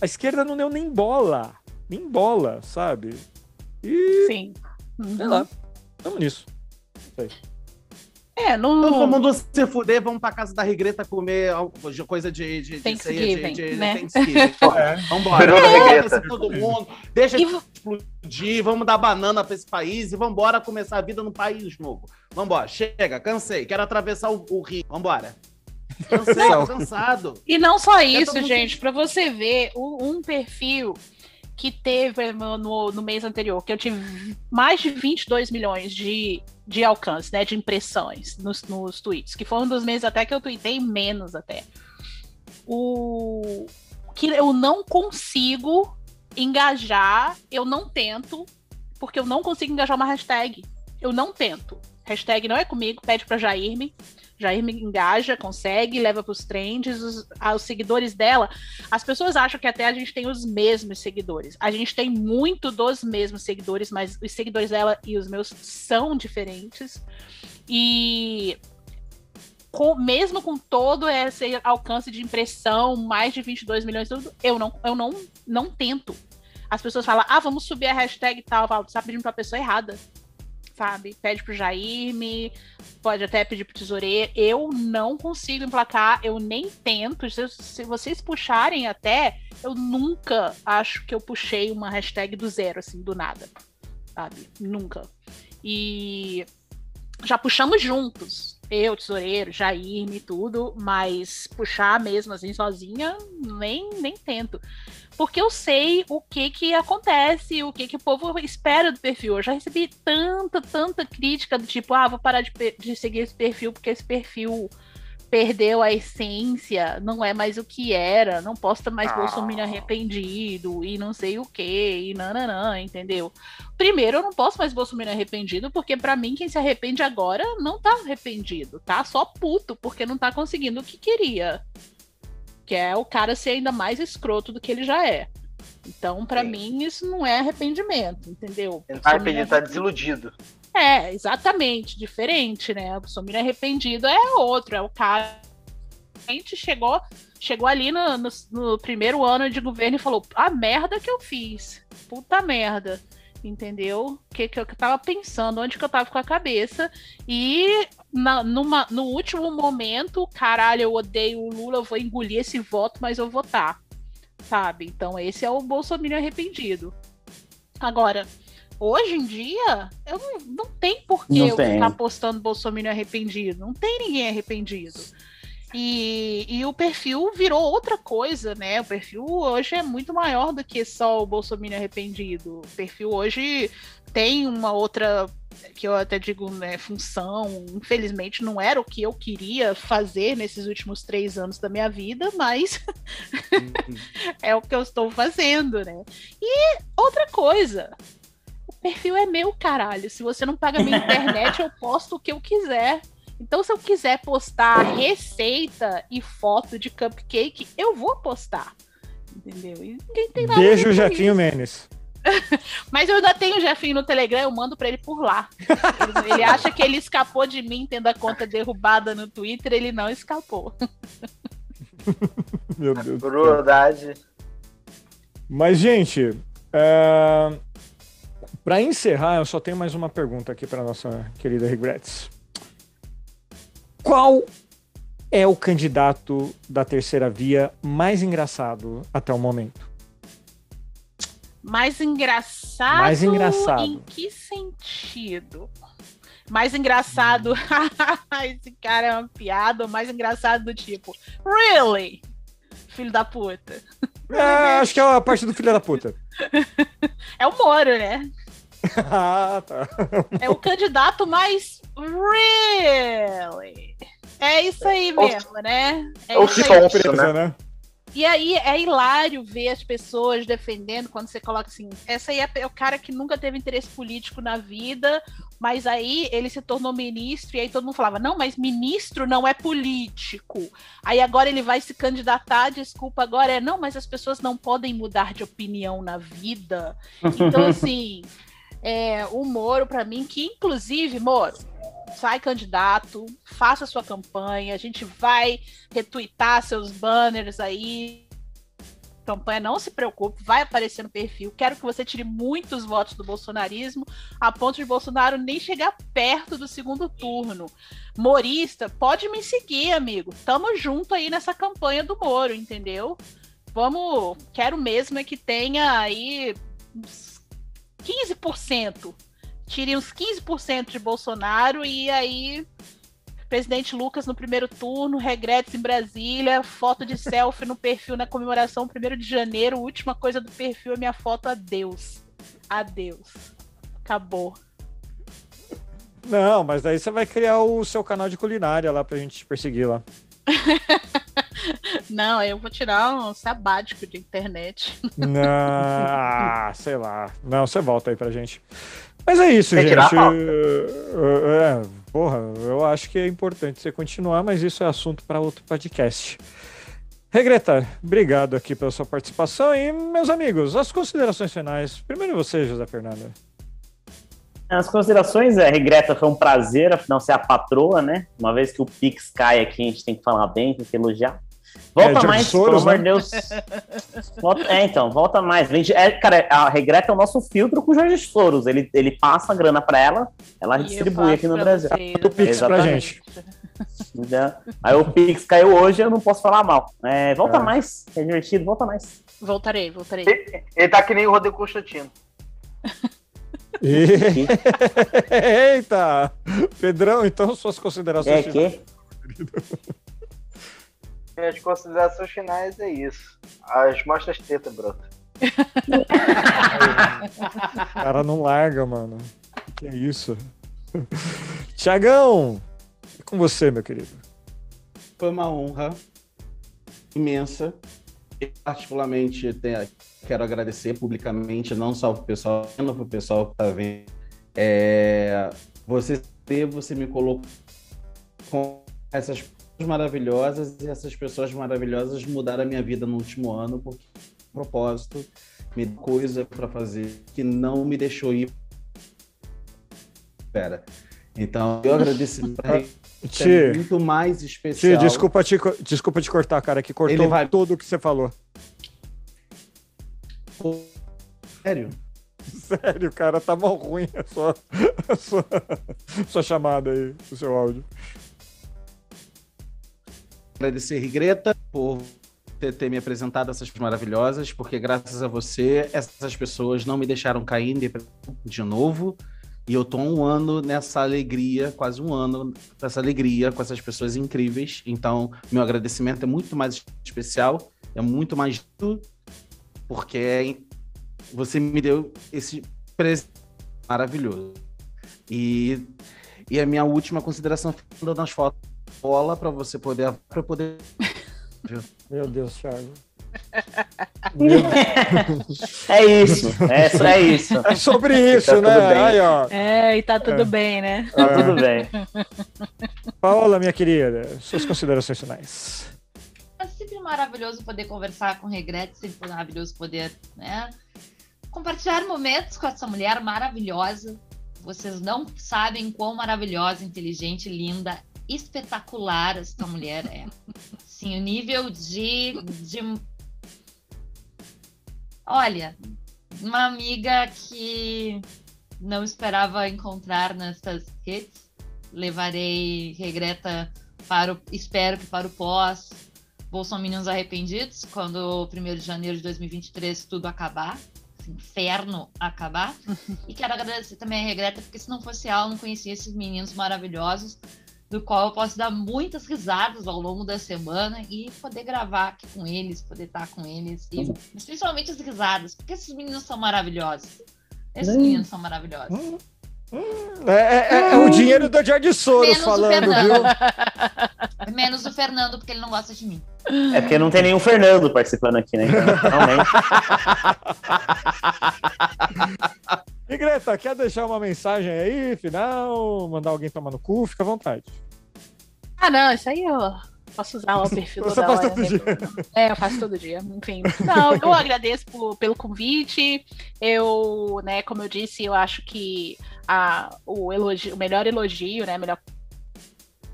A esquerda não deu nem bola. Nem bola, sabe? E, Sim. Uhum. sei lá, tamo nisso. É, não. Todo mundo se fuder, vamos pra casa da Regreta comer coisa de, de, de ceia, de, de, né? Thanksgiving. É. Vambora. Abraçar todo mundo. Deixa E explodir, vamos dar banana pra esse país e vambora começar a vida no país novo. Vambora, chega, cansei, quero atravessar o, o rio. Vambora. Cansei, tô cansado. E não só É isso, todo mundo- gente, para você ver um perfil que teve no, no- mês anterior, que eu tive mais de 22 milhões de, de alcance, né, de impressões nos, nos tweets, que foi um dos meses até que eu tuitei menos até. O que eu não consigo engajar, eu não tento, porque eu não consigo engajar uma hashtag. Eu não tento. Hashtag não é comigo, pede pra Jairme. Jair me engaja, consegue, leva para os trends, os, ah, os seguidores dela. As pessoas acham que até a gente tem os mesmos seguidores. A gente tem muito dos mesmos seguidores, mas os seguidores dela e os meus são diferentes. E com- mesmo com todo esse alcance de impressão, mais de 22 milhões, tudo, eu não, eu não, não tento. As pessoas falam, ah, vamos subir a hashtag e tal. Você tá pedindo pra pessoa errada. Sabe? Pede pro Jair, me pode até pedir pro tesoureiro. Eu não consigo emplacar, eu nem tento. Se, se vocês puxarem até, eu nunca acho que eu puxei uma hashtag do zero, assim, do nada. Sabe? Nunca. E já puxamos juntos. Eu, tesoureiro, Jair, e tudo, mas puxar mesmo assim sozinha, nem, nem tento. Porque eu sei o que que acontece, o que que o povo espera do perfil. Eu já recebi tanta, tanta crítica do tipo, ah, vou parar de, de seguir esse perfil porque esse perfil perdeu a essência, não é mais o que era, não posta mais Ah. Bolsonaro arrependido e não sei o que, e nananã, entendeu? Primeiro, eu não posso mais Bolsonaro arrependido, porque pra mim quem se arrepende agora não tá arrependido, tá só puto, porque não tá conseguindo o que queria. que é o cara ser ainda mais escroto do que ele já é. Então, para mim, isso não é arrependimento, entendeu? Ele tá arrependido, tá desiludido. É, exatamente, diferente, né? O Bolsonaro arrependido é outro, é o cara. Gente chegou, chegou ali no, no, no primeiro ano de governo e falou: a merda que eu fiz. Puta merda entendeu? O que, que eu tava pensando, onde que eu tava com a cabeça. E na, numa, no último momento, caralho, eu odeio o Lula, eu vou engolir esse voto, mas eu vou votar. Sabe? Então esse é o Bolsonaro arrependido. Agora, hoje em dia, eu não, não tem por que eu tem. ficar postando Bolsonaro arrependido. Não tem ninguém arrependido. E, e o perfil virou outra coisa, né? O perfil hoje é muito maior do que só o Bolsonaro arrependido. O perfil hoje tem uma outra que eu até digo, né, função, infelizmente não era o que eu queria fazer nesses últimos três anos da minha vida, mas uhum. é o que eu estou fazendo, né? E outra coisa, perfil é meu, caralho. Se você não paga minha internet, eu posto o que eu quiser. Então, se eu quiser postar receita e foto de cupcake, eu vou postar. Entendeu? E ninguém tem nada Beijo, Jefinho Menes. Mas eu ainda tenho o Jefinho no Telegram, eu mando para ele por lá. Ele, ele, acha que ele escapou de mim tendo a conta derrubada no Twitter, ele não escapou. Meu Deus. Crueldade. Mas, gente, é... para encerrar, eu só tenho mais uma pergunta aqui para nossa querida Regrets. Qual é o candidato da terceira via mais engraçado até o momento? Mais engraçado? Mais engraçado. Em que sentido? Mais engraçado. Esse cara é uma piada. mais engraçado do tipo. Really? Filho da puta. É, acho que é a parte do filho da puta. é o Moro, né? Ah, tá. É o candidato mais really. É isso aí mesmo, né? É o isso aí. né? né? E aí é hilário ver as pessoas defendendo quando você coloca assim, essa aí é o cara que nunca teve interesse político na vida, mas aí ele se tornou ministro e aí todo mundo falava, não, mas ministro não é político. Aí agora ele vai se candidatar, desculpa, agora é, não, mas as pessoas não podem mudar de opinião na vida. Então assim, é, o Moro, para mim, que inclusive, Moro, sai candidato, faça sua campanha, a gente vai retweetar seus banners aí. Campanha, não se preocupe, vai aparecer no perfil. Quero que você tire muitos votos do bolsonarismo, a ponto de Bolsonaro nem chegar perto do segundo turno. Morista, pode me seguir, amigo. Tamo junto aí nessa campanha do Moro, entendeu? Vamos, quero mesmo é que tenha aí 15%. Tire uns 15% de Bolsonaro e aí presidente Lucas no primeiro turno, regretes em Brasília, foto de selfie no perfil na comemoração 1 de janeiro, última coisa do perfil é minha foto, adeus. Adeus. Acabou. Não, mas daí você vai criar o seu canal de culinária lá pra gente te perseguir lá. Não, eu vou tirar um sabático de internet. Não, ah, sei lá. Não, você volta aí pra gente. Mas é isso, Quer gente. É, porra, eu acho que é importante você continuar, mas isso é assunto para outro podcast. Regreta, obrigado aqui pela sua participação e, meus amigos, as considerações finais. Primeiro você, José Fernando. As considerações, é, Regreta, foi um prazer, afinal, ser a patroa, né? Uma vez que o Pix cai aqui, a gente tem que falar bem, tem que elogiar. Volta é, mais, Soros, pelo amor de né? Deus. Volta, é, então, volta mais. É, cara, a Regreta é o nosso filtro com o Jorge Soros. Ele, ele passa a grana pra ela, ela e distribui aqui no Brasil. Vocês, o Pix Exatamente. pra gente. Aí o Pix caiu hoje, eu não posso falar mal. É, volta é. mais, é divertido, volta mais. Voltarei, voltarei. Ele, ele tá que nem o Rodrigo Constantino. Eita! Pedrão, então suas considerações. É que? Minhas considerações finais é isso. As mostras teta, brota. o cara não larga, mano. Que isso? Tiagão, é com você, meu querido. Foi uma honra imensa. Eu, particularmente, tenho, quero agradecer publicamente, não só para o pessoal, não para o pessoal que está vendo. É, você, você me colocou com essas maravilhosas e essas pessoas maravilhosas mudaram a minha vida no último ano porque propósito me deu coisa para fazer que não me deixou ir. Pera. Então, eu agradeço é muito mais especial. Ti, desculpa te, desculpa te cortar, cara, que cortou vai... tudo o que você falou. Sério? Sério, cara, tá mal ruim a sua, a sua, a sua chamada aí, o seu áudio. Agradecer, Greta, por ter, me apresentado essas maravilhosas, porque graças a você, essas pessoas não me deixaram cair de novo. E eu tô um ano nessa alegria, quase um ano nessa alegria com essas pessoas incríveis. Então, meu agradecimento é muito mais especial, é muito mais porque você me deu esse presente maravilhoso. E, e a minha última consideração nas fotos bola para você poder para poder Meu Deus, Thiago. é isso, é, é isso. É sobre isso, tá né? Aí, ó. É, e tá tudo é. bem, né? Tá é. tudo bem. Paola, minha querida, suas considerações finais. É sempre maravilhoso poder conversar com o Regrete, sempre maravilhoso poder, né? Compartilhar momentos com essa mulher maravilhosa. Vocês não sabem quão maravilhosa, inteligente, linda, espetacular essa mulher é. Sim, o nível de, de Olha, uma amiga que não esperava encontrar nessas redes. Levarei regreta para o, espero que para o pós Bolsominions arrependidos, quando 1 de janeiro de 2023 tudo acabar, inferno acabar. e quero agradecer também a Regreta, porque se não fosse ela, eu não conhecia esses meninos maravilhosos do qual eu posso dar muitas risadas ao longo da semana e poder gravar aqui com eles, poder estar com eles, e, uhum. principalmente as risadas, porque esses meninos são maravilhosos. Esses hum. meninos são maravilhosos. Hum. Hum, é, é, é, o dinheiro do George Soros Menos falando, viu? Menos o Fernando, porque ele não gosta de mim. É porque não tem nenhum Fernando participando aqui, né? Então, realmente. E Greta, quer deixar uma mensagem aí, final? Mandar alguém tomar no cu? Fica à vontade. Ah, não, isso aí eu posso usar o perfil Você faz todo dia. É, eu faço todo dia. Enfim. Não, eu agradeço por, pelo convite. Eu, né, como eu disse, eu acho que a, o, elogio, o melhor elogio, né, melhor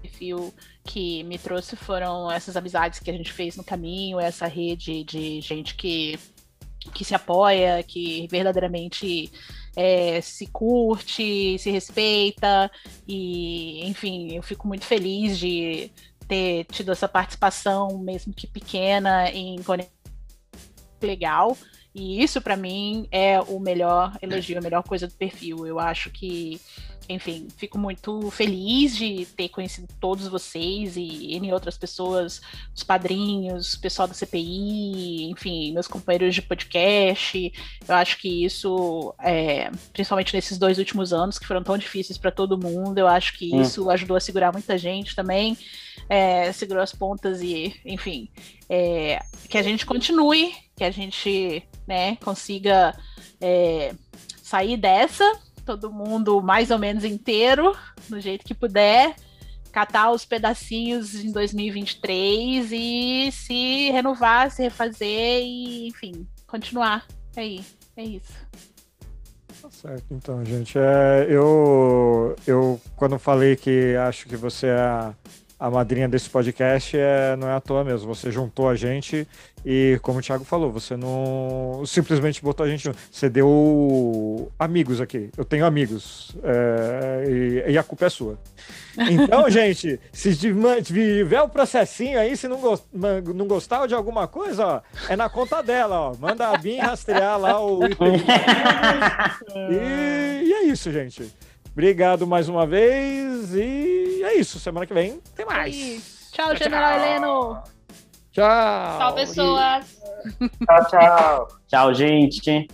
perfil que me trouxe foram essas amizades que a gente fez no caminho, essa rede de gente que, que se apoia, que verdadeiramente é, se curte, se respeita, e enfim, eu fico muito feliz de ter tido essa participação, mesmo que pequena, em legal. E isso, para mim, é o melhor elogio, a melhor coisa do perfil. Eu acho que enfim, fico muito feliz de ter conhecido todos vocês e N outras pessoas, os padrinhos, o pessoal da CPI, enfim, meus companheiros de podcast. Eu acho que isso, é, principalmente nesses dois últimos anos, que foram tão difíceis para todo mundo, eu acho que hum. isso ajudou a segurar muita gente também, é, segurou as pontas e, enfim, é, que a gente continue, que a gente né, consiga é, sair dessa todo mundo mais ou menos inteiro, do jeito que puder, catar os pedacinhos em 2023 e se renovar, se refazer e, enfim, continuar. Aí, é isso. Tá certo, então, gente. É, eu, eu, quando falei que acho que você é a, madrinha desse podcast, é, não é à toa mesmo. Você juntou a gente e, como o Thiago falou, você não simplesmente botou a gente. Você deu amigos aqui. Eu tenho amigos. É, e, e, a culpa é sua. Então, gente, se tiver o processinho aí, se não, gost, não gostar de alguma coisa, ó, é na conta dela, ó. Manda a BIM rastrear lá o IP. e, e é isso, gente. Obrigado mais uma vez e é isso. Semana que vem tem mais. Tchau, tchau General tchau. Heleno. Tchau. Tchau, pessoas. tchau, tchau. Tchau, gente.